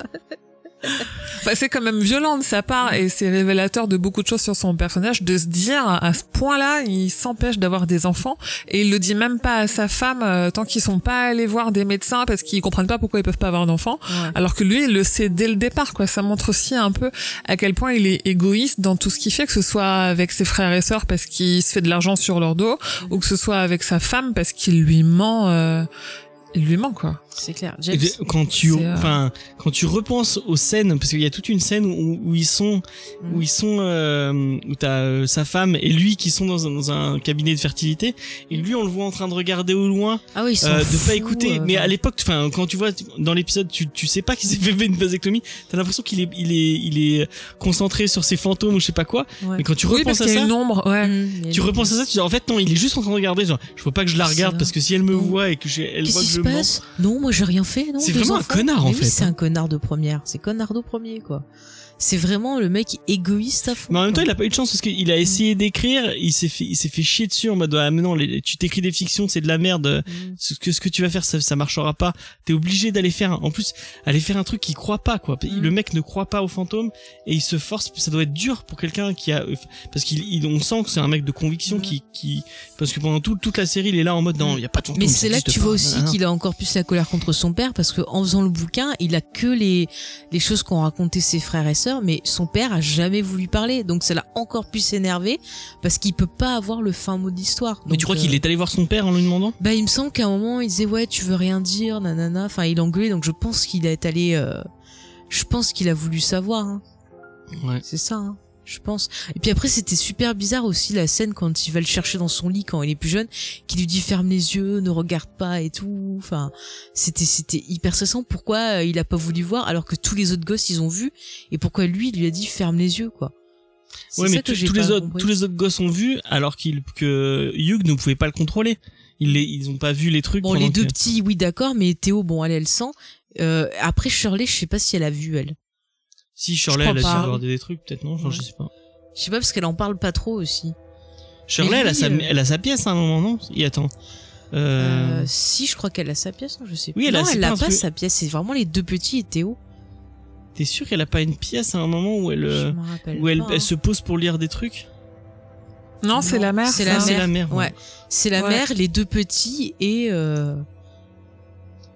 Speaker 3: C'est quand même violent de sa part et c'est révélateur de beaucoup de choses sur son personnage de se dire à ce point-là, il s'empêche d'avoir des enfants et il le dit même pas à sa femme euh, tant qu'ils sont pas allés voir des médecins parce qu'ils comprennent pas pourquoi ils peuvent pas avoir d'enfants. Alors que lui, il le sait dès le départ, quoi. Ça montre aussi un peu à quel point il est égoïste dans tout ce qu'il fait, que ce soit avec ses frères et sœurs parce qu'il se fait de l'argent sur leur dos, ou que ce soit avec sa femme parce qu'il lui ment, euh, il lui ment, quoi.
Speaker 1: C'est clair. James.
Speaker 2: quand tu,
Speaker 3: euh,
Speaker 2: enfin, quand tu repenses aux scènes, parce qu'il y a toute une scène où, où ils sont,
Speaker 1: Mm.
Speaker 2: où ils sont, euh, où t'as euh, sa femme et lui qui sont dans un, dans un cabinet de fertilité, et lui on le voit en train de regarder au loin,
Speaker 1: Ah oui, ils sont
Speaker 2: euh, de
Speaker 1: fous,
Speaker 2: pas écouter.
Speaker 1: euh,
Speaker 2: mais à l'époque, enfin, quand tu vois dans l'épisode, tu, tu sais pas qu'il s'est fait une vasectomie, t'as l'impression qu'il est, il est, il est concentré sur ses fantômes ou je sais pas quoi.
Speaker 1: Ouais.
Speaker 2: Mais quand tu
Speaker 3: Oui, parce
Speaker 2: repenses à
Speaker 3: qu'il y a
Speaker 2: ça,
Speaker 3: une ombre, ouais.
Speaker 1: Mm,
Speaker 2: tu
Speaker 1: une-
Speaker 2: repenses à ça, tu dis en fait non, il est juste en train de regarder. Genre, je veux pas que je la regarde parce que si elle me
Speaker 1: Non.
Speaker 2: voit et que j'ai, elle
Speaker 1: Qu'est-ce
Speaker 2: voit que
Speaker 1: qui
Speaker 2: je
Speaker 1: se
Speaker 2: mens.
Speaker 1: passe? Non, moi j'ai rien fait. Non,
Speaker 2: C'est vraiment un connard, en
Speaker 1: Mais
Speaker 2: fait,
Speaker 1: Oui, c'est
Speaker 2: hein.
Speaker 1: un connard de première. C'est connard de premier, quoi. C'est vraiment le mec égoïste à fond.
Speaker 2: Mais en même temps,
Speaker 1: quoi.
Speaker 2: il a pas eu de chance parce qu'il a essayé d'écrire, il s'est fait, il s'est fait chier dessus en mode, ah, mais non, les- tu t'écris des fictions, c'est de la merde.
Speaker 1: Mm.
Speaker 2: Ce que, ce que tu vas faire, ça, ça marchera pas. T'es obligé d'aller faire, un- en plus, aller faire un truc qu'il croit pas, quoi.
Speaker 1: Mm.
Speaker 2: Le mec ne croit pas aux fantômes et il se force, ça doit être dur pour quelqu'un qui a, parce qu'il, on sent que c'est un mec de conviction
Speaker 1: Mm.
Speaker 2: qui, qui, parce que pendant tout- toute la série, il est là en mode, non, il y a pas de fantômes.
Speaker 1: Mais c'est là que tu
Speaker 2: pas.
Speaker 1: vois aussi qu'il a encore plus la colère contre son père parce que en faisant le bouquin, il a que les les choses qu'ont raconté ses frères et sœurs, mais son père a jamais voulu parler, donc ça l'a encore plus énervé parce qu'il peut pas avoir le fin mot d'histoire.
Speaker 2: Mais tu crois
Speaker 1: euh,
Speaker 2: qu'il est allé voir son père en lui demandant?
Speaker 1: Bah, il me semble qu'à un moment, il disait ouais, tu veux rien dire, nanana. Enfin, il engueulait, donc je pense qu'il est allé. euh, Je pense qu'il a voulu savoir. Hein.
Speaker 2: Ouais.
Speaker 1: C'est ça. Hein. Je pense. Et puis après, c'était super bizarre aussi la scène quand il va le chercher dans son lit quand il est plus jeune, qui lui dit ferme les yeux, ne regarde pas et tout. Enfin, c'était c'était hyper stressant. Pourquoi euh, il a pas voulu voir alors que tous les autres gosses ils ont vu? Et pourquoi lui il lui a dit ferme les yeux quoi? C'est
Speaker 2: Ouais, mais
Speaker 1: que
Speaker 2: tous les autres,
Speaker 1: compris.
Speaker 2: tous les autres gosses ont vu, alors qu'il, que Hugh ne pouvait pas le contrôler. Ils les, ils ont pas vu les trucs.
Speaker 1: Bon, les deux
Speaker 2: que-
Speaker 1: petits, oui, d'accord, mais Théo, bon, elle, elle sent. Euh, après Shirley, je sais pas si elle a vu elle.
Speaker 2: Si Shirley, elle a dû
Speaker 1: pas.
Speaker 2: avoir des trucs, peut-être non, Enfin, je sais pas.
Speaker 1: Je sais pas parce qu'elle en parle pas trop aussi.
Speaker 2: Shirley, elle, a sa,
Speaker 1: euh,
Speaker 2: elle a sa pièce à un moment, non? Et attends. Euh...
Speaker 1: Euh, si, je crois qu'elle a sa pièce, non, je sais.
Speaker 2: Oui, elle a-
Speaker 1: non,
Speaker 2: c'est
Speaker 1: elle
Speaker 2: pas
Speaker 1: a pas
Speaker 2: truc-
Speaker 1: sa pièce. C'est vraiment les deux petits et Théo.
Speaker 2: T'es sûr qu'elle a pas une pièce à un moment où elle, euh, où elle,
Speaker 1: pas,
Speaker 2: elle
Speaker 1: hein.
Speaker 2: se pose pour lire des trucs?
Speaker 3: Non, c'est la mère.
Speaker 1: c'est la mère.
Speaker 2: la mère.
Speaker 1: Ouais, c'est la
Speaker 3: Ouais.
Speaker 1: mère, les deux petits et euh,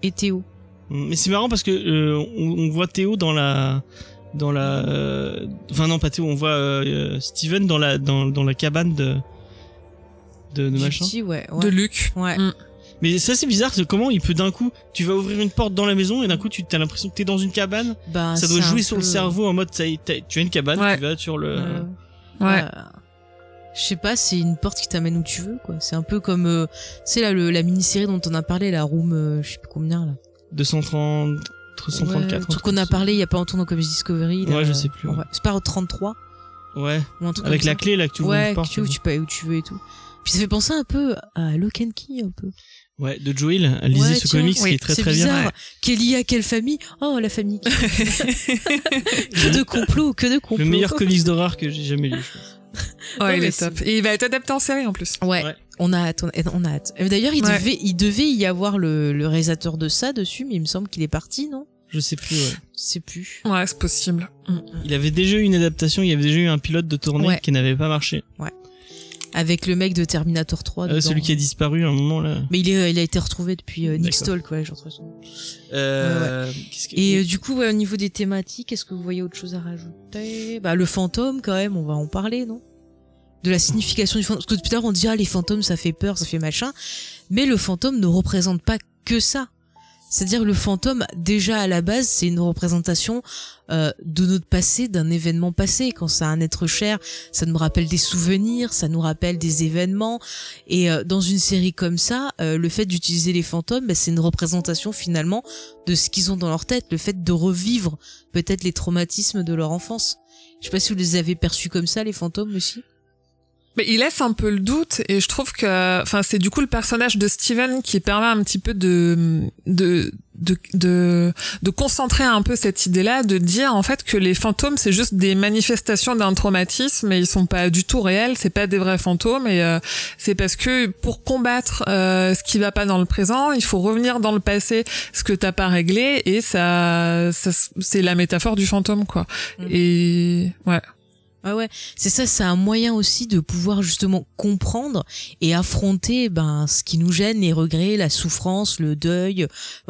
Speaker 1: et Théo.
Speaker 2: Mais c'est marrant parce que euh, on, on voit Théo dans la dans la euh, enfin non pas Théo on voit euh, Steven dans la dans, dans la cabane de de, de machin
Speaker 1: petit, ouais, ouais.
Speaker 3: De Luc.
Speaker 1: Ouais.
Speaker 3: Mm.
Speaker 2: mais ça c'est bizarre c'est comment il peut d'un coup tu vas ouvrir une porte dans la maison et d'un coup tu as l'impression que t'es dans une cabane
Speaker 1: Bah,
Speaker 2: ça doit jouer sur le cerveau en mode ça tu as une cabane
Speaker 3: Ouais.
Speaker 2: tu vas sur le
Speaker 1: Euh,
Speaker 3: Ouais.
Speaker 1: euh, je sais pas, c'est une porte qui t'amène où tu veux, quoi. C'est un peu comme, euh, c'est là le, la mini-série dont on a parlé, la Room, euh, je sais plus combien là.
Speaker 2: 230
Speaker 1: Ouais,
Speaker 2: 334
Speaker 1: le truc qu'on a parlé il y a pas longtemps dans Comics Discovery. là,
Speaker 2: Ouais, je sais plus, ouais.
Speaker 1: ouais. C'est pas au 33
Speaker 2: ouais
Speaker 1: ou un truc
Speaker 2: avec la
Speaker 1: ça.
Speaker 2: clé là que tu ouvres
Speaker 1: ouais,
Speaker 2: porte
Speaker 1: tu, où tu peux aller où tu veux et tout. Puis ça fait penser un peu à Lock and Key un peu.
Speaker 2: ouais de Joel lisez
Speaker 1: Ouais,
Speaker 2: ce
Speaker 1: tiens,
Speaker 2: comics
Speaker 3: oui,
Speaker 2: qui est très très bien
Speaker 1: bizarre. Quelle lié à quelle famille Oh, la famille. que de complot, que de complot.
Speaker 2: le meilleur comics d'horreur que j'ai jamais lu je pense.
Speaker 3: Ouais, il est top. Et il va être adapté en série en plus.
Speaker 1: Ouais,
Speaker 2: Ouais.
Speaker 1: On a hâte, on a, hâte. Euh, D'ailleurs, il
Speaker 3: Ouais.
Speaker 1: devait, il devait y avoir le, le réalisateur de ça dessus, mais il me semble qu'il est parti, non?
Speaker 2: Je sais plus ouais.
Speaker 1: Je sais plus.
Speaker 3: Ouais, c'est possible.
Speaker 2: Il avait déjà eu une adaptation, il y avait déjà eu un pilote de tournée
Speaker 1: Ouais.
Speaker 2: qui n'avait pas marché.
Speaker 1: Avec le mec de Terminator 3.
Speaker 2: Euh,
Speaker 1: dedans.
Speaker 2: celui qui a disparu à un moment là.
Speaker 1: Mais il, est, il a été retrouvé depuis euh, Nick quoi, j'ai retrouvé son nom.
Speaker 2: Euh, que-
Speaker 1: Et euh, du coup, ouais, au niveau des thématiques, est-ce que vous voyez autre chose à rajouter? Bah, le fantôme, quand même, on va en parler, non? De la signification du fantôme. Parce que depuis tard, on dit, ah, les fantômes, ça fait peur, ça fait machin. Mais le fantôme ne représente pas que ça. C'est-à-dire le fantôme, déjà à la base, c'est une représentation euh, de notre passé, d'un événement passé. Quand c'est un être cher, ça nous rappelle des souvenirs, ça nous rappelle des événements. Et euh, dans une série comme ça, euh, le fait d'utiliser les fantômes, bah, c'est une représentation finalement de ce qu'ils ont dans leur tête, le fait de revivre peut-être les traumatismes de leur enfance. Je sais pas si vous les avez perçus comme ça, les fantômes aussi.
Speaker 3: Mais il laisse un peu le doute et je trouve que, enfin, c'est du coup le personnage de Steven qui permet un petit peu de de de de, de concentrer un peu cette idée-là, de dire en fait que les fantômes c'est juste des manifestations d'un traumatisme et ils sont pas du tout réels, c'est pas des vrais fantômes et euh, c'est parce que pour combattre euh, ce qui va pas dans le présent, il faut revenir dans le passé, ce que t'as pas réglé et ça, ça c'est la métaphore du fantôme quoi.
Speaker 1: Mm.
Speaker 3: Et ouais.
Speaker 1: Ah ouais, c'est ça, c'est un moyen aussi de pouvoir justement comprendre et affronter ben ce qui nous gêne, les regrets, la souffrance, le deuil,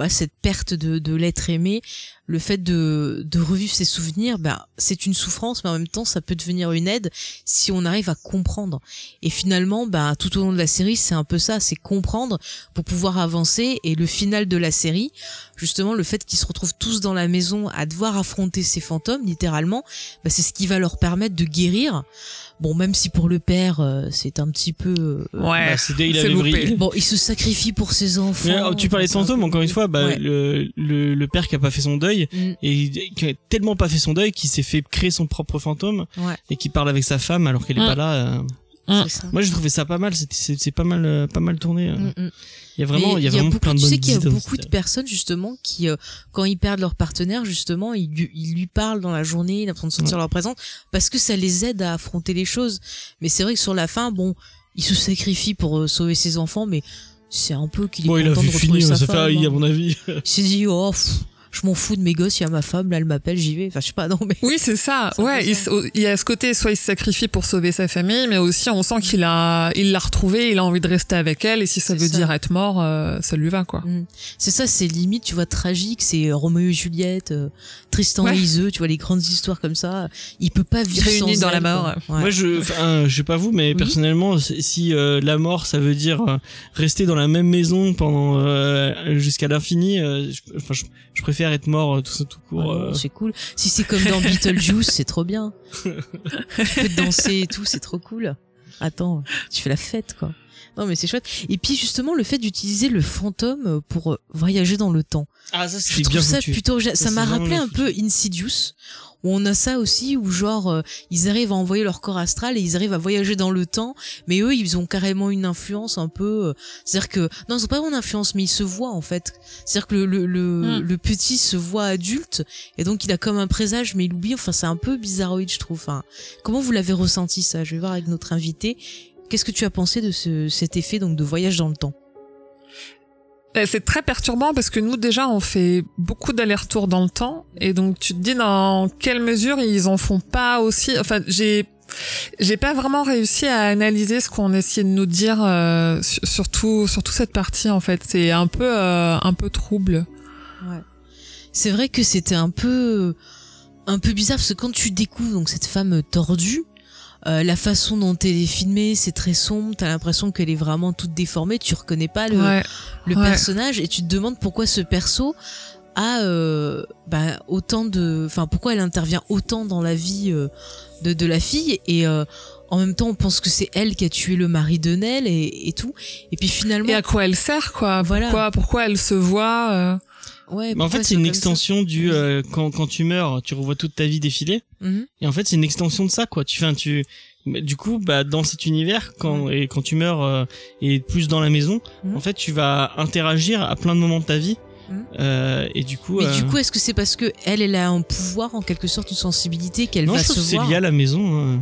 Speaker 1: cette perte de l'être aimé, le fait de, de revivre ses souvenirs, ben c'est une souffrance, mais en même temps ça peut devenir une aide si on arrive à comprendre. Et finalement, ben tout au long de la série, c'est un peu ça, c'est comprendre pour pouvoir avancer. Et le final de la série, justement, le fait qu'ils se retrouvent tous dans la maison à devoir affronter ces fantômes, littéralement, ben, c'est ce qui va leur permettre de guérir. Bon, même si pour le père, euh, c'est un petit peu. euh,
Speaker 3: Ouais.
Speaker 2: Bah, c'est dès il.
Speaker 1: Bon, il se sacrifie pour ses enfants.
Speaker 2: Mais, euh, tu parlais de fantôme, encore une fois, bah,
Speaker 1: Ouais.
Speaker 2: le, le, le père qui a pas fait son deuil,
Speaker 1: Mm,
Speaker 2: et qui a tellement pas fait son deuil qu'il s'est fait créer son propre fantôme,
Speaker 1: ouais,
Speaker 2: et qui parle avec sa femme alors qu'elle est
Speaker 3: Mm.
Speaker 2: pas là. euh.
Speaker 1: ça.
Speaker 2: Moi j'ai trouvé ça pas mal, c'est- c'est c'est pas mal euh, pas mal tourné. Il y a vraiment il y a vraiment
Speaker 1: beaucoup,
Speaker 2: plein de
Speaker 1: tu sais qu'il y a beaucoup de personnes justement qui, euh, quand ils perdent leur partenaire, justement, ils, lui- ils lui parlent dans la journée, ils apprennent de sentir leur présence, parce que ça les aide à affronter les choses. Mais c'est vrai que sur la fin, bon, il se sacrifie pour euh, sauver ses enfants, mais c'est un peu qu'il est
Speaker 2: Bon, il a
Speaker 1: content
Speaker 2: vu
Speaker 1: de retrouver
Speaker 2: finir,
Speaker 1: sa
Speaker 2: ça
Speaker 1: femme.
Speaker 2: fait, à
Speaker 1: hein.
Speaker 2: mon avis.
Speaker 1: Il s'est dit, oh, pff, je m'en fous de mes gosses, il y a ma femme, là, elle m'appelle, j'y vais. Enfin, je sais pas, non, mais.
Speaker 3: Oui, c'est ça. Ouais, il, il y a ce côté, soit il se sacrifie pour sauver sa famille, mais aussi on sent qu'il a, il l'a retrouvée, il a envie de rester avec elle, et si ça veut
Speaker 1: ça.
Speaker 3: dire être mort, euh, ça lui va, quoi.
Speaker 1: Mm. C'est ça, c'est limite, tu vois, tragique, c'est euh, Roméo et Juliette, euh, Tristan
Speaker 3: Ouais.
Speaker 1: et Iseux, tu vois, les grandes histoires comme ça. Il peut pas vivre
Speaker 3: Réunis
Speaker 1: sans
Speaker 3: dans la
Speaker 1: elle, quoi.
Speaker 3: mort.
Speaker 1: Ouais.
Speaker 2: Moi je enfin je sais pas vous mais
Speaker 1: Oui.
Speaker 2: personnellement si- euh, la mort ça veut dire euh, rester dans la même maison pendant euh, jusqu'à l'infini euh, je, enfin, je, je préfère être mort euh, tout ça tout court. euh.
Speaker 1: C'est cool. Si c'est comme dans Beetlejuice, c'est trop bien. tu peux danser et tout, c'est trop cool. Attends, tu fais la fête, quoi. Non, mais c'est chouette. Et puis, justement, le fait d'utiliser le fantôme pour voyager dans le temps.
Speaker 2: Ah ça c'est bien
Speaker 1: ça
Speaker 2: foutu.
Speaker 1: plutôt, ça m'a rappelé un peu Insidious. Où on a ça aussi, où genre, euh, ils arrivent à envoyer leur corps astral et ils arrivent à voyager dans le temps, mais eux, ils ont carrément une influence un peu, euh, c'est-à-dire que, non, ils ont pas vraiment d'influence, mais ils se voient, en fait. C'est-à-dire que le, le, le,
Speaker 3: Mm.
Speaker 1: le petit se voit adulte, et donc il a comme un présage, mais il oublie, enfin, c'est un peu bizarroïde, je trouve. Enfin, comment vous l'avez ressenti, ça? Je vais voir avec notre invité. Qu'est-ce que tu as pensé de ce, cet effet, donc, de voyage dans le temps?
Speaker 3: Euh, C'est très perturbant parce que nous déjà on fait beaucoup d'allers-retours dans le temps et donc tu te dis dans quelle mesure ils en font pas aussi. Enfin j'ai j'ai pas vraiment réussi à analyser ce qu'on essayait de nous dire euh, sur- surtout surtout cette partie en fait. C'est un peu euh, un peu trouble.
Speaker 1: Ouais. C'est vrai que c'était un peu un peu bizarre parce que quand tu découvres donc cette femme tordue, euh, la façon dont elle est filmée, c'est très sombre, t'as l'impression qu'elle est vraiment toute déformée, tu reconnais pas le,
Speaker 3: ouais.
Speaker 1: le
Speaker 3: ouais.
Speaker 1: personnage et tu te demandes pourquoi ce perso a euh, bah, autant de enfin pourquoi elle intervient autant dans la vie euh, de, de la fille et euh, en même temps on pense que c'est elle qui a tué le mari de Nell et, et tout et puis finalement
Speaker 3: Et à quoi elle sert quoi?
Speaker 1: Voilà.
Speaker 3: Pourquoi pourquoi elle se voit euh,
Speaker 1: ouais,
Speaker 2: Mais en fait c'est une extension du euh, quand quand tu meurs tu revois toute ta vie défiler
Speaker 1: Mhm.
Speaker 2: et en fait c'est une extension de ça quoi. Tu fais tu du coup bah dans cet univers quand et quand tu meurs euh, et plus dans la maison
Speaker 1: Mhm.
Speaker 2: en fait tu vas interagir à plein de moments de ta vie
Speaker 1: Mhm.
Speaker 2: euh, et du coup
Speaker 1: Mais
Speaker 2: euh,
Speaker 1: du coup, est-ce que c'est parce que elle, elle a un pouvoir, en quelque sorte, une sensibilité qu'elle va
Speaker 2: je trouve
Speaker 1: se
Speaker 2: que c'est lié à la maison hein.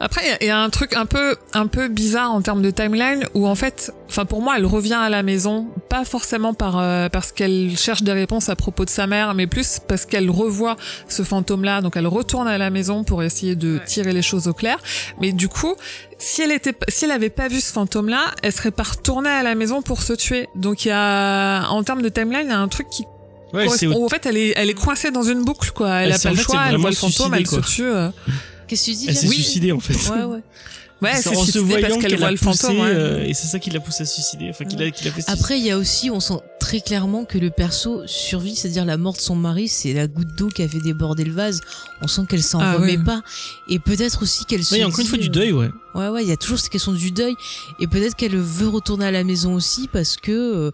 Speaker 3: Après, il y a- il y, a un truc un peu, un peu bizarre en termes de timeline où en fait, enfin pour moi, elle revient à la maison, pas forcément par euh, parce qu'elle cherche des réponses à propos de sa mère, mais plus parce qu'elle revoit ce fantôme-là, donc elle retourne à la maison pour essayer de tirer les choses au clair. Mais du coup, si elle était, si elle avait pas vu ce fantôme-là, elle serait pas retournée à la maison pour se tuer. Donc il y a, en termes de timeline, il y a un truc qui
Speaker 2: Ouais, c'est
Speaker 3: correspond. En fait, elle est, elle est coincée dans une boucle, quoi. Elle
Speaker 2: Elle
Speaker 3: a
Speaker 2: s'est-
Speaker 3: pas le choix, elle voit le fantôme, elle
Speaker 2: quoi.
Speaker 3: se tue. euh.
Speaker 1: Qu'est-ce que tu dis
Speaker 2: elle s'est
Speaker 3: Oui.
Speaker 2: suicidée en fait
Speaker 1: Ouais, ouais.
Speaker 3: Ouais,
Speaker 2: C'est
Speaker 3: c'est
Speaker 2: en se
Speaker 3: suicidée parce
Speaker 2: voyant
Speaker 3: qu'elle
Speaker 2: qu'elle
Speaker 3: voit le
Speaker 2: poussé,
Speaker 3: fantôme. ouais.
Speaker 2: euh, et c'est ça qui l'a poussé à se suicider enfin qui l'a qui l'a fait
Speaker 1: Après, il y a aussi, on sent très clairement que le perso survit, c'est-à-dire la mort de son mari, c'est la goutte d'eau qui a fait déborder le vase. On sent qu'elle s'en
Speaker 3: Ah
Speaker 1: remet
Speaker 3: ouais.
Speaker 1: pas. Et peut-être aussi qu'elle se
Speaker 2: Ouais, il y a encore une fois du
Speaker 1: euh,
Speaker 2: deuil, ouais.
Speaker 1: Ouais, ouais, il y a toujours cette question du deuil. Et peut-être qu'elle veut retourner à la maison aussi parce que euh,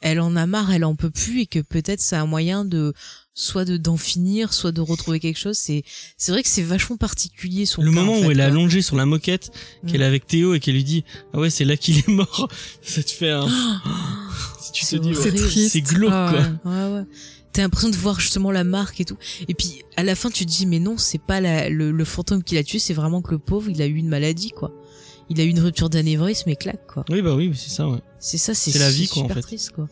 Speaker 1: elle en a marre, elle en peut plus et que peut-être c'est un moyen de soit de d'en finir, soit de retrouver quelque chose. C'est c'est vrai que c'est vachement particulier son
Speaker 2: Le
Speaker 1: cas,
Speaker 2: moment
Speaker 1: en
Speaker 2: où elle est
Speaker 1: quoi.
Speaker 2: allongée sur la moquette,
Speaker 1: Mm.
Speaker 2: qu'elle est avec Théo et qu'elle lui dit ah ouais c'est là qu'il est mort, ça te fait un. si tu te
Speaker 1: C'est
Speaker 2: dis ouais,
Speaker 3: triste.
Speaker 2: c'est glauque
Speaker 3: Ah
Speaker 2: quoi.
Speaker 3: ouais.
Speaker 1: Ouais, ouais. T'as l'impression de voir justement la marque et tout. Et puis à la fin, tu te dis mais non, c'est pas la, le, le fantôme qui l'a tué, c'est vraiment que le pauvre, il a eu une maladie quoi. Il a eu une rupture d'anévrisme et claque quoi.
Speaker 2: Oui bah oui c'est ça ouais.
Speaker 1: C'est ça, c'est
Speaker 2: C'est la vie,
Speaker 1: c'est
Speaker 2: quoi, en
Speaker 1: super
Speaker 2: fait.
Speaker 1: triste quoi.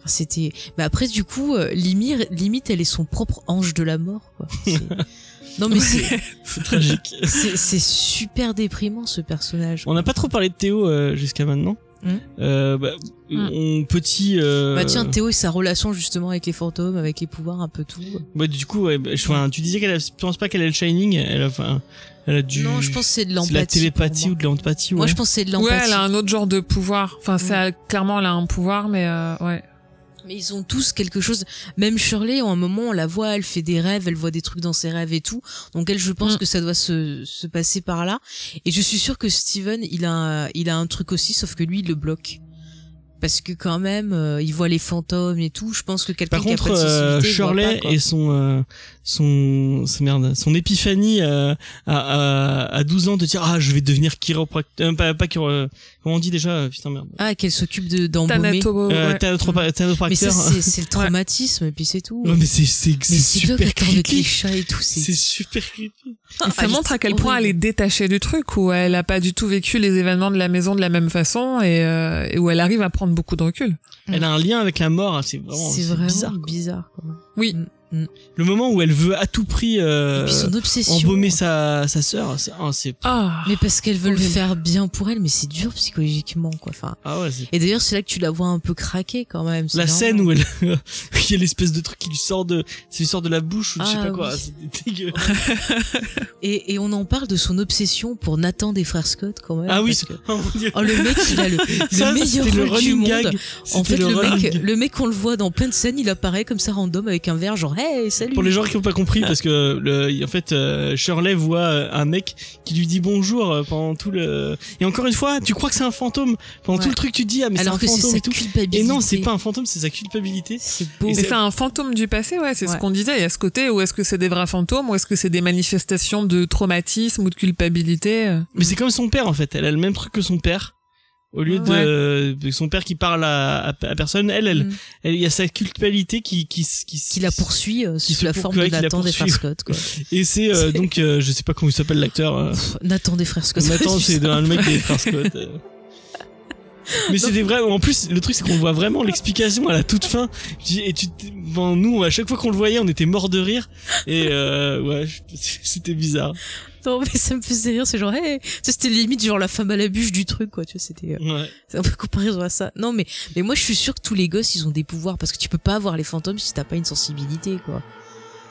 Speaker 1: Enfin, C'était. Mais après du coup, euh, Limir, limite, elle est son propre ange de la mort quoi. C'est- Non mais c'est
Speaker 2: C'est tragique.
Speaker 1: c'est super déprimant ce personnage.
Speaker 2: On n'a pas trop parlé de Théo euh, jusqu'à maintenant.
Speaker 1: Hmm.
Speaker 2: Euh, bah, on petit. Euh...
Speaker 1: Bah tiens, Théo et sa relation justement avec les fantômes, avec les pouvoirs, un peu tout.
Speaker 2: Ouais, du coup, ouais, bah, je, enfin, tu disais qu'elle a, tu penses pas qu'elle a le shining, elle a, enfin, elle a du.
Speaker 1: Non, je pense que c'est de l'empathie.
Speaker 2: la télépathie ou de l'empathie.
Speaker 1: Moi,
Speaker 2: ouais.
Speaker 1: je pense que c'est de
Speaker 3: Ouais,
Speaker 1: l'empathie.
Speaker 3: elle a un autre genre de pouvoir. Enfin, c'est
Speaker 1: Mm.
Speaker 3: elle- clairement elle a un pouvoir, mais euh, ouais.
Speaker 1: Mais ils ont tous quelque chose. Même Shirley, à un moment, on la voit, elle fait des rêves, elle voit des trucs dans ses rêves et tout. Donc elle, je pense
Speaker 3: Mm.
Speaker 1: que ça doit se, se passer par là. Et je suis sûre que Steven, il a, il a un truc aussi, sauf que lui, il le bloque. Parce que quand même, euh, il voit les fantômes et tout. Je pense que quelqu'un
Speaker 2: Par
Speaker 1: qui a
Speaker 2: contre,
Speaker 1: pas de
Speaker 2: euh, Shirley
Speaker 1: pas,
Speaker 2: et son euh, son c'est merde, son épiphanie euh, à, à, à 12 ans de dire ah je vais devenir chiropracteur, euh, pas pas chiro, euh, comment on dit déjà putain merde.
Speaker 1: Ah, qu'elle s'occupe de d'embaumer.
Speaker 2: Euh,
Speaker 3: ouais.
Speaker 1: Mais ça, c'est le traumatisme, et puis c'est tout.
Speaker 2: Non mais c'est c'est super
Speaker 1: avec les
Speaker 2: creepy.
Speaker 1: chats et tout. C'est
Speaker 2: super creepy.
Speaker 3: Et ça
Speaker 1: Ah,
Speaker 3: montre à quel point elle est détachée du truc, où elle a pas du tout vécu les événements de la maison de la même façon et, euh, et où elle arrive à prendre beaucoup de recul.
Speaker 2: Elle a un lien avec la mort, hein, c'est vraiment
Speaker 1: C'est
Speaker 2: c'est
Speaker 1: vraiment
Speaker 2: bizarre.
Speaker 1: bizarre. quoi.
Speaker 3: Oui.
Speaker 2: Le moment où elle veut à tout prix euh, embaumer sa sa sœur, c'est ah, c'est
Speaker 3: Ah.
Speaker 1: Mais parce qu'elle veut le faire bien pour elle, mais c'est dur psychologiquement, quoi. Enfin.
Speaker 2: ah ouais, c'est
Speaker 1: Et d'ailleurs, c'est là que tu la vois un peu craquer quand même.
Speaker 2: la
Speaker 1: normal.
Speaker 2: scène où elle il y a l'espèce de truc qui lui sort de ça lui sort de la bouche ou je sais
Speaker 1: Ah
Speaker 2: pas quoi,
Speaker 1: oui.
Speaker 2: c'est dégueu.
Speaker 1: Et, et on en parle de son obsession pour Nathan des frères Scott quand même.
Speaker 2: Ah oui,
Speaker 1: parce que-
Speaker 2: oh mon dieu.
Speaker 1: Oh le mec, il a le, le
Speaker 2: Ça,
Speaker 1: meilleur
Speaker 2: le
Speaker 1: rôle du
Speaker 2: running
Speaker 1: monde.
Speaker 2: gag.
Speaker 1: En fait, le,
Speaker 2: running
Speaker 1: mec, le mec, on le voit dans plein de scènes, il apparaît comme ça random avec un verre, genre hey, salut.
Speaker 2: Pour les gens qui n'ont pas compris, parce que le, en fait, euh, Shirley voit euh, un mec qui lui dit bonjour euh, pendant tout le. Et encore une fois, tu crois que c'est un fantôme pendant
Speaker 1: Ouais.
Speaker 2: tout le truc, tu te dis ah mais c'est un
Speaker 1: Alors que c'est
Speaker 2: fantôme
Speaker 1: sa
Speaker 2: et tout.
Speaker 1: culpabilité.
Speaker 2: Et non, c'est pas un fantôme, c'est sa culpabilité.
Speaker 1: C'est beau.
Speaker 2: C'est-
Speaker 3: c'est un fantôme du passé, ouais, c'est
Speaker 1: Ouais.
Speaker 3: ce qu'on disait. Il y a ce côté où est-ce que c'est des vrais fantômes, ou est-ce que c'est des manifestations de traumatisme ou de culpabilité.
Speaker 2: Mais c'est comme son père en fait. Elle a le même truc que son père. Au lieu de, de son père qui parle à, à, à personne, elle, elle,
Speaker 1: Mm.
Speaker 2: elle, il y a sa culpabilité qui, qui, qui,
Speaker 1: Qui la poursuit euh, sous la forme de Nathan des frères. Scott, quoi.
Speaker 2: Et c'est euh, donc, euh, je sais pas comment il s'appelle l'acteur. euh,
Speaker 1: Nathan des frères Scott. Tu
Speaker 2: c'est un mec des frères Scott. Mais c'était vrai. En plus, le truc c'est qu'on voit vraiment l'explication à la toute fin. Et tu, bon, nous, à chaque fois qu'on le voyait, on était mort de rire. Et euh, ouais, c'était bizarre.
Speaker 1: Non, mais ça me faisait rire, c'est genre, hey, c'était limite genre la femme à la bûche du truc, quoi, tu vois, c'était, euh,
Speaker 2: Ouais.
Speaker 1: c'est un peu comparaison à ça. Non, mais, mais moi, je suis sûre que tous les gosses, ils ont des pouvoirs, parce que tu peux pas avoir les fantômes si t'as pas une sensibilité, quoi.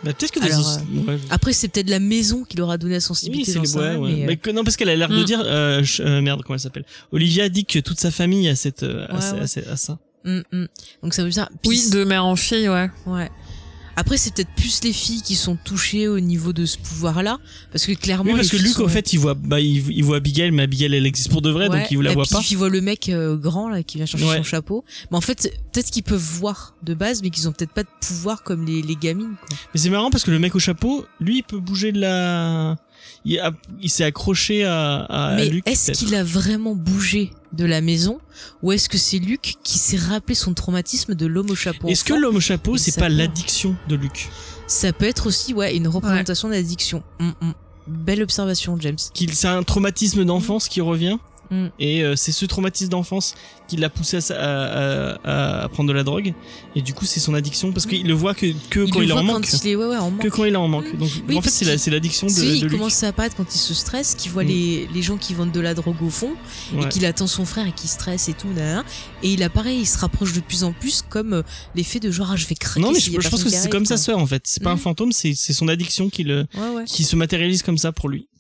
Speaker 2: Bah, peut-être que des
Speaker 1: Alors,
Speaker 2: os- ouais.
Speaker 1: Après, c'est peut-être la maison qui leur a donné la
Speaker 2: Oui,
Speaker 1: sensibilité
Speaker 2: c'est
Speaker 1: dans
Speaker 2: les
Speaker 1: ça,
Speaker 2: ouais, ouais.
Speaker 1: mais, euh,
Speaker 2: Mais que- non, parce qu'elle a l'air de
Speaker 3: Mm.
Speaker 2: dire, euh, ch- euh, merde, comment elle s'appelle? Olivia dit que toute sa famille a cette, euh, a ce- a ça.
Speaker 1: hum, hum. Donc ça veut dire, puis
Speaker 3: Oui, de mère en fille, ouais.
Speaker 1: Ouais. Après, c'est peut-être plus les filles qui sont touchées au niveau de ce pouvoir-là, parce que clairement.
Speaker 2: Oui, parce que Luc,
Speaker 1: sont-
Speaker 2: au fait, il voit, bah, il, il voit Abigail, mais Abigail, elle existe pour de vrai,
Speaker 1: Ouais,
Speaker 2: donc il la voit pas.
Speaker 1: Il voit le mec euh, grand là qui vient chercher
Speaker 2: Ouais.
Speaker 1: son chapeau. Mais en fait, peut-être qu'ils peuvent voir de base, mais qu'ils ont peut-être pas de pouvoir comme les, les gamines. Quoi.
Speaker 2: Mais c'est marrant parce que le mec au chapeau, lui, il peut bouger de la, il, a- il s'est accroché à, à
Speaker 1: mais est-ce qu'il a vraiment bougé? De la maison, ou est-ce que c'est Luc qui s'est rappelé son traumatisme de l'homme au chapeau
Speaker 2: Est-ce que l'homme au chapeau, c'est pas l'addiction de Luc
Speaker 1: Ça peut être aussi, ouais, une représentation d'addiction. Hum, hum. Belle observation, James.
Speaker 2: Qu'il c'est un traumatisme d'enfance qui revient
Speaker 1: Mm.
Speaker 2: et euh, c'est ce traumatisme d'enfance qui l'a poussé à, à, à- à prendre de la drogue et du coup c'est son addiction parce qu'il le voit que, que quand il en manque
Speaker 1: quand il est, ouais, ouais, en manque.
Speaker 2: que quand il en manque donc
Speaker 1: Oui,
Speaker 2: en fait c'est la- l'addiction de,
Speaker 1: Si,
Speaker 2: de
Speaker 1: il
Speaker 2: Luc
Speaker 1: commence à apparaître quand il se stresse, qu'il voit
Speaker 2: Mm.
Speaker 1: les, les gens qui vendent de la drogue au fond,
Speaker 2: Ouais.
Speaker 1: et qu'il attend son frère et qu'il stresse et tout, nanana. et il apparaît, il se rapproche de plus en plus comme euh, l'effet de genre ah, je vais craquer.
Speaker 2: non mais je, pense que c'est comme sa sœur en fait c'est pas un
Speaker 1: Mm.
Speaker 2: fantôme c'est son addiction qui le se matérialise comme ça pour lui
Speaker 1: Mm, mm.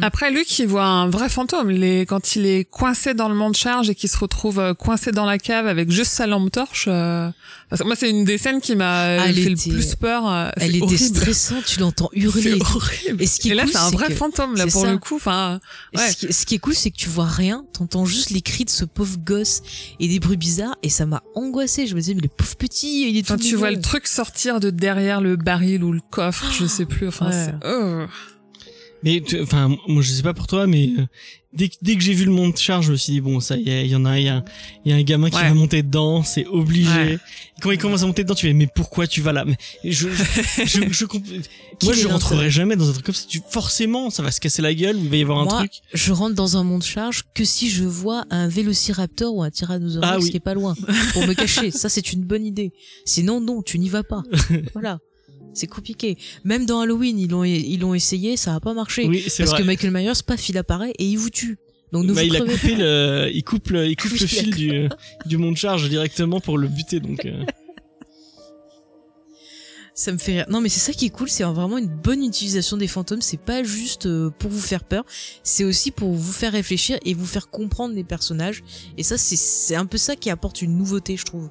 Speaker 3: Après, Luc, il voit un vrai fantôme. Les, quand il est coincé dans le monde charge et qu'il se retrouve euh, coincé dans la cave avec juste sa lampe torche. euh, parce que moi, c'est une des scènes qui m'a euh,
Speaker 1: Ah, elle
Speaker 3: fait
Speaker 1: était-
Speaker 3: le plus peur. euh,
Speaker 1: Elle était
Speaker 3: horrible.
Speaker 1: stressante, tu l'entends hurler. et tout.
Speaker 3: horrible.
Speaker 1: Et ce qui est
Speaker 3: Et là,
Speaker 1: cool,
Speaker 3: c'est un vrai
Speaker 1: que-
Speaker 3: fantôme, là, pour
Speaker 1: ça.
Speaker 3: le coup. Enfin, Ouais.
Speaker 1: Ce, qui, ce qui est cool, c'est que tu vois rien, t'entends juste les cris de ce pauvre gosse et des bruits bizarres, et ça m'a angoissé. Je me disais, mais le pauvre petit, il est tout
Speaker 3: Enfin, tu vois le truc sortir de derrière le baril ou le coffre, je sais plus. Enfin,
Speaker 1: Ouais.
Speaker 3: c'est- oh.
Speaker 2: Mais enfin, moi je sais pas pour toi, mais euh, dès, que- dès que j'ai vu le monde charge, je me suis dit bon, ça y est, il y en a, un- il y a, y a un gamin qui
Speaker 3: Ouais.
Speaker 2: va monter dedans, c'est obligé.
Speaker 3: Ouais.
Speaker 2: Et quand il commence à monter dedans, tu fais mais pourquoi tu vas là? Mais je, je, je, je moi je rentrerai jamais dans un truc comme ça? Tu, forcément, ça va se casser la gueule, il va y avoir un
Speaker 1: Moi,
Speaker 2: truc.
Speaker 1: je rentre dans un monde charge que si je vois un vélociraptor ou un tyrannosaurus
Speaker 2: Ah oui.
Speaker 1: qui est pas loin pour me cacher. Ça, c'est une bonne idée. Sinon, non, tu n'y vas pas. voilà. C'est compliqué. Même dans Halloween, ils l'ont, ils l'ont essayé, ça a pas marché.
Speaker 2: Oui, c'est
Speaker 1: parce
Speaker 2: vrai.
Speaker 1: que Michael Myers, paf, il apparaît et il vous tue. Donc ne
Speaker 2: Bah,
Speaker 1: vous
Speaker 2: il a coupé le, il coupe le, il coupe
Speaker 1: Oui,
Speaker 2: le fil du, du monde charge directement pour le buter. Donc, euh,
Speaker 1: Ça me fait rire. Non, mais c'est ça qui est cool, c'est vraiment une bonne utilisation des fantômes. C'est pas juste euh, pour vous faire peur, c'est aussi pour vous faire réfléchir et vous faire comprendre les personnages. Et ça, c'est c'est un peu ça qui apporte une nouveauté, je trouve,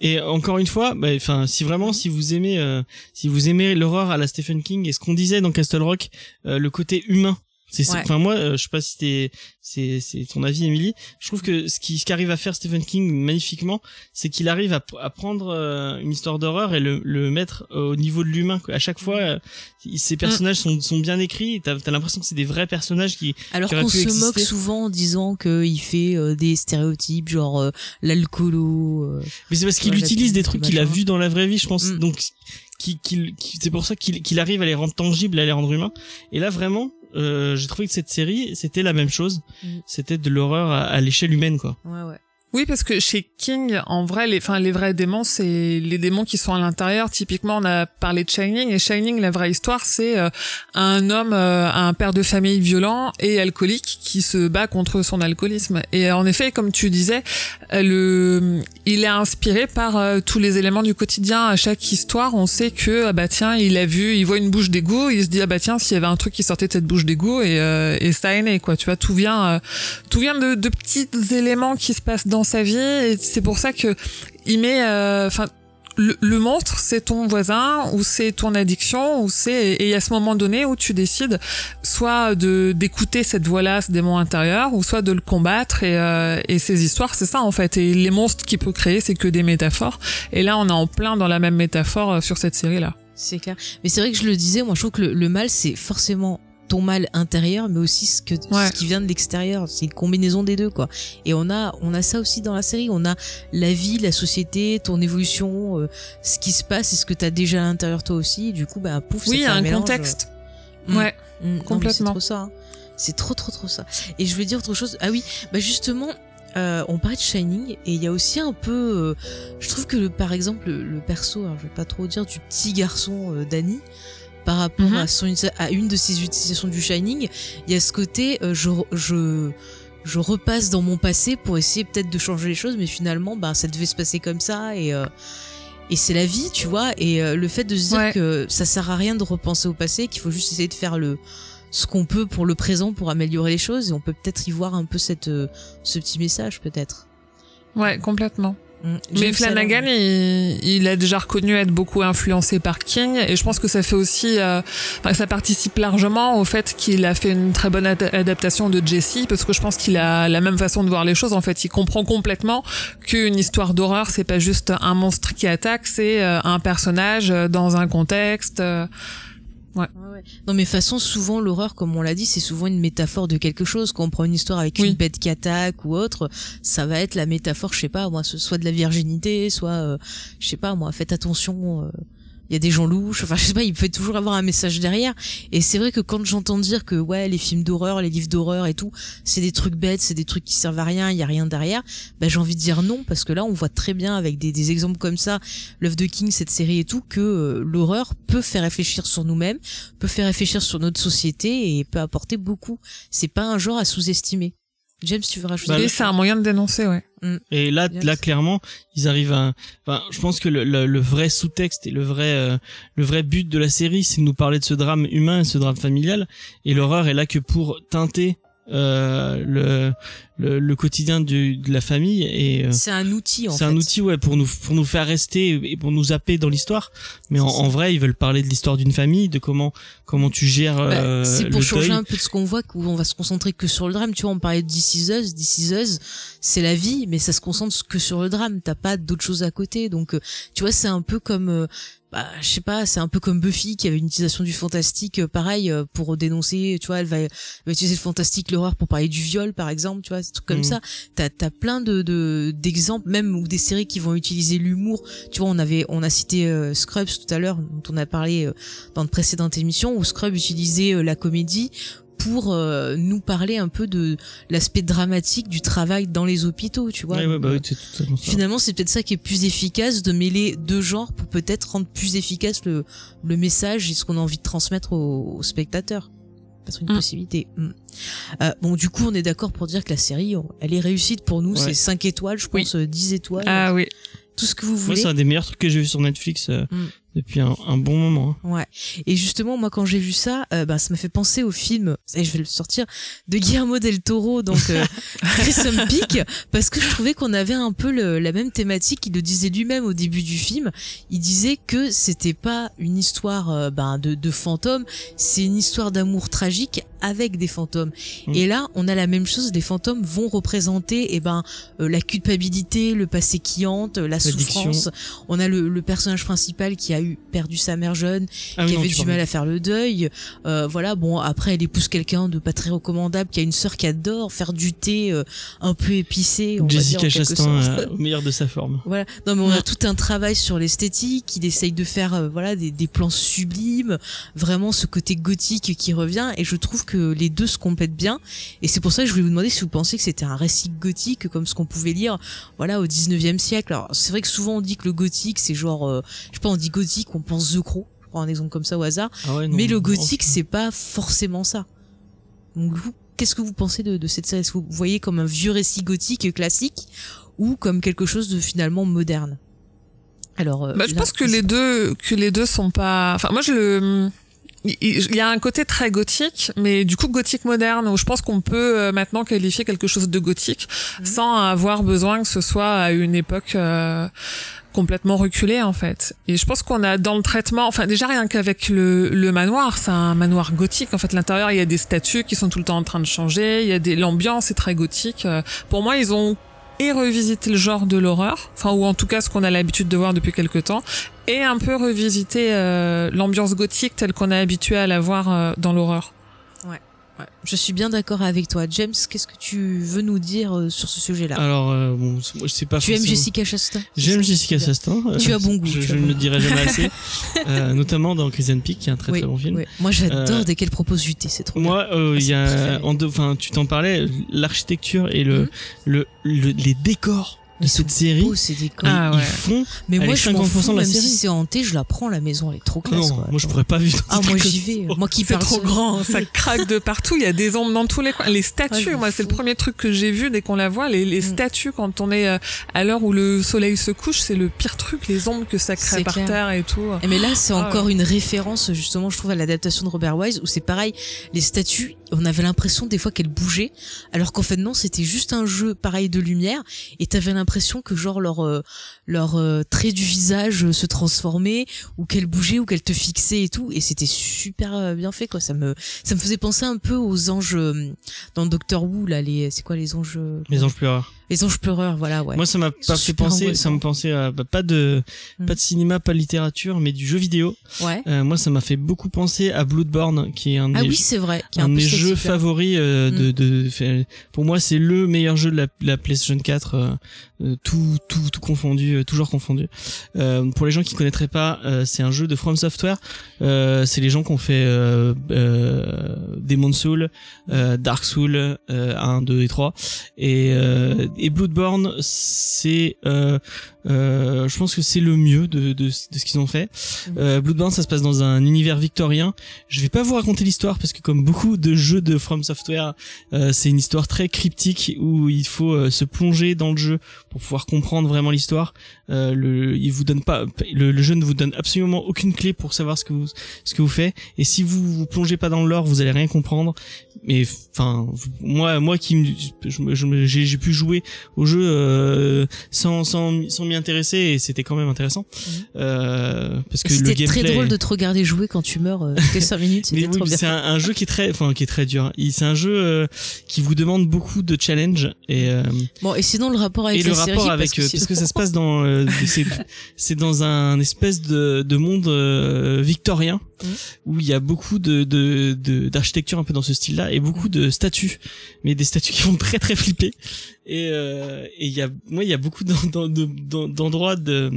Speaker 2: Et encore une fois, bah, enfin, si vraiment, si vous aimez, euh, si vous aimez l'horreur à la Stephen King et ce qu'on disait dans Castle Rock, euh, le côté humain. C'est,
Speaker 1: Ouais.
Speaker 2: enfin moi, euh, je sais pas si c'était, c'est, c'est ton avis, Émilie. Je trouve que ce qui, ce qu'arrive à faire Stephen King magnifiquement, c'est qu'il arrive à, à prendre euh, une histoire d'horreur et le, le mettre au niveau de l'humain. À chaque fois, euh, ces personnages sont, sont bien écrits. T'as, t'as l'impression que c'est des vrais personnages qui,
Speaker 1: Alors qu'on se
Speaker 2: exister.
Speaker 1: moque souvent en disant qu'il fait euh, des stéréotypes, genre euh, l'alcoolo. euh.
Speaker 2: Mais c'est parce qu'il utilise des trucs
Speaker 1: qui
Speaker 2: qu'il a vus dans la vraie vie, je pense.
Speaker 1: Mm.
Speaker 2: Donc, qui, qui- qui- c'est pour ça qu'il qu'il arrive à les rendre tangibles, à les rendre humains. Et là, vraiment, euh, j'ai trouvé que cette série, c'était la même chose.
Speaker 1: Mm.
Speaker 2: C'était de l'horreur à, à l'échelle humaine, quoi.
Speaker 1: Ouais, ouais.
Speaker 3: Oui, parce que chez King, en vrai, les, enfin, les vrais démons, c'est les démons qui sont à l'intérieur. Typiquement, on a parlé de Shining, et Shining, la vraie histoire, c'est euh, un homme, euh, un père de famille violent et alcoolique qui se bat contre son alcoolisme. Et en effet, comme tu disais, euh, le, il est inspiré par euh, tous les éléments du quotidien. À chaque histoire, on sait que, ah bah tiens, il a vu, il voit une bouche d'égout, il se dit, ah bah tiens, s'il y avait un truc qui sortait de cette bouche d'égout, et, euh, et ça est né, quoi. Tu vois, tout vient, euh, tout vient de, de petits éléments qui se passent dans sa vie et c'est pour ça que il met enfin le, le monstre c'est ton voisin ou c'est ton addiction ou c'est et y a ce moment donné où tu décides soit de d'écouter cette voix là ce démon intérieur ou soit de le combattre et, euh, et ces histoires c'est ça en fait. Et les monstres qu'il peut créer c'est que des métaphores. Et là on est en plein dans la même métaphore euh, sur cette série là
Speaker 1: C'est clair. Mais c'est vrai que je le disais, moi je trouve que le, le mal, c'est forcément ton mal intérieur, mais aussi ce, que,
Speaker 3: Ouais.
Speaker 1: ce qui vient de l'extérieur. C'est une combinaison des deux, quoi. Et on a, on a ça aussi dans la série. On a la vie, la société, ton évolution, euh, ce qui se passe et ce que t'as déjà à l'intérieur toi aussi. Du coup, bah, pouf, ça
Speaker 3: oui
Speaker 1: fait
Speaker 3: un,
Speaker 1: mélange.
Speaker 3: contexte
Speaker 1: Mm.
Speaker 3: ouais
Speaker 1: Mm,
Speaker 3: Complètement.
Speaker 1: C'est trop ça. hein. C'est trop, trop, trop ça. Et je veux dire autre chose. Ah oui, bah justement, euh, on parlait de Shining et il y a aussi un peu. euh, je trouve que le, par exemple le, le perso, alors je vais pas trop dire du petit garçon Danny. Par rapport
Speaker 3: Mhm.
Speaker 1: à, son, à une de ses utilisations du Shining, il y a ce côté, euh, je, je, je repasse dans mon passé pour essayer peut-être de changer les choses, mais finalement, bah, ça devait se passer comme ça et, euh, et c'est la vie, tu vois. Et euh, le fait de se dire
Speaker 3: Ouais.
Speaker 1: que ça sert à rien de repenser au passé, qu'il faut juste essayer de faire le ce qu'on peut pour le présent pour améliorer les choses, et on peut peut-être y voir un peu cette ce petit message peut-être.
Speaker 3: ouais complètement
Speaker 1: Mm.
Speaker 3: Mais Flanagan, il, il a déjà reconnu être beaucoup influencé par King, et je pense que ça fait aussi, euh, ça participe largement au fait qu'il a fait une très bonne ad- adaptation de Jesse, parce que je pense qu'il a la même façon de voir les choses. En fait, il comprend complètement qu'une histoire d'horreur, c'est pas juste un monstre qui attaque, c'est euh, un personnage euh, dans un contexte. euh,
Speaker 1: Ouais, ouais. Non mais façon souvent l'horreur comme on l'a dit c'est souvent une métaphore de quelque chose quand on prend une histoire avec
Speaker 3: Oui.
Speaker 1: une bête qui attaque ou autre ça va être la métaphore je sais pas moi ce- soit de la virginité soit euh, je sais pas moi faites attention euh, il y a des gens louches enfin je sais pas il peut toujours avoir un message derrière et c'est vrai que quand j'entends dire que ouais les films d'horreur les livres d'horreur et tout c'est des trucs bêtes c'est des trucs qui servent à rien il y a rien derrière bah j'ai envie de dire non parce que là on voit très bien avec des, exemples comme ça l'œuvre de King cette série et tout que euh, l'horreur peut faire réfléchir sur nous-mêmes peut faire réfléchir sur notre société et peut apporter beaucoup. C'est pas un genre à sous-estimer. James, tu veux rajouter
Speaker 2: Bah,
Speaker 3: Et c'est un moyen de dénoncer, ouais.
Speaker 2: Et là,
Speaker 1: Yes.
Speaker 2: là clairement, ils arrivent à. Enfin, je pense que le, le, le vrai sous-texte et le vrai, euh, le vrai but de la série, c'est de nous parler de ce drame humain, et ce drame familial. Et l'horreur est là que pour teinter euh, le, le le quotidien du, de la famille. Et euh,
Speaker 1: C'est un outil en fait.
Speaker 2: c'est un outil ouais pour nous pour nous faire rester et pour nous zapper dans l'histoire. Mais en, en vrai, ils veulent parler de l'histoire d'une famille, de comment comment tu gères
Speaker 1: Bah,
Speaker 2: euh,
Speaker 1: c'est pour
Speaker 2: le
Speaker 1: changer
Speaker 2: deuil.
Speaker 1: un peu de ce qu'on voit, où on va se concentrer que sur le drame. Tu vois, on parlait de This Is Us, This Is Us, c'est la vie, mais ça se concentre que sur le drame. T'as pas d'autres choses à côté. Donc, euh, tu vois, c'est un peu comme, euh, bah, je sais pas, c'est un peu comme Buffy qui avait une utilisation du fantastique, euh, pareil, euh, pour dénoncer, tu vois, elle va, elle va utiliser le fantastique, l'horreur pour parler du viol, par exemple, tu vois, des trucs comme
Speaker 2: Mhm.
Speaker 1: ça. T'as, t'as plein de, de, d'exemples, même, ou des séries qui vont utiliser l'humour. Tu vois, on avait, on a cité euh, Scrubs tout à l'heure, dont on a parlé dans de précédentes émissions, où Scrubs utilisait la comédie pour euh, nous parler un peu de l'aspect dramatique du travail dans les hôpitaux, tu vois.
Speaker 2: Ouais, ouais, bah
Speaker 1: euh,
Speaker 2: oui, c'est totalement ça.
Speaker 1: Finalement, c'est peut-être ça qui est plus efficace de mêler deux genres pour peut-être rendre plus efficace le, le message et ce qu'on a envie de transmettre aux, aux spectateurs. Peut-être une
Speaker 3: Mm.
Speaker 1: possibilité. Mm. Euh, bon, du coup, on est d'accord pour dire que la série, on- elle est réussite pour nous.
Speaker 2: Ouais.
Speaker 1: C'est 5 étoiles, je
Speaker 3: Oui.
Speaker 1: pense, euh, 10 étoiles.
Speaker 3: Ah oui.
Speaker 1: tout ce que vous
Speaker 2: Moi,
Speaker 1: voulez.
Speaker 2: c'est un des meilleurs trucs que j'ai vu sur Netflix euh,
Speaker 1: Mm.
Speaker 2: Depuis un, un bon moment. hein.
Speaker 1: Ouais. Et justement, moi, quand j'ai vu ça, euh, bah, ça m'a fait penser au film, et je vais le sortir, de Guillermo del Toro, donc euh, Peak, parce que je trouvais qu'on avait un peu le- la même thématique. Il le disait lui-même au début du film. Il disait que c'était pas une histoire euh, ben, de, de fantômes, c'est une histoire d'amour tragique avec des fantômes.
Speaker 2: Mm.
Speaker 1: Et là, on a la même chose. Les fantômes vont représenter, eh ben, euh, la culpabilité, le passé qui hante, la souffrance. On a le, le personnage principal qui a eu perdu sa mère jeune,
Speaker 2: Ah
Speaker 1: qui
Speaker 2: non,
Speaker 1: avait du mal à faire le deuil. Euh, voilà, bon, après, elle épouse quelqu'un de pas très recommandable, qui a une sœur qui adore faire du thé euh, un peu épicé. On va dire, en
Speaker 2: Jessica Chastain euh, au meilleur de sa forme.
Speaker 1: Voilà. Non, mais on a tout un travail sur l'esthétique. Il essaye de faire, euh, voilà, des, des plans sublimes. Vraiment, ce côté gothique qui revient. Et je trouve que les deux se complètent bien. Et c'est pour ça que je voulais vous demander si vous pensez que c'était un récit gothique comme ce qu'on pouvait lire, voilà, au 19e siècle. Alors, c'est vrai que souvent on dit que le gothique, c'est genre, euh, je sais pas, on dit gothique, on pense The Crow. Je prends un exemple comme ça au hasard.
Speaker 2: Ah ouais, non,
Speaker 1: mais le
Speaker 2: non,
Speaker 1: gothique, c'est pas forcément ça. Donc, vous, qu'est-ce que vous pensez de, de cette série? Est-ce que vous voyez comme un vieux récit gothique classique ou comme quelque chose de finalement moderne? Alors, euh,
Speaker 3: Bah, je pense que les deux, que les deux sont pas. Enfin, moi, je le. Il y a un côté très gothique, mais du coup gothique moderne, où je pense qu'on peut euh, maintenant qualifier quelque chose de gothique
Speaker 1: Mhm.
Speaker 3: sans avoir besoin que ce soit à une époque euh, complètement reculée en fait. Et je pense qu'on a dans le traitement, enfin déjà rien qu'avec le, le manoir, c'est un manoir gothique. En fait, l'intérieur il y a des statues qui sont tout le temps en train de changer, il y a des l'ambiance est très gothique. Euh, Pour moi, ils ont et revisité le genre de l'horreur, enfin ou en tout cas ce qu'on a l'habitude de voir depuis quelque temps, et un peu revisiter euh, l'ambiance gothique telle qu'on est habitué à la voir euh, dans l'horreur.
Speaker 1: Ouais, je suis bien d'accord avec toi. James, qu'est-ce que tu veux nous dire euh, sur ce sujet-là
Speaker 2: Alors, euh, bon, je sais pas
Speaker 1: Tu aimes Jessica Chastain?
Speaker 2: J'aime Jessica Chastain.
Speaker 1: Tu
Speaker 2: euh,
Speaker 1: as bon goût,
Speaker 2: Je,
Speaker 1: tu
Speaker 2: ne le dirai jamais assez. Euh, notamment dans Crimson Peak, qui est un très
Speaker 1: oui,
Speaker 2: très bon film.
Speaker 1: oui. Moi, j'adore dès qu'elle propose du thé, c'est trop.
Speaker 2: Moi, euh, il y a,
Speaker 1: préféré.
Speaker 2: en deux, enfin, tu t'en parlais, l'architecture et le,
Speaker 1: Mhm.
Speaker 2: le, le- les décors de
Speaker 1: Ils
Speaker 2: cette série,
Speaker 1: beaux, ces décors.
Speaker 3: Ah
Speaker 2: ils
Speaker 3: ouais.
Speaker 2: font.
Speaker 1: mais moi, je m'en
Speaker 2: 50%
Speaker 1: fous,
Speaker 2: de la
Speaker 1: même si c'est hanté, je la prends la maison, elle est trop
Speaker 2: Ah
Speaker 1: classe.
Speaker 2: non,
Speaker 1: quoi.
Speaker 2: moi je pourrais pas vivre.
Speaker 1: Ah, moi j'y vais.
Speaker 2: ça.
Speaker 1: Moi qui
Speaker 3: C'est
Speaker 1: parle
Speaker 3: trop grand, ça craque de partout, il y a des ombres dans tous les coins. Les statues,
Speaker 1: Ouais,
Speaker 3: moi c'est le premier truc que j'ai vu dès qu'on la voit, les, les
Speaker 1: Mm.
Speaker 3: statues quand on est euh, à l'heure où le soleil se couche, c'est le pire truc, les ombres que ça crée par
Speaker 1: clair.
Speaker 3: terre et tout.
Speaker 1: Eh, Mais là, c'est
Speaker 3: Ah
Speaker 1: encore une référence, justement, je trouve, à l'adaptation de Robert Wise, où c'est pareil, les statues, on avait l'impression des fois qu'elles bougeaient, alors qu'en fait non, c'était juste un jeu pareil de lumière, et t'avais l'impression que genre leur euh, leur euh, trait du visage euh, se transformait, ou qu'elles bougeaient, ou qu'elles te fixaient et tout, et c'était super euh, bien fait quoi. Ça me ça me faisait penser un peu aux anges dans Doctor Who là, les c'est quoi les anges
Speaker 2: Les anges pleureurs.
Speaker 1: Les anges pleureurs, voilà ouais.
Speaker 2: Moi, ça m'a pas fait penser, ça me pensait à bah, pas de,
Speaker 1: Mm.
Speaker 2: pas de cinéma, pas de littérature, mais du jeu vidéo.
Speaker 1: ouais.
Speaker 2: Euh, moi, ça m'a fait beaucoup penser à Bloodborne, qui est un
Speaker 1: Ah
Speaker 2: des,
Speaker 1: oui, c'est vrai. qui est
Speaker 2: un de
Speaker 1: cette
Speaker 2: jeux favoris euh,
Speaker 1: Mm.
Speaker 2: de, de, fait- pour moi c'est le meilleur jeu de la, la PlayStation 4 euh, euh, tout tout tout confondu euh, toujours confondu. Euh, pour les gens qui connaîtraient pas euh, c'est un jeu de From Software. Euh, c'est les gens qui ont fait euh, euh, Demon's Soul euh, Dark Soul euh, 1 2 et 3 et, euh, et Bloodborne, c'est, euh, je pense que c'est le mieux de, de, de ce qu'ils ont fait. Euh, Bloodborne, ça se passe dans un univers victorien. Je vais pas vous raconter l'histoire parce que comme beaucoup de jeux de From Software, euh, c'est une histoire très cryptique où il faut euh, se plonger dans le jeu pour pouvoir comprendre vraiment l'histoire. Euh, le, il vous donne pas, le, le jeu ne vous donne absolument aucune clé pour savoir ce que vous, ce que vous faites. Et si vous vous plongez pas dans le lore, vous allez rien comprendre. Mais enfin, moi, moi qui, j'ai pu jouer au jeu euh, sans, sans, sans m'y intéresser et c'était quand même intéressant. Euh, parce que le
Speaker 1: C'était
Speaker 2: gameplay.
Speaker 1: très drôle de te regarder jouer quand tu meurs euh, toutes les 5 minutes, c'était
Speaker 2: oui,
Speaker 1: trop bien.
Speaker 2: c'est un, un jeu qui est très, enfin qui est très dur. Il- C'est un jeu euh, qui vous demande beaucoup de challenge et euh,
Speaker 1: Bon, et sinon le rapport avec
Speaker 2: et
Speaker 1: la
Speaker 2: le rapport
Speaker 1: parce
Speaker 2: avec
Speaker 1: que
Speaker 2: euh, parce que ça se passe dans euh, c'est c'est dans un espèce de, de monde euh, victorien Où il y a beaucoup de de de- d'architecture un peu dans ce style-là et beaucoup de statues mais des statues qui font très très flipper et euh, et il y a moi il y a beaucoup d'en- d'en- de- d'en- d'endroits de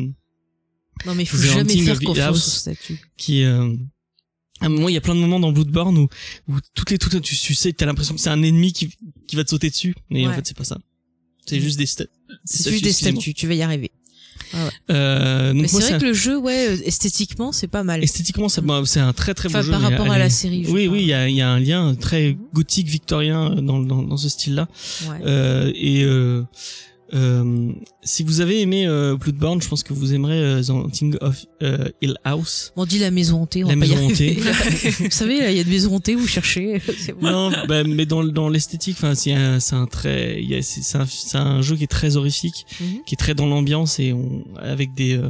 Speaker 1: Non, mais il faut jamais faire confiance
Speaker 2: House.
Speaker 1: au statut.
Speaker 2: qui euh, à un moment il y a plein de moments dans Bloodborne où où toutes les toutes tu, tu sais t'as l'impression que c'est un ennemi qui qui va te sauter dessus mais en fait c'est pas ça c'est juste des statues
Speaker 1: C'est juste des statues, tu vas y arriver.
Speaker 2: Euh, donc
Speaker 1: Mais c'est vrai que le jeu, ouais, euh, esthétiquement, c'est pas mal.
Speaker 2: esthétiquement c'est un très très beau
Speaker 1: Enfin,
Speaker 2: jeu
Speaker 1: par rapport à la série.
Speaker 2: oui oui il y a il y a un lien très gothique victorien dans dans, dans ce style là
Speaker 1: Ouais.
Speaker 2: euh, et euh, euh, si vous avez aimé euh, Bloodborne, je pense que vous aimerez euh, The Haunting of euh, Hill House.
Speaker 1: On dit la maison hantée, on
Speaker 2: La maison hantée.
Speaker 1: vous savez, là, il y a des maisons hantées, vous cherchez. c'est bon.
Speaker 2: Non, bah, mais dans dans l'esthétique, enfin, c'est un c'est un très, il y a- c'est c'est un, c'est un jeu qui est très horrifique,
Speaker 1: Mhm.
Speaker 2: qui est très dans l'ambiance et on avec des euh,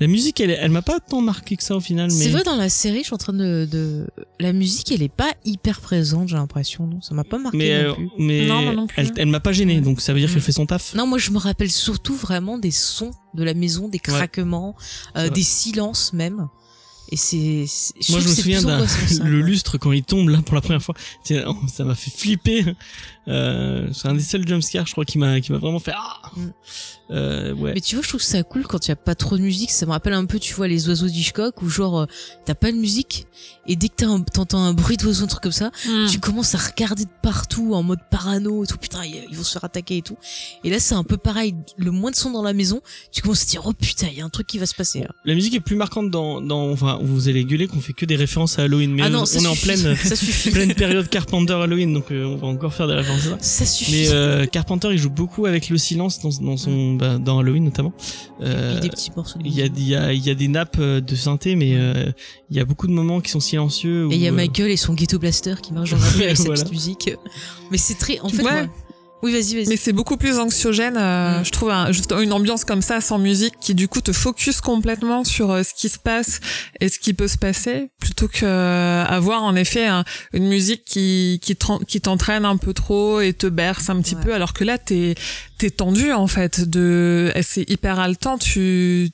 Speaker 2: la musique, elle elle m'a pas tant marqué que ça au final, mais
Speaker 1: C'est vrai, dans la série, je suis en train de, de... La musique, elle est pas hyper présente, j'ai l'impression, non Ça m'a pas marqué
Speaker 2: mais
Speaker 1: non plus.
Speaker 2: mais
Speaker 3: Non, non plus.
Speaker 2: elle elle m'a pas gêné, donc ça veut dire
Speaker 1: Mm.
Speaker 2: qu'elle fait son taf.
Speaker 1: Non, moi, je me rappelle surtout vraiment des sons de la maison, des craquements, euh, des silences même. Et c'est...
Speaker 2: Moi, je me souviens d'un le lustre quand il tombe là pour la première fois. Oh, ça m'a fait flipper. Euh, c'est un des seuls jumpscares, je crois, qui m'a qui m'a vraiment fait ah.
Speaker 1: Mm.
Speaker 2: Euh, ouais.
Speaker 1: Mais tu vois, je trouve ça cool quand il y a pas trop de musique. Ça me rappelle un peu, tu vois, les oiseaux d'Hitchcock où genre euh, t'as pas de musique et dès que t'as un- t'entends un bruit d'oiseau, un truc comme ça,
Speaker 3: Mm.
Speaker 1: tu commences à regarder de partout en mode parano et tout. Putain, ils ils vont se faire attaquer et tout. Et là, c'est un peu pareil. Le moins de son dans la maison, tu commences à te dire oh putain, il y a un truc qui va se passer là.
Speaker 2: La musique est plus marquante dans, dans enfin, vous allez gueuler qu'on fait que des références à Halloween, mais
Speaker 1: ah
Speaker 2: on,
Speaker 1: non, ça
Speaker 2: on est en pleine,
Speaker 1: ça suffit.
Speaker 2: pleine période Carpenter Halloween, donc euh, on va encore faire des références à ça.
Speaker 1: Ça suffit.
Speaker 2: Mais euh, Carpenter, il joue beaucoup avec le silence dans, dans son, bah, dans Halloween notamment. Euh,
Speaker 1: des petits morceaux de
Speaker 2: il y a, y a, il y a des nappes euh, de synthé, mais euh, il y a beaucoup de moments qui sont silencieux.
Speaker 1: Et il y a
Speaker 2: euh,
Speaker 1: Michael et son ghetto blaster qui marche dans la rue avec
Speaker 2: Voilà.
Speaker 1: petite musique. Mais c'est très, en fait,
Speaker 3: Ouais.
Speaker 1: moi- Oui, vas-y, vas-y.
Speaker 3: Mais c'est beaucoup plus anxiogène, euh,
Speaker 1: Mm.
Speaker 3: je trouve, un- juste une ambiance comme ça, sans musique, qui du coup te focus complètement sur euh, ce qui se passe et ce qui peut se passer, plutôt que euh, avoir en effet un- une musique qui qui t'en- qui t'entraîne un peu trop et te berce un petit
Speaker 1: Ouais.
Speaker 3: peu, alors que là t'es t'es tendu en fait, de c'est hyper haletant, tu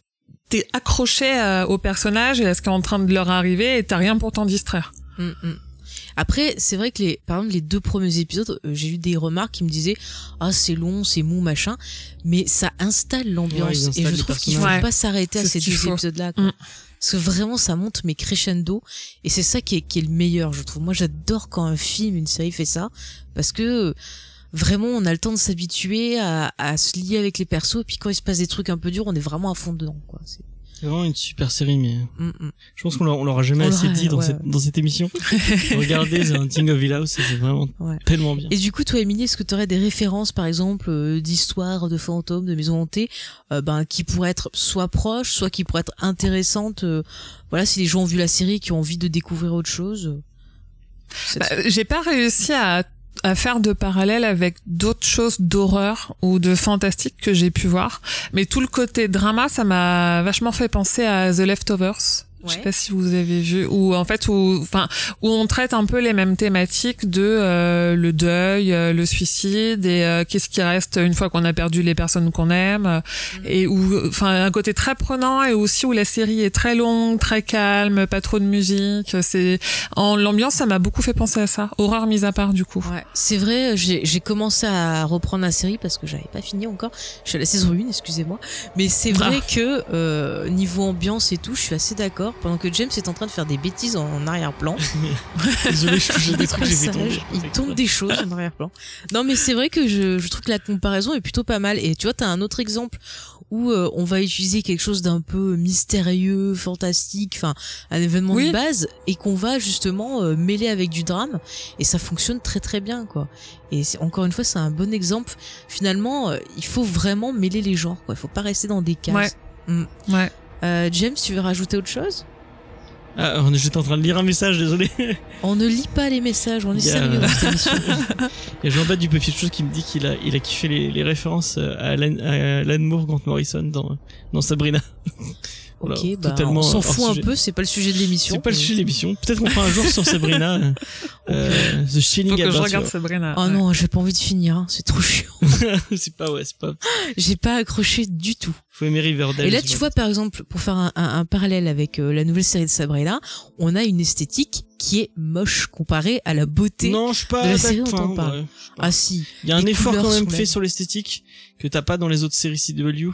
Speaker 3: t'es accroché euh, au personnage et à ce qui est en train de leur arriver et t'as rien pour t'en distraire.
Speaker 1: Mm, mm. Après, c'est vrai que les, par exemple, les deux premiers épisodes, euh, j'ai eu des remarques qui me disaient, ah, c'est long, c'est mou, machin, mais ça installe l'ambiance. et je trouve qu'il faut pas s'arrêter à
Speaker 3: ce
Speaker 1: ces deux épisodes-là, quoi.
Speaker 3: Mm.
Speaker 1: Parce que vraiment, ça monte, mais crescendo. Et c'est ça qui est, qui est le meilleur, je trouve. Moi, j'adore quand un film, une série fait ça, parce que, Vraiment, on a le temps de s'habituer à, à se lier avec les persos, et puis quand il se passe des trucs un peu durs, on est vraiment à fond dedans, quoi. C'est-
Speaker 2: C'est vraiment une super série, mais
Speaker 1: Mm, mm.
Speaker 2: je pense qu'on l'a- on l'aura jamais
Speaker 1: On
Speaker 2: assez dit dans,
Speaker 1: ouais,
Speaker 2: cette,
Speaker 1: ouais.
Speaker 2: dans cette émission. Regardez The Hunting of Hill House, c'est vraiment
Speaker 1: Ouais.
Speaker 2: tellement bien.
Speaker 1: Et du coup, toi, Émilie, est-ce que tu aurais des références, par exemple, euh, d'histoires, de fantômes, de maisons hantées, euh, ben, qui pourraient être soit proches, soit qui pourraient être intéressantes, euh, voilà, si les gens ont vu la série, qui ont envie de découvrir autre chose? euh,
Speaker 3: Bah, j'ai pas réussi à, à faire de parallèle avec d'autres choses d'horreur ou de fantastique que j'ai pu voir. Mais tout le côté drama, ça m'a vachement fait penser à The Leftovers. Je sais pas si vous avez vu ou en fait où enfin où on traite un peu les mêmes thématiques de euh, le deuil, euh, le suicide et euh, qu'est-ce qui reste une fois qu'on a perdu les personnes qu'on aime euh, et où enfin un côté très prenant et aussi où la série est très longue, très calme, pas trop de musique, c'est en l'ambiance ça m'a beaucoup fait penser à ça, horreur mise à part du coup.
Speaker 1: Ouais, c'est vrai, j'ai j'ai commencé à reprendre la série parce que j'avais pas fini encore. Je suis à la saison 1, excusez-moi. Mais c'est vrai que euh, niveau ambiance et tout, je suis assez d'accord. Dehors pendant que James est en train de faire des bêtises en arrière-plan.
Speaker 2: Désolé, je touche des trucs, j'ai tomber.
Speaker 1: Il tombe des choses en arrière-plan. Non, mais c'est vrai que je, je trouve que la comparaison est plutôt pas mal. Et tu vois, t'as un autre exemple où euh, on va utiliser quelque chose d'un peu mystérieux, fantastique, enfin un événement
Speaker 3: Oui.
Speaker 1: de base, et qu'on va justement euh, mêler avec du drame, et ça fonctionne très très bien, quoi. Et encore une fois, c'est un bon exemple. Finalement, euh, il faut vraiment mêler les genres, quoi. Il faut pas rester dans des cases.
Speaker 3: Ouais.
Speaker 1: Mm.
Speaker 3: Ouais.
Speaker 1: Euh, James, tu veux rajouter autre chose
Speaker 2: Ah, on est- j'étais en train de lire un message, désolé.
Speaker 1: On ne lit pas les messages, on est
Speaker 2: a-
Speaker 1: sérieux dans cette émission.
Speaker 2: Il y a Jean-Baptiste du Papier de Chose qui me dit qu'il a, il a kiffé les, les références euh, à Alan, à Alan Moore, Grant Morrison dans, dans Sabrina. Voilà,
Speaker 1: ok, bah,
Speaker 2: totalement
Speaker 1: on s'en fout un
Speaker 2: sujet.
Speaker 1: peu, c'est pas le sujet de l'émission.
Speaker 2: C'est pas le sujet de l'émission. Peut-être qu'on fera un jour sur Sabrina. euh, euh, The Shining
Speaker 3: Faut que je regarde Sabrina.
Speaker 1: Oh
Speaker 3: ouais.
Speaker 1: non, j'ai pas envie de finir, hein, c'est trop chiant.
Speaker 2: c'est pas, ouais, c'est pas.
Speaker 1: J'ai pas accroché du tout.
Speaker 2: Faut aimer Riverdale.
Speaker 1: Et là, tu vois, par exemple, pour faire un, un- un parallèle avec euh, la nouvelle série de Sabrina, on a une esthétique qui est moche comparée à la beauté.
Speaker 2: Non, je pas
Speaker 1: de la série dont on parle.
Speaker 2: ouais.
Speaker 1: Ah si.
Speaker 2: Il y a un effort quand même fait sur l'esthétique que t'as pas dans les autres séries CW.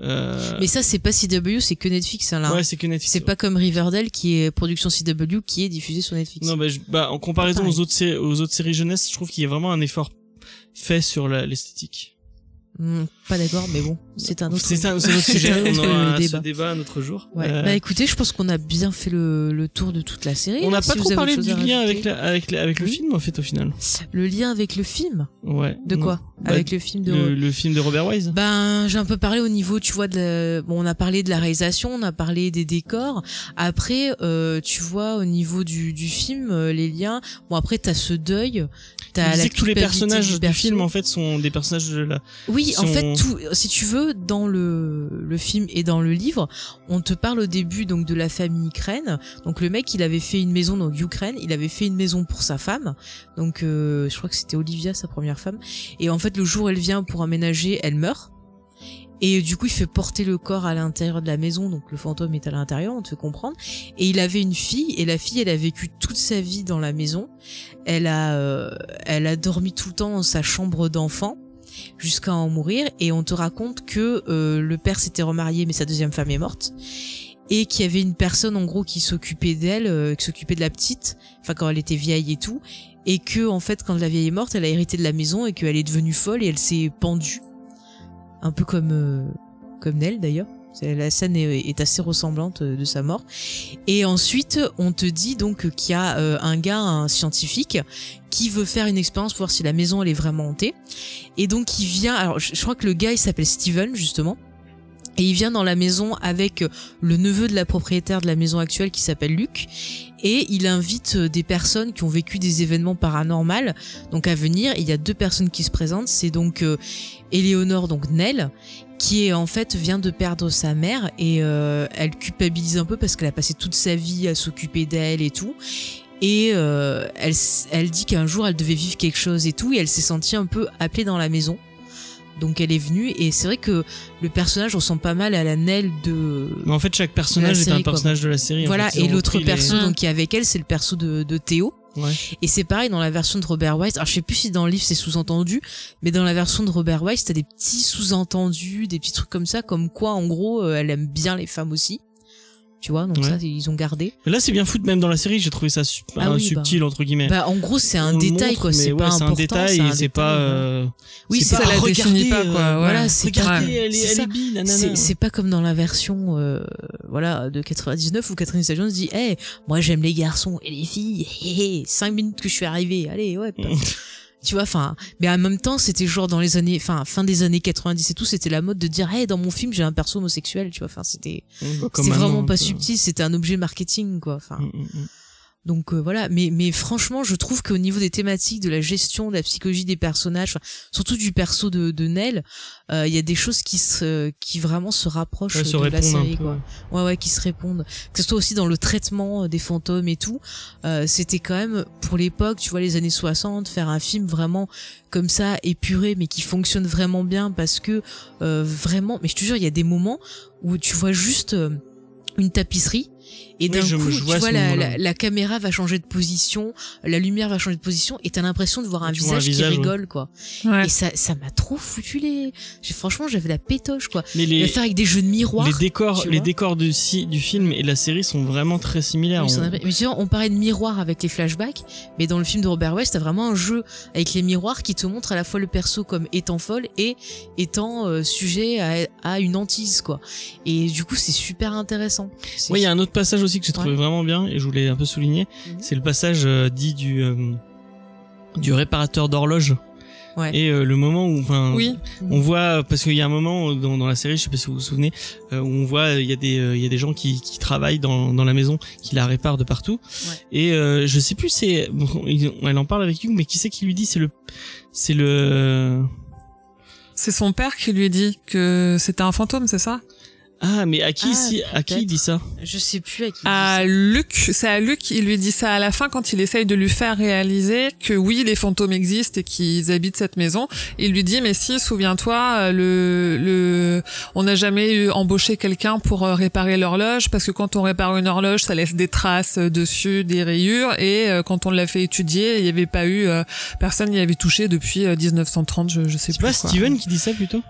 Speaker 2: Euh,
Speaker 1: Mais ça, c'est pas CW, c'est que Netflix, hein, là.
Speaker 2: ouais, c'est que Netflix.
Speaker 1: c'est pas comme Riverdale qui est production CW qui est diffusée sur Netflix.
Speaker 2: Non, bah, je- bah, en comparaison aux autres, sé- aux autres séries jeunesse, je trouve qu'il y a vraiment un effort fait sur l'esthétique.
Speaker 1: Hmm, pas d'accord, mais bon, c'est un autre.
Speaker 2: C'est sujet. On aura ce
Speaker 1: débat.
Speaker 2: débat un autre jour.
Speaker 1: Ouais.
Speaker 2: Euh,
Speaker 1: Bah écoutez, je pense qu'on a bien fait le, le tour de toute la série.
Speaker 2: on n'a pas trop parlé du lien avec, la, avec, la- avec le
Speaker 1: Oui.
Speaker 2: film, en fait, au final.
Speaker 1: Le lien avec le film
Speaker 2: Ouais.
Speaker 1: De quoi
Speaker 2: Bah,
Speaker 1: Avec le film de...
Speaker 2: le, le film de Robert Wise.
Speaker 1: Ben, j'ai un peu parlé au niveau, tu vois, de la- bon, on a parlé de la réalisation, on a parlé des décors. Après, euh, tu vois, au niveau du, du film, euh, les liens. Bon, après, t'as ce deuil. T'as la
Speaker 2: que tous les personnages du,
Speaker 1: perso.
Speaker 2: film, en fait, sont des personnages de la.
Speaker 1: Oui, en fait, tout, si tu veux, dans le, film et dans le livre, on te parle au début donc de la famille Crane. Donc le mec, il avait fait une maison, donc Ukraine, il avait fait une maison pour sa femme. Donc euh, je crois que c'était Olivia, sa première femme. Et en fait, le jour où elle vient pour aménager, elle meurt. Et du coup, il fait porter le corps à l'intérieur de la maison, donc le fantôme est à l'intérieur, on te fait comprendre. Et il avait une fille, et la fille, elle a vécu toute sa vie dans la maison. Elle a, euh, elle a dormi tout le temps dans sa chambre d'enfant jusqu'à en mourir. Et on te raconte que euh, le père s'était remarié, mais sa deuxième femme est morte. Et qu'il y avait une personne en gros qui s'occupait d'elle, euh, qui s'occupait de la petite, enfin quand elle était vieille et tout, et que en fait quand la vieille est morte, elle a hérité de la maison et qu'elle est devenue folle et elle s'est pendue, un peu comme euh, comme Nell d'ailleurs. La scène est, assez ressemblante euh, de sa mort. Et ensuite, on te dit donc qu'il y a euh, un gars, un scientifique, qui veut faire une expérience pour voir si la maison est vraiment hantée. Et donc il vient. Alors je, crois que le gars il s'appelle Steven justement. Et il vient dans la maison avec le neveu de la propriétaire de la maison actuelle qui s'appelle Luc. Et il invite euh, des personnes qui ont vécu des événements paranormaux donc à venir. Il y a deux personnes qui se présentent. C'est donc euh, Éléonore, donc Nell, qui est en fait vient de perdre sa mère et euh, elle culpabilise un peu parce qu'elle a passé toute sa vie à s'occuper d'elle et tout. Et euh, elle, elle dit qu'un jour elle devait vivre quelque chose et tout, et elle s'est sentie un peu appelée dans la maison. Donc elle est venue, et c'est vrai que le personnage ressemble pas mal à la Nell de.
Speaker 2: Mais en fait, chaque personnage est
Speaker 1: série,
Speaker 2: un
Speaker 1: quoi.
Speaker 2: personnage de la série. en
Speaker 1: Voilà,
Speaker 2: fait.
Speaker 1: Et l'autre perso
Speaker 3: les-
Speaker 1: donc qui est avec elle, c'est le perso de, de Théo.
Speaker 2: Ouais.
Speaker 1: Et c'est pareil dans la version de Robert Wise. Alors je sais plus si dans le livre c'est sous-entendu, mais dans la version de Robert Wise, t'as des petits sous-entendus, des petits trucs comme ça, comme quoi en gros euh, elle aime bien les femmes aussi. Tu vois, donc
Speaker 2: Ouais.
Speaker 1: ça ils ont gardé.
Speaker 2: Là, c'est bien foutu, même dans la série, j'ai trouvé ça
Speaker 1: Ah oui,
Speaker 2: subtil, entre guillemets.
Speaker 1: Bah en gros c'est un détail
Speaker 2: montre,
Speaker 1: quoi, c'est pas important.
Speaker 2: un détail, et c'est pas. euh,
Speaker 1: Oui,
Speaker 2: c'est pas
Speaker 3: ça la définit pas,
Speaker 2: euh,
Speaker 3: quoi.
Speaker 1: Voilà, c'est
Speaker 2: elle est,
Speaker 1: C'est pas comme dans la version euh, voilà de 99 où Catherine Zeta-Jones dit "Eh, moi j'aime les garçons et les filles. Hé, hé, cinq minutes que je suis arrivée. Allez, ouais." Tu vois, enfin, mais en même temps, c'était genre dans les années, enfin, fin des années 90 et tout, c'était la mode de dire, hey, dans mon film, j'ai un perso homosexuel, tu vois, enfin, c'était,
Speaker 2: comme
Speaker 1: c'était vraiment
Speaker 2: un
Speaker 1: pas subtil, c'était un objet marketing, quoi, enfin.
Speaker 2: Mm, mm, mm.
Speaker 1: Donc euh, voilà, mais mais franchement, je trouve qu'au niveau des thématiques, de la gestion, de la psychologie des personnages, enfin, surtout du perso de, de Nell, euh, il y a des choses qui se qui vraiment se rapprochent
Speaker 2: Ouais, se
Speaker 1: de la série, quoi.
Speaker 2: ouais.
Speaker 1: Ouais, qui se répondent. Que ce soit aussi dans le traitement euh, des fantômes et tout, euh, c'était quand même pour l'époque, tu vois, les années 60, faire un film vraiment comme ça épuré, mais qui fonctionne vraiment bien parce que euh, vraiment, mais je te jure, il y a des moments où tu vois juste une tapisserie Et d'un coup,
Speaker 2: je vois
Speaker 1: tu vois, la,
Speaker 2: moment-là.
Speaker 1: la, la caméra va changer de position, la lumière va changer de position, et t'as l'impression de voir un visage, qui
Speaker 2: ouais.
Speaker 1: rigole, quoi.
Speaker 3: Ouais.
Speaker 1: Et ça, ça m'a trop foutu les. J'ai franchement, j'avais la pétoche, quoi.
Speaker 2: Mais
Speaker 1: Le
Speaker 2: les,
Speaker 1: faire avec des jeux de miroirs.
Speaker 2: les décors, les décors du, si- du film et de la série sont vraiment très similaires.
Speaker 1: Oui,
Speaker 2: On-
Speaker 1: a- Mais tu vois, on parlait de miroirs avec les flashbacks, mais dans le film de Robert West, t'as vraiment un jeu avec les miroirs qui te montre à la fois le perso comme étant folle et étant euh, sujet à, à une hantise, quoi. Et du coup, c'est super intéressant.
Speaker 2: Oui, il y a un autre passage aussi que j'ai trouvé
Speaker 1: Ouais.
Speaker 2: vraiment bien et je voulais un peu souligner.
Speaker 1: Mhm.
Speaker 2: C'est le passage euh, dit du euh, du réparateur d'horloge.
Speaker 1: Ouais.
Speaker 2: Et euh, le moment où, enfin,
Speaker 3: Oui.
Speaker 2: on voit parce qu'il y a un moment dans, dans la série, je sais pas si vous vous souvenez, euh, où on voit il y a des euh, il y a des gens qui, qui travaillent dans, dans la maison, qui la réparent de partout.
Speaker 1: Ouais.
Speaker 2: Et je sais plus c'est, bon, elle en parle avec Hugh, mais qui c'est qui lui dit c'est le c'est le
Speaker 3: C'est son père qui lui dit que c'était un fantôme, c'est ça?
Speaker 2: Ah mais à qui
Speaker 1: Ah,
Speaker 2: ici à qui il dit ça
Speaker 1: Je sais plus à qui. il dit
Speaker 3: À
Speaker 1: ça.
Speaker 3: Luc, c'est à Luc, il lui dit ça à la fin quand il essaye de lui faire réaliser que oui, les fantômes existent et qu'ils habitent cette maison. Il lui dit mais si, souviens-toi, euh, le le on n'a jamais eu embauché quelqu'un pour euh, réparer l'horloge parce que quand on répare une horloge, ça laisse des traces euh, dessus, des rayures et quand on l'a fait étudier, il n'y avait pas eu personne n'y avait touché depuis euh, 1930, je, je sais
Speaker 2: C'est
Speaker 3: plus
Speaker 2: pas
Speaker 3: quoi.
Speaker 2: Steven qui dit ça plutôt?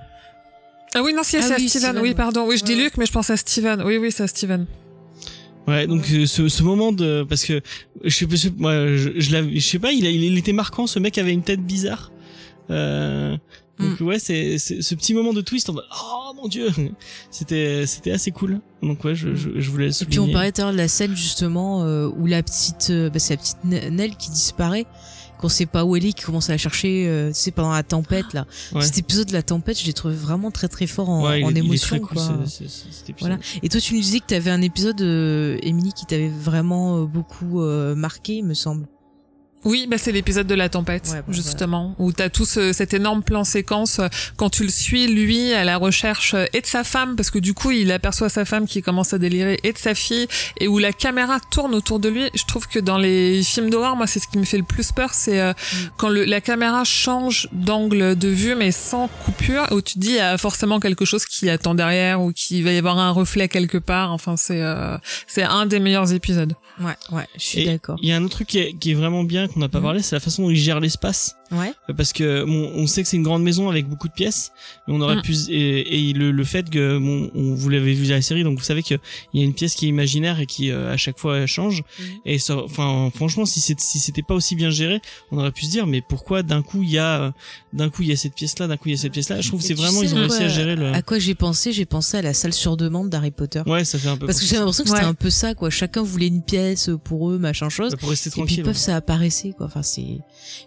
Speaker 3: Ah oui, non, si,
Speaker 1: Ah
Speaker 3: c'est à
Speaker 1: oui,
Speaker 3: Steven.
Speaker 1: Steven,
Speaker 3: Oui, pardon. Oui, je dis
Speaker 1: Ouais.
Speaker 3: Luc, mais je pense à Steven. Oui, oui, c'est à Steven.
Speaker 2: Ouais, donc euh, ce, ce moment de parce que je sais pas, je- moi je, je, sais pas, il, a- il, il était marquant. Ce mec avait une tête bizarre. Euh, donc ouais, c'est c'est- ce petit moment de twist en mode oh mon dieu, c'était c'était assez cool. Donc ouais, je je, je voulais le
Speaker 1: Et
Speaker 2: souligner.
Speaker 1: puis on parlait tout à l'heure de la scène justement euh, où la petite, euh, bah, c'est la petite Nell qui disparaît, qu'on sait pas où elle est, qui commence à la chercher, euh, tu sais pendant la tempête là.
Speaker 2: Ouais.
Speaker 1: Cet épisode de la tempête, je l'ai trouvé vraiment très très fort en,
Speaker 2: Ouais, il
Speaker 1: en
Speaker 2: est- il est
Speaker 1: émotion.
Speaker 2: très
Speaker 1: quoi.
Speaker 2: ce- ce- ce- cet épisode.
Speaker 1: Voilà. Et toi, tu nous disais que tu avais un épisode, euh, Émilie, qui t'avait vraiment euh, beaucoup euh, marqué, me semble.
Speaker 3: Oui, bah c'est l'épisode de la tempête,
Speaker 1: Ouais, bah,
Speaker 3: justement, où t'as tout ce, cet énorme plan séquence euh, quand tu le suis lui à la recherche euh, et de sa femme, parce que du coup il aperçoit sa femme qui commence à délirer et de sa fille, et où la caméra tourne autour de lui. Je trouve que dans les films d'horreur, moi c'est ce qui me fait le plus peur, c'est euh, quand le, la caméra change d'angle de vue mais sans coupure, où tu te dis il y a forcément quelque chose qui attend derrière ou qu'il va y avoir un reflet quelque part. Enfin c'est euh, c'est un des meilleurs épisodes.
Speaker 1: Ouais, ouais, je suis d'accord.
Speaker 2: Il y a un autre truc qui est, qui est vraiment bien qu'on n'a pas
Speaker 1: Mhm.
Speaker 2: parlé, c'est la façon dont il gère l'espace.
Speaker 1: Ouais.
Speaker 2: Euh, parce que bon, on sait que c'est une grande maison avec beaucoup de pièces mais on aurait
Speaker 3: Mm.
Speaker 2: pu et, et le, le fait que bon, on, vous l'avez vu dans la série donc vous savez que il y a une pièce qui est imaginaire et qui euh, à chaque fois change
Speaker 1: Mhm.
Speaker 2: et ça, enfin franchement si c'est si c'était pas aussi bien géré on aurait pu se dire mais pourquoi d'un coup il y a euh, d'un coup il y a cette pièce là d'un coup il y a cette pièce là je trouve que c'est vraiment ils ont
Speaker 1: à
Speaker 2: réussi à gérer le
Speaker 1: À quoi j'ai pensé? J'ai pensé à la salle sur demande d'Harry Potter.
Speaker 2: ouais ça fait un peu
Speaker 1: Parce que j'ai l'impression que c'était
Speaker 3: Ouais.
Speaker 1: un peu ça, quoi. Chacun voulait une pièce pour eux, machin chose.
Speaker 2: ça. pour rester
Speaker 1: Et puis
Speaker 2: tranquille
Speaker 1: peuvent ça apparaissait quoi. Enfin c'est.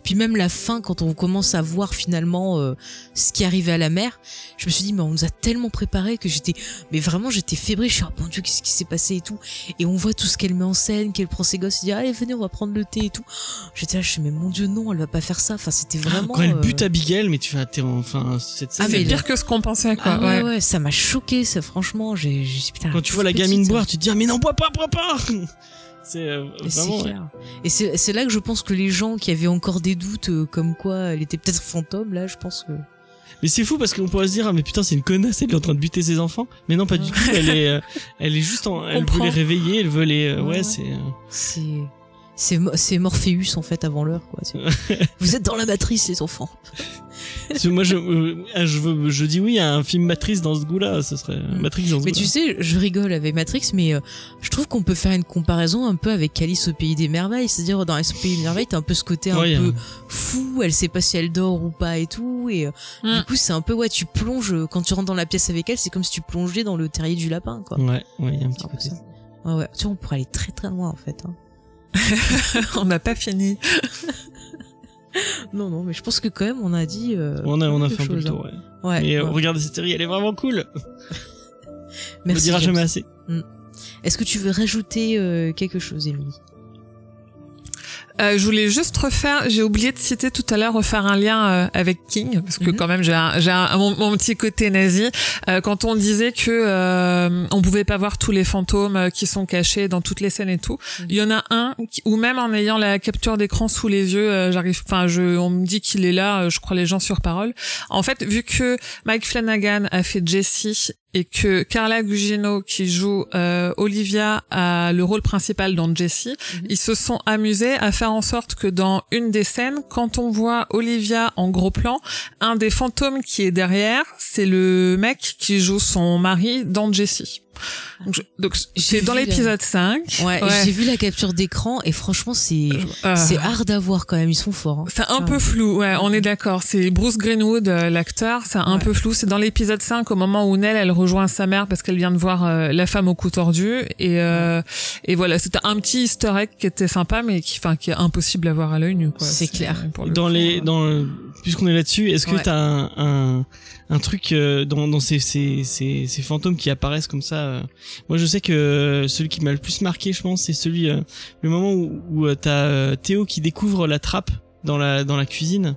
Speaker 1: Puis même la fin quand on commence à voir finalement euh, ce qui arrivait à la mer, je me suis dit mais on nous a tellement préparé que j'étais mais vraiment j'étais fébrile. Je suis oh mon dieu qu'est-ce qui s'est passé et tout. Et on voit tout ce qu'elle met en scène, qu'elle prend ses gosses, elle dit allez venez on va prendre le thé et tout. J'étais là je suis mais mon dieu non elle va pas faire ça. Enfin c'était vraiment.
Speaker 2: quand elle
Speaker 1: euh,
Speaker 2: bute Abigail mais tu fais t'es enfin cette scène
Speaker 1: Ah, mais
Speaker 3: c'est pire que ce qu'on pensait quoi.
Speaker 1: Ah ouais,
Speaker 3: ouais.
Speaker 1: ouais, ça m'a choqué, ça, franchement, j'ai, j'ai putain,
Speaker 2: quand tu vois la
Speaker 1: petite,
Speaker 2: gamine boire tu te dis ah, mais non bois pas bois pas c'est euh,
Speaker 1: Et c'est
Speaker 2: vraiment ouais.
Speaker 1: clair. Et c'est, c'est là que je pense que les gens qui avaient encore des doutes, euh, comme quoi elle était peut-être fantôme, là, je pense que.
Speaker 2: Mais c'est fou parce qu'on pourrait se dire ah mais putain c'est une connasse elle est en train de buter ses enfants mais non pas du tout elle est euh, elle est juste en, elle veut les réveiller elle veut les euh,
Speaker 1: Ouais,
Speaker 2: ouais,
Speaker 1: ouais.
Speaker 2: c'est euh,
Speaker 1: C'est, c'est, Mo- c'est Morpheus, en fait, avant l'heure, quoi. Vous êtes dans la matrice, les enfants.
Speaker 2: moi je euh, je dis oui à un film Matrice dans ce goût-là ce serait euh, Matrix dans ce
Speaker 1: Mais tu sais, je rigole avec Matrix, mais euh, je trouve qu'on peut faire une comparaison un peu avec Alice au Pays des Merveilles. C'est-à-dire, dans Alice au Pays des Merveilles, t'as un peu ce côté un
Speaker 2: Ouais,
Speaker 1: peu
Speaker 2: euh,
Speaker 1: fou, elle sait pas si elle dort ou pas et tout. Et euh,
Speaker 3: Mm.
Speaker 1: du coup, c'est un peu, ouais, tu plonges, quand tu rentres dans la pièce avec elle, c'est comme si tu plongeais dans le terrier du lapin, quoi.
Speaker 2: ouais ouais il y a un petit
Speaker 1: peu ça. Ouais, ouais. Tu vois, on pourrait aller très très loin, en fait. hein.
Speaker 3: on n'a pas fini.
Speaker 1: Non, non, mais je pense que quand même, on a dit. euh,
Speaker 2: on a on a fait un peu le
Speaker 1: chose,
Speaker 2: tour ouais,
Speaker 1: hein. Ouais.
Speaker 2: mais euh,
Speaker 1: ouais.
Speaker 2: regardez cette série elle est vraiment cool on
Speaker 1: Merci.
Speaker 2: dira jamais assez
Speaker 1: Est-ce que tu veux rajouter euh, quelque chose, Émilie?
Speaker 3: Euh, je voulais juste refaire, j'ai oublié de citer tout à l'heure, refaire un lien euh, avec King, parce que
Speaker 1: Mhm.
Speaker 3: quand même j'ai un, j'ai un, mon, mon petit côté nazi. Euh, quand on disait que euh, on pouvait pas voir tous les fantômes euh, qui sont cachés dans toutes les scènes et tout,
Speaker 1: Mhm.
Speaker 3: il y en a un, ou même en ayant la capture d'écran sous les yeux, euh, j'arrive, enfin, je, on me dit qu'il est là, je crois les gens sur parole. En fait, vu que Mike Flanagan a fait Jessie et que Carla Gugino qui joue euh, Olivia a le rôle principal dans Jessie,
Speaker 1: Mhm.
Speaker 3: ils se sont amusés à faire en sorte que dans une des scènes, quand on voit Olivia en gros plan, un des fantômes qui est derrière, c'est le mec qui joue son mari dans Jessie. Donc, je- donc
Speaker 1: J'ai
Speaker 3: c'est dans
Speaker 1: vu la-
Speaker 3: l'épisode 5.
Speaker 1: Ouais, j'ai vu la capture d'écran et franchement, c'est
Speaker 3: Euh,
Speaker 1: c'est hard à voir quand même. Ils sont forts. hein.
Speaker 3: C'est un peu flou, ouais, on est d'accord. C'est Bruce Greenwood, euh, l'acteur, c'est un
Speaker 1: Ouais.
Speaker 3: peu flou. C'est dans l'épisode 5, au moment où Nell, elle rejoint sa mère parce qu'elle vient de voir euh, la femme au cou tordu. Et, euh, et voilà, c'était un petit easter egg qui était sympa, mais qui, enfin, qui est impossible à voir à l'œil nu, quoi.
Speaker 1: C'est clair.
Speaker 3: pour le
Speaker 2: dans
Speaker 3: coup,
Speaker 2: les
Speaker 3: euh,
Speaker 2: dans puisqu'on est là-dessus est-ce que
Speaker 1: Ouais.
Speaker 2: t'as un, un un truc euh, dans dans ces ces ces ces fantômes qui apparaissent comme ça euh. moi je sais que euh, celui qui m'a le plus marqué je pense c'est celui le moment où, où t'as Théo qui découvre la trappe dans la dans la cuisine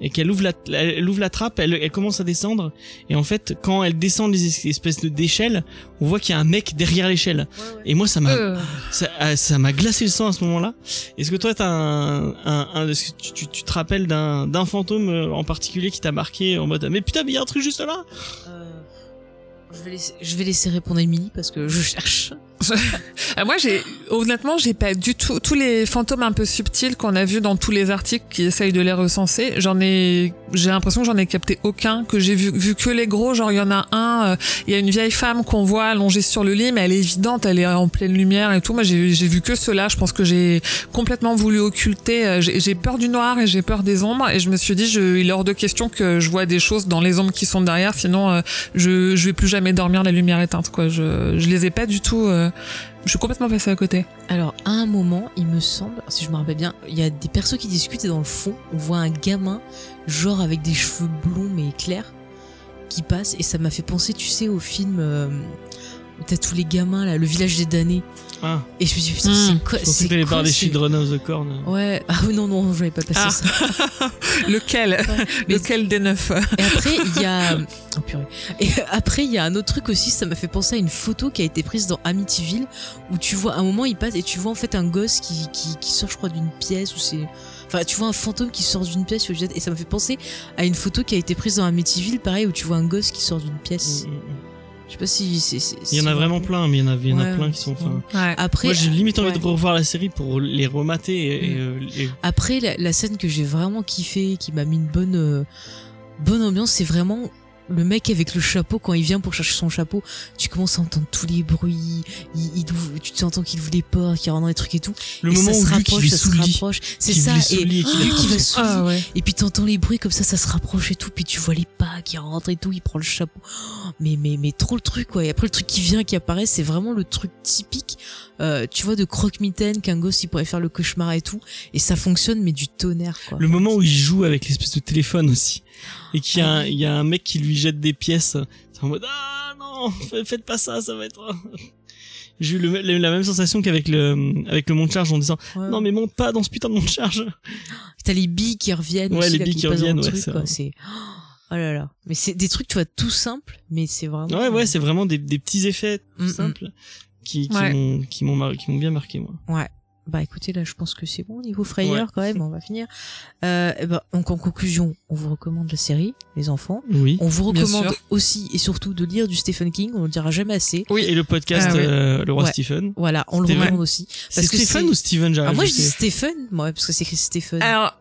Speaker 2: et qu'elle ouvre la elle ouvre la trappe elle, elle commence à descendre et en fait quand elle descend les es- espèces de d'échelles on voit qu'il y a un mec derrière l'échelle et moi ça m'a
Speaker 3: euh,
Speaker 2: ça ah, ça m'a glacé le sang à ce moment-là. Est-ce que toi t'as un, un, un tu, tu te rappelles d'un d'un fantôme euh, en particulier qui t'a marqué en mode mais putain mais il y a un truc juste là?
Speaker 1: Euh, je, vais laisser, je vais laisser répondre Emily parce que je cherche.
Speaker 3: Ah, moi, j'ai honnêtement, j'ai pas du tout tous les fantômes un peu subtils qu'on a vus dans tous les articles qui essayent de les recenser. J'en ai, j'ai l'impression que j'en ai capté aucun, que j'ai vu, vu que les gros. Genre, il y en a un, euh, il y a une vieille femme qu'on voit allongée sur le lit, mais elle est évidente, elle est en pleine lumière et tout. Moi, j'ai vu que cela. Je pense que j'ai complètement voulu occulter. euh, J'ai j'ai peur du noir et j'ai peur des ombres, et je me suis dit, je, il est hors de question que je vois des choses dans les ombres qui sont derrière, sinon euh, je, je vais plus jamais dormir la lumière éteinte. Quoi, je, je les ai pas du tout. euh, je suis complètement passée à côté.
Speaker 1: Alors, à un moment, il me semble, si je me rappelle bien, il y a des persos qui discutent et dans le fond, on voit un gamin, genre avec des cheveux blonds mais clairs, qui passe et ça m'a fait penser, tu sais, au film euh, où t'as tous les gamins là, le village des damnés.
Speaker 2: Ah,
Speaker 1: Et je me suis dit, putain,
Speaker 3: Hmm.
Speaker 1: c'est quoi
Speaker 2: je pensais
Speaker 1: c'est quoi,
Speaker 2: parler des Children of the Corn.
Speaker 1: Ouais, ah oui, non, non, je vais pas passer
Speaker 3: Ah.
Speaker 1: ça.
Speaker 3: Lequel Lequel des neuf?
Speaker 1: Et après, il y a. Oh purée. Et après, il y a un autre truc aussi, ça m'a fait penser à une photo qui a été prise dans Amityville, où tu vois, à un moment, il passe et tu vois en fait un gosse qui, qui, qui sort, je crois, d'une pièce, ou c'est. Enfin, tu vois un fantôme qui sort d'une pièce, et ça m'a fait penser à une photo qui a été prise dans Amityville, pareil, où tu vois un gosse qui sort d'une pièce. Je sais pas si. c'est-
Speaker 2: Il y en a vraiment plein, mais il y en a, il y en a
Speaker 1: Ouais,
Speaker 2: plein qui sont. Enfin,
Speaker 3: Ouais.
Speaker 1: Après,
Speaker 2: moi j'ai limite envie
Speaker 1: ouais.
Speaker 2: de revoir la série pour les remater et, et,
Speaker 1: Mm.
Speaker 2: euh, et-
Speaker 1: Après, la, la scène que j'ai vraiment kiffé, qui m'a mis une bonne, euh, bonne ambiance, c'est vraiment le mec avec le chapeau quand il vient pour chercher son chapeau. Tu commences à entendre tous les bruits, il, il ouvre- tu entends qu'il ouvre les portes, qu'il rentre dans les trucs et tout.
Speaker 2: le
Speaker 1: et
Speaker 2: moment
Speaker 1: ça
Speaker 2: où
Speaker 1: se rapproche, ça se rapproche. C'est ça.
Speaker 2: et
Speaker 1: Luc, il va sous.
Speaker 3: Ah ouais.
Speaker 1: Et puis t'entends les bruits comme ça, ça se rapproche et tout, puis tu vois les pas qui rentrent et tout, il prend le chapeau. Mais mais mais trop le truc quoi. Et après le truc qui vient, qui apparaît, c'est vraiment le truc typique, euh, tu vois, de croque-mitaine qu'un gosse il pourrait faire le cauchemar et tout. Et ça fonctionne mais du tonnerre quoi.
Speaker 2: le moment où il joue avec l'espèce de téléphone aussi et qu'il y a
Speaker 1: Ah
Speaker 2: un, il y a un mec qui lui jette des pièces c'est en mode ah non fa- faites pas ça ça va être j'ai eu le- la même sensation qu'avec le avec le monte charge en disant
Speaker 1: Ouais.
Speaker 2: non mais monte pas dans ce putain de monte charge
Speaker 1: T'as les billes qui reviennent.
Speaker 2: Ouais,
Speaker 1: aussi,
Speaker 2: les billes qui reviennent, ouais, c'est
Speaker 1: oh là là. Mais c'est des trucs tu vois tout simples, mais c'est vraiment.
Speaker 2: ouais ouais c'est vraiment des, des petits effets tout
Speaker 1: Mm, mm.
Speaker 2: simples qui qui
Speaker 3: Ouais.
Speaker 2: m'ont qui m'ont mar- qui m'ont bien marqué moi
Speaker 1: Ouais. Bah écoutez là, je pense que c'est bon au niveau frayeur
Speaker 2: Ouais.
Speaker 1: quand même. On va finir. Euh, ben, donc en conclusion, on vous recommande la série, les enfants.
Speaker 2: oui
Speaker 1: On vous recommande aussi et surtout de lire du Stephen King. On le dira jamais assez.
Speaker 3: Oui.
Speaker 2: et le podcast
Speaker 3: Ah ouais.
Speaker 2: euh, le roi
Speaker 1: Ouais.
Speaker 2: Stephen
Speaker 1: Voilà, on le
Speaker 2: Stephen.
Speaker 1: recommande aussi.
Speaker 2: c'est
Speaker 1: Parce que
Speaker 2: Stephen ou j'ai
Speaker 1: Ah, moi je dis Stephen, moi parce que c'est écrit Stephen.
Speaker 3: Alors,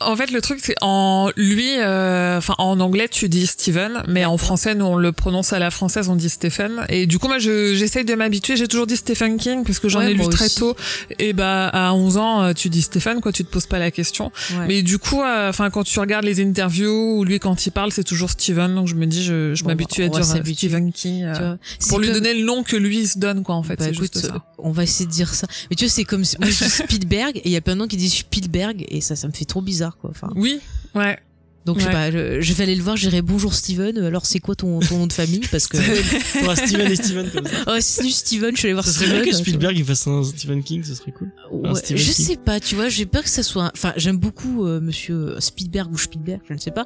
Speaker 3: en fait, le truc, c'est en lui, euh, enfin en anglais, tu dis Steven, mais en français, nous on le prononce à la française, on dit Stephen. Et du coup, moi, je j'essaye de m'habituer. J'ai toujours dit Stephen King parce que j'en
Speaker 1: Ouais,
Speaker 3: ai lu très tôt. Et bah à 11 ans, euh, tu dis Stephen, quoi, tu te poses pas la question.
Speaker 1: Ouais.
Speaker 3: Mais du coup, euh, enfin quand tu regardes les interviews ou lui quand il parle, c'est toujours Steven. Donc je me dis, je, je
Speaker 1: Bon,
Speaker 3: m'habitue
Speaker 1: bah,
Speaker 3: à dire. Stephen King euh, pour lui
Speaker 1: comme-
Speaker 3: donner le nom que lui il se donne, quoi. En fait,
Speaker 1: Bah, écoute,
Speaker 3: juste ça.
Speaker 1: on va essayer de dire ça. Mais tu vois, c'est comme moi je dis Spielberg et il y a plein de gens qui disent Spielberg et ça, ça me fait trop bizarre quoi. Enfin,
Speaker 3: Oui, ouais.
Speaker 1: donc je sais
Speaker 3: Ouais.
Speaker 1: pas, je, je vais aller le voir, j'irai bonjour Steven. Alors c'est quoi ton, ton nom de famille? Parce que
Speaker 2: Ouais, Steven et Steven comme ça
Speaker 1: oh, salut Steven, je suis allé voir
Speaker 2: ça serait
Speaker 1: Steven.
Speaker 2: bien que Spielberg il fasse un Stephen King ce serait cool
Speaker 1: Ouais, je
Speaker 2: King.
Speaker 1: sais pas, tu vois, j'ai peur que ça soit. un- Enfin, j'aime beaucoup euh, Monsieur Spielberg ou Spielberg, je ne sais pas,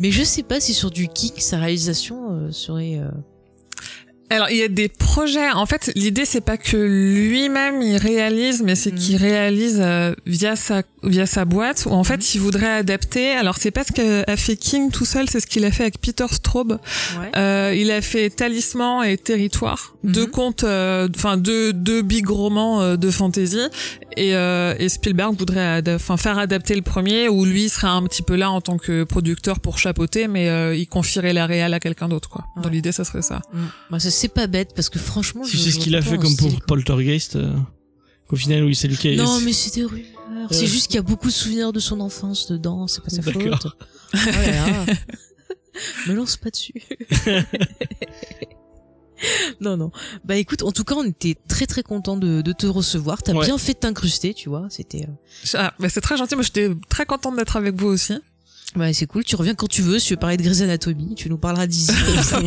Speaker 1: mais je sais pas si sur du King sa réalisation euh, serait. euh,
Speaker 3: Alors il y a des projets. En fait, l'idée c'est pas que lui-même il réalise, mais c'est
Speaker 1: Mhm.
Speaker 3: qu'il réalise euh, via sa via sa boîte. Où en fait il voudrait adapter. Alors c'est pas ce qu'a fait King tout seul, c'est ce qu'il a fait avec Peter Straub. Euh, il a fait Talisman et Territoire, deux contes, euh, enfin deux deux big romans euh, de fantasy. Et, euh, et Spielberg voudrait faire adapter le premier, où lui serait un petit peu là en tant que producteur pour chapeauter, mais euh, il confierait la réal à quelqu'un d'autre quoi. Dans l'idée ça serait ça.
Speaker 1: Mm. Bah, ça c'est pas bête parce que franchement. Je-
Speaker 2: sais ce qu'il a fait comme pour. Poltergeist euh, Qu'au final, oui, c'est lui qui.
Speaker 1: Non, mais c'est des rumeurs. C'est juste qu'il y a beaucoup de souvenirs de son enfance dedans. C'est pas sa faute.
Speaker 2: D'accord.
Speaker 1: Oh là là. Me lance pas dessus. non, non. Bah écoute, en tout cas, on était très très content de, de te recevoir. T'as
Speaker 2: Ouais.
Speaker 1: bien fait de t'incruster, tu vois. C'était. euh,
Speaker 3: Ah, bah c'est très gentil. Moi, j'étais très contente d'être avec vous aussi.
Speaker 1: Ouais, c'est cool. Tu reviens quand tu veux. Si tu veux parler de Grey's Anatomy, tu nous parleras d'ici. comme ça.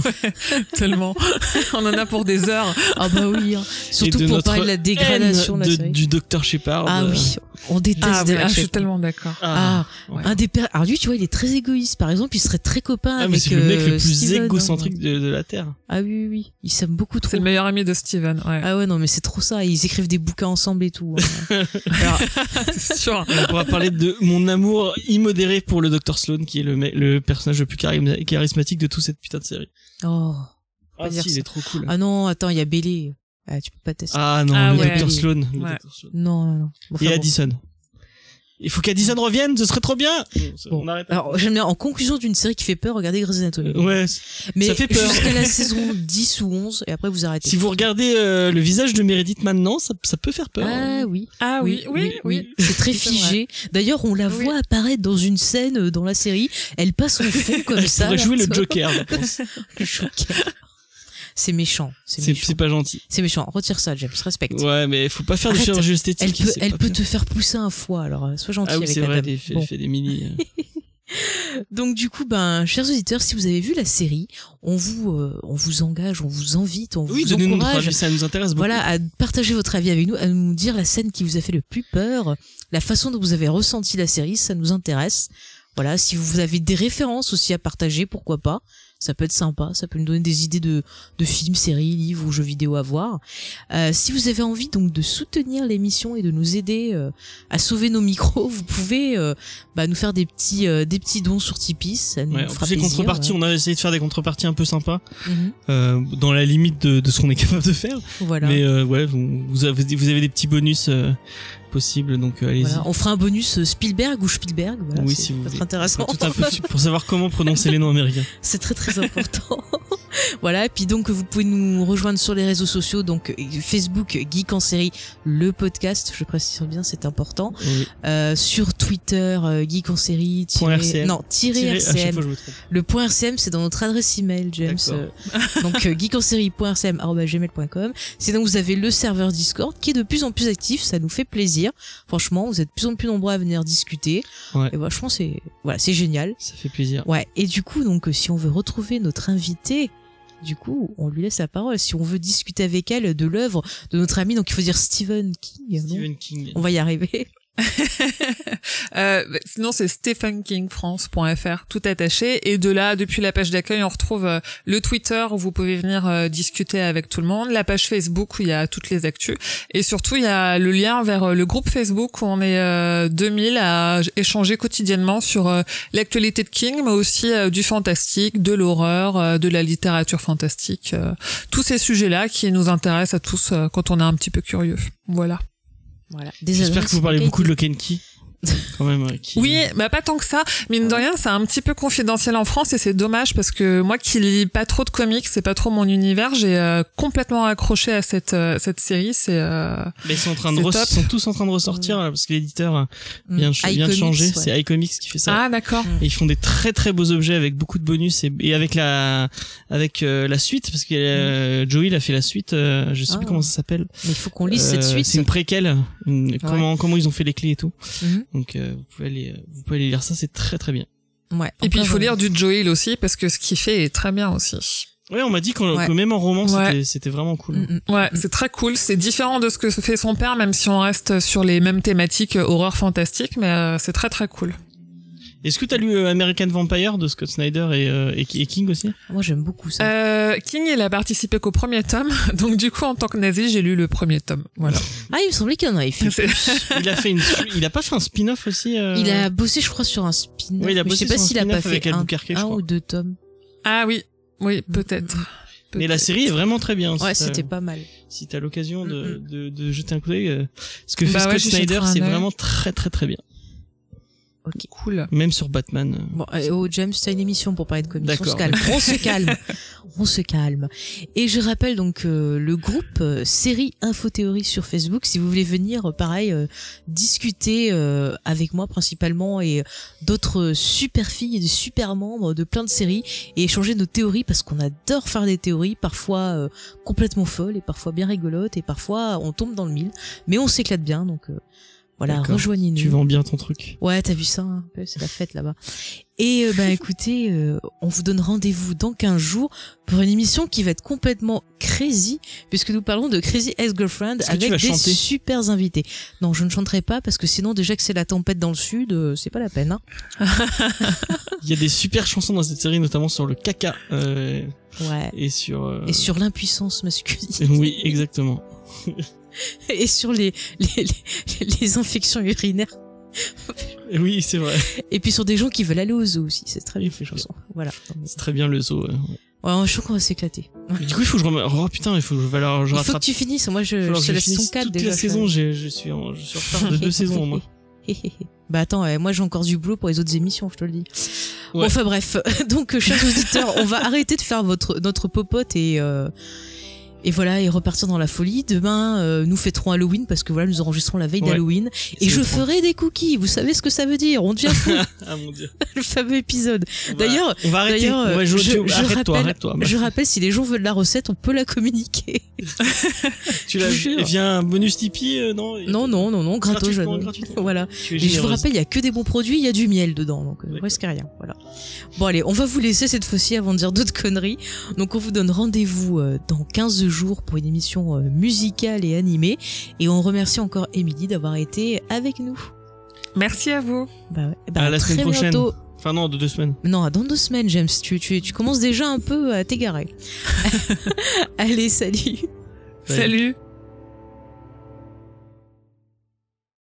Speaker 3: Tellement. On en a pour des heures.
Speaker 1: ah bah oui. hein. Surtout pour
Speaker 2: notre
Speaker 1: parler de la dégradation de la
Speaker 2: de-
Speaker 1: série.
Speaker 2: du docteur Shepard.
Speaker 1: Ah
Speaker 2: euh,
Speaker 1: oui, on déteste
Speaker 3: Ah,
Speaker 1: Derek
Speaker 3: ah, je suis tellement d'accord.
Speaker 1: Ah,
Speaker 2: ouais.
Speaker 1: un des pères. Alors lui, tu vois, il est très égoïste. Par exemple, il serait très copain
Speaker 2: Ah,
Speaker 1: avec.
Speaker 2: mais c'est le mec
Speaker 1: euh,
Speaker 2: le plus
Speaker 1: Steven, hein.
Speaker 2: égocentrique de, de la Terre.
Speaker 1: Ah oui, oui, oui. Ils s'aiment beaucoup trop.
Speaker 3: C'est le meilleur ami de Steven. Ouais.
Speaker 1: Ah ouais, non, mais c'est trop ça. Ils écrivent des bouquins ensemble et tout. hein. Alors,
Speaker 3: c'est sûr.
Speaker 2: On pourra parler de mon amour immodéré pour le docteur Sloan, qui est le, le personnage le plus charisma- charismatique de toute cette putain de série.
Speaker 1: oh.
Speaker 2: Ah si, il est trop cool.
Speaker 1: Ah non, attends, il y a Bélé. Ah, tu peux pas tester.
Speaker 2: Ah non,
Speaker 3: Ah
Speaker 2: le
Speaker 3: ouais.
Speaker 2: docteur Sloan. le
Speaker 3: Ouais.
Speaker 2: Dr. Sloan.
Speaker 1: Non, non, non. Enfin,
Speaker 2: Et
Speaker 1: bon.
Speaker 2: Addison. Il faut qu'Addison revienne, ce serait trop bien.
Speaker 1: Bon.
Speaker 2: On arrête.
Speaker 1: Alors, j'aime bien, en conclusion d'une série qui fait peur, regardez Grey's Anatomy.
Speaker 2: Euh, ouais.
Speaker 1: mais
Speaker 2: ça fait peur.
Speaker 1: jusqu'à la saison 10 ou 11, et après vous arrêtez.
Speaker 2: Si vous regardez euh, le visage de Meredith maintenant, ça, ça peut faire peur.
Speaker 1: Ah oui.
Speaker 3: Ah oui, oui, oui.
Speaker 1: C'est très figé. D'ailleurs, on la
Speaker 3: Oui.
Speaker 1: voit apparaître dans une scène euh, dans la série. Elle passe au fond comme ça.
Speaker 2: faudrait
Speaker 1: là.
Speaker 2: jouer le Joker, je pense.
Speaker 1: Le Joker. C'est méchant. C'est
Speaker 2: pas gentil.
Speaker 1: C'est méchant. Retire ça, James. Respecte.
Speaker 2: Ouais, mais faut pas faire de
Speaker 1: Arrête.
Speaker 2: chirurgie
Speaker 1: Elle peut, elle te faire pousser un foie. Alors, euh, sois gentil
Speaker 2: Ah oui,
Speaker 1: avec
Speaker 2: c'est
Speaker 1: la
Speaker 2: vrai,
Speaker 1: dame.
Speaker 2: fait,
Speaker 1: Bon.
Speaker 2: fait des mini.
Speaker 1: Donc du coup, ben, chers auditeurs, si vous avez vu la série, on vous, euh, on vous engage, on vous invite, on
Speaker 2: Oui,
Speaker 1: vous encourage.
Speaker 2: avis, ça nous intéresse beaucoup.
Speaker 1: Voilà, à partager votre avis avec nous, à nous dire la scène qui vous a fait le plus peur, la façon dont vous avez ressenti la série, ça nous intéresse. Voilà, si vous avez des références aussi à partager, pourquoi pas. Ça peut être sympa, ça peut nous donner des idées de, de films, séries, livres ou jeux vidéo à voir. Euh, si vous avez envie donc de soutenir l'émission et de nous aider euh, à sauver nos micros, vous pouvez euh, bah, nous faire des petits des petits dons sur Tipeee, ça nous
Speaker 2: Ouais,
Speaker 1: fera plaisir.
Speaker 2: contreparties, on a essayé de faire des contreparties un peu sympas,
Speaker 1: Mhm.
Speaker 2: dans la limite de, de ce qu'on est capable de faire.
Speaker 1: Voilà.
Speaker 2: Mais ouais, vous, vous avez, vous avez des petits bonus euh, possibles, donc allez-y.
Speaker 1: Voilà, on fera un bonus euh, Spielberg ou Spielberg. Voilà,
Speaker 2: oui,
Speaker 1: c'est-
Speaker 2: si vous voulez.
Speaker 1: intéressant.
Speaker 2: Tout un peu pour savoir comment prononcer les noms américains.
Speaker 1: C'est très très important. voilà, et puis donc vous pouvez nous rejoindre sur les réseaux sociaux, donc euh, Facebook Geek en série, le podcast, je précise bien, c'est important.
Speaker 2: Oui.
Speaker 1: Euh, sur Twitter Geek en série, tiré-
Speaker 2: RCM.
Speaker 1: non tiré RCM.
Speaker 2: fois.
Speaker 1: Le point RCM, c'est dans notre adresse email, James. Donc euh, geekenserie.rcm@gmail.com. Sinon, vous avez le serveur Discord qui est de plus en plus actif. Ça nous fait plaisir. Franchement, vous êtes de plus en plus nombreux à venir discuter.
Speaker 2: Ouais.
Speaker 1: Et franchement, c'est voilà, c'est génial.
Speaker 2: Ça fait plaisir.
Speaker 1: Ouais. Et du coup, donc, si on veut retrouver notre invité. Du coup, on lui laisse la parole. Si on veut discuter avec elle de l'œuvre de notre ami, donc il faut dire Stephen King.
Speaker 2: Stephen King.
Speaker 1: On va y arriver.
Speaker 3: Euh, bah, sinon, c'est stephenkingfrance.fr, tout attaché. Et de là, depuis la page d'accueil, on retrouve euh, le Twitter où vous pouvez venir euh, discuter avec tout le monde, la page Facebook où il y a toutes les actus. Et surtout, il y a le lien vers le groupe Facebook où on est euh, 2000 à échanger quotidiennement sur l'actualité de King, mais aussi du fantastique, de l'horreur, de la littérature fantastique. tous ces sujets-là qui nous intéressent à tous quand on est un petit peu curieux. Voilà.
Speaker 1: Voilà.
Speaker 2: J'espère que vous parlez beaucoup de Lock and Key. Quand même. ouais, qui-
Speaker 3: Oui, bah pas tant que ça. Mine de rien, c'est un petit peu confidentiel en France et c'est dommage parce que moi qui lis pas trop de comics, c'est pas trop mon univers, j'ai euh, complètement accroché à cette euh, cette série. C'est euh,
Speaker 2: Mais ils sont en train de
Speaker 3: top.
Speaker 2: ils sont tous en train de ressortir là, parce que l'éditeur vient, de ch- vient de
Speaker 1: iComics,
Speaker 2: changer.
Speaker 1: ouais.
Speaker 2: C'est iComics qui fait ça.
Speaker 3: ah d'accord.
Speaker 2: Et ils font des très très beaux objets avec beaucoup de bonus et, et avec la avec euh, la suite parce que euh, Joey il a fait la suite. euh, je sais
Speaker 1: Ah.
Speaker 2: plus comment ça s'appelle.
Speaker 1: Mais il faut qu'on lise cette suite.
Speaker 2: C'est une préquelle. une- Comment comment ils ont fait les clés et tout. Donc euh, vous pouvez aller euh, vous pouvez aller lire ça. C'est très très bien.
Speaker 1: Ouais.
Speaker 3: Et puis il faut lire du Joel aussi parce que ce qu'il fait est très bien aussi.
Speaker 2: Ouais, on m'a dit qu'en-
Speaker 1: Ouais.
Speaker 2: que même en roman,
Speaker 3: Ouais.
Speaker 2: c'était- vraiment cool.
Speaker 1: Mm, mm.
Speaker 3: Ouais, c'est très cool. C'est différent de ce que fait son père, même si on reste sur les mêmes thématiques euh, horreur fantastique, mais euh, c'est très très cool.
Speaker 2: Est-ce que t'as lu euh, American Vampire de Scott Snyder et, euh, et, et King aussi?
Speaker 1: Moi, j'aime beaucoup ça.
Speaker 3: Euh, King, il a participé qu'au premier tome, donc du coup, en tant que nazi, j'ai lu le premier tome. Voilà.
Speaker 1: Ah, il me semblait qu'il y en avait fait.
Speaker 2: Il a fait une, il a pas fait un spin-off aussi euh,
Speaker 1: Il a bossé, je crois, sur un spin-off.
Speaker 2: Ouais, il a
Speaker 1: mais je
Speaker 2: bossé
Speaker 1: sais pas
Speaker 2: sur un
Speaker 1: s'il a pas
Speaker 2: spin-off
Speaker 1: fait
Speaker 2: avec
Speaker 1: un,
Speaker 2: Albuquerque, je
Speaker 1: un ou deux tomes.
Speaker 3: ah oui, oui, peut-être.
Speaker 2: Mais la série est vraiment très bien.
Speaker 1: Ouais,
Speaker 2: si
Speaker 1: c'était pas mal.
Speaker 2: Si t'as l'occasion de,
Speaker 1: Mm,
Speaker 2: de, de jeter un coup d'œil, ce que fait
Speaker 3: Bah ouais,
Speaker 2: Scott Snyder, c'est vraiment très très très bien.
Speaker 1: Ok.
Speaker 3: Cool.
Speaker 2: Même sur Batman. euh.
Speaker 1: Bon, euh, oh, James, t'as une émission pour parler de comics. On se calme. On se calme. On se calme. Et je rappelle donc euh, le groupe euh, Série Infothéorie sur Facebook. Si vous voulez venir, euh, pareil, euh, discuter euh, avec moi principalement et d'autres super filles et des super membres de plein de séries et échanger nos théories parce qu'on adore faire des théories, parfois euh, complètement folles et parfois bien rigolotes et parfois on tombe dans le mille. Mais on s'éclate bien, donc euh, voilà, rejoignez-nous.
Speaker 2: Tu vends bien ton truc.
Speaker 1: Ouais, t'as vu ça, un peu, c'est la fête là-bas. Et euh, bah écoutez, euh, on vous donne rendez-vous dans 15 jours pour une émission qui va être complètement crazy, puisque nous parlons de Crazy Ex-Girlfriend avec des super invités. Non, je ne chanterai pas parce que sinon déjà que c'est la tempête dans le sud, euh, c'est pas la peine. Hein.
Speaker 2: Il y a des super chansons dans cette série, notamment sur le caca euh,
Speaker 1: Ouais.
Speaker 2: et sur. euh,
Speaker 1: Et sur l'impuissance masculine.
Speaker 2: Oui, exactement.
Speaker 1: Et sur les, les, les, les infections urinaires.
Speaker 2: Oui, c'est vrai.
Speaker 1: Et puis sur des gens qui veulent aller au zoo aussi. C'est très bien ces chansons. Voilà.
Speaker 2: C'est très bien le zoo. ouais.
Speaker 1: Ouais, je trouve qu'on va s'éclater.
Speaker 2: Du coup, il faut que je remet... Oh putain, il faut que je, alors, je
Speaker 1: Il faut que tu finisses. Moi, je, je te laisse ton 4
Speaker 2: toute
Speaker 1: déjà.
Speaker 2: la saison. Je suis en, je suis en retard de deux saisons moi.
Speaker 1: bah attends, moi j'ai encore du boulot pour les autres émissions, je te le dis.
Speaker 2: Ouais.
Speaker 1: enfin bref, donc euh, chers auditeurs, on va arrêter de faire votre notre popote et euh, et voilà et repartir dans la folie. Demain, euh, nous fêterons Halloween parce que voilà, nous enregistrons la veille
Speaker 2: Ouais.
Speaker 1: d'Halloween et je ferai des cookies. Vous savez ce que ça veut dire On devient fou.
Speaker 2: Ah mon dieu.
Speaker 1: le fameux épisode. D'ailleurs, je- je rappelle-. Je rappelle, si les gens veulent la recette, on peut la communiquer.
Speaker 2: Tu l'as Via un bonus Tipeee, euh, non
Speaker 1: Non, non, non, non, gratos,
Speaker 2: Gratuitement, gratuitement.
Speaker 1: Voilà. Et je vous rappelle, il y a que des bons produits, il y a du miel dedans, donc euh, risquez rien. Voilà. Bon allez, on va vous laisser cette fois-ci avant de dire d'autres conneries. Donc on vous donne rendez-vous euh, dans 15 jours pour une émission euh, musicale et animée. Et on remercie encore Émilie d'avoir été avec nous.
Speaker 3: Merci à vous.
Speaker 1: Bah, ouais. Bah,
Speaker 2: À la
Speaker 1: très
Speaker 2: semaine prochaine.
Speaker 1: bientôt.
Speaker 2: Enfin non, de deux semaines.
Speaker 1: Non, dans deux semaines, James. Tu, tu, tu commences déjà un peu à t'égarer. allez, salut.
Speaker 3: Salut.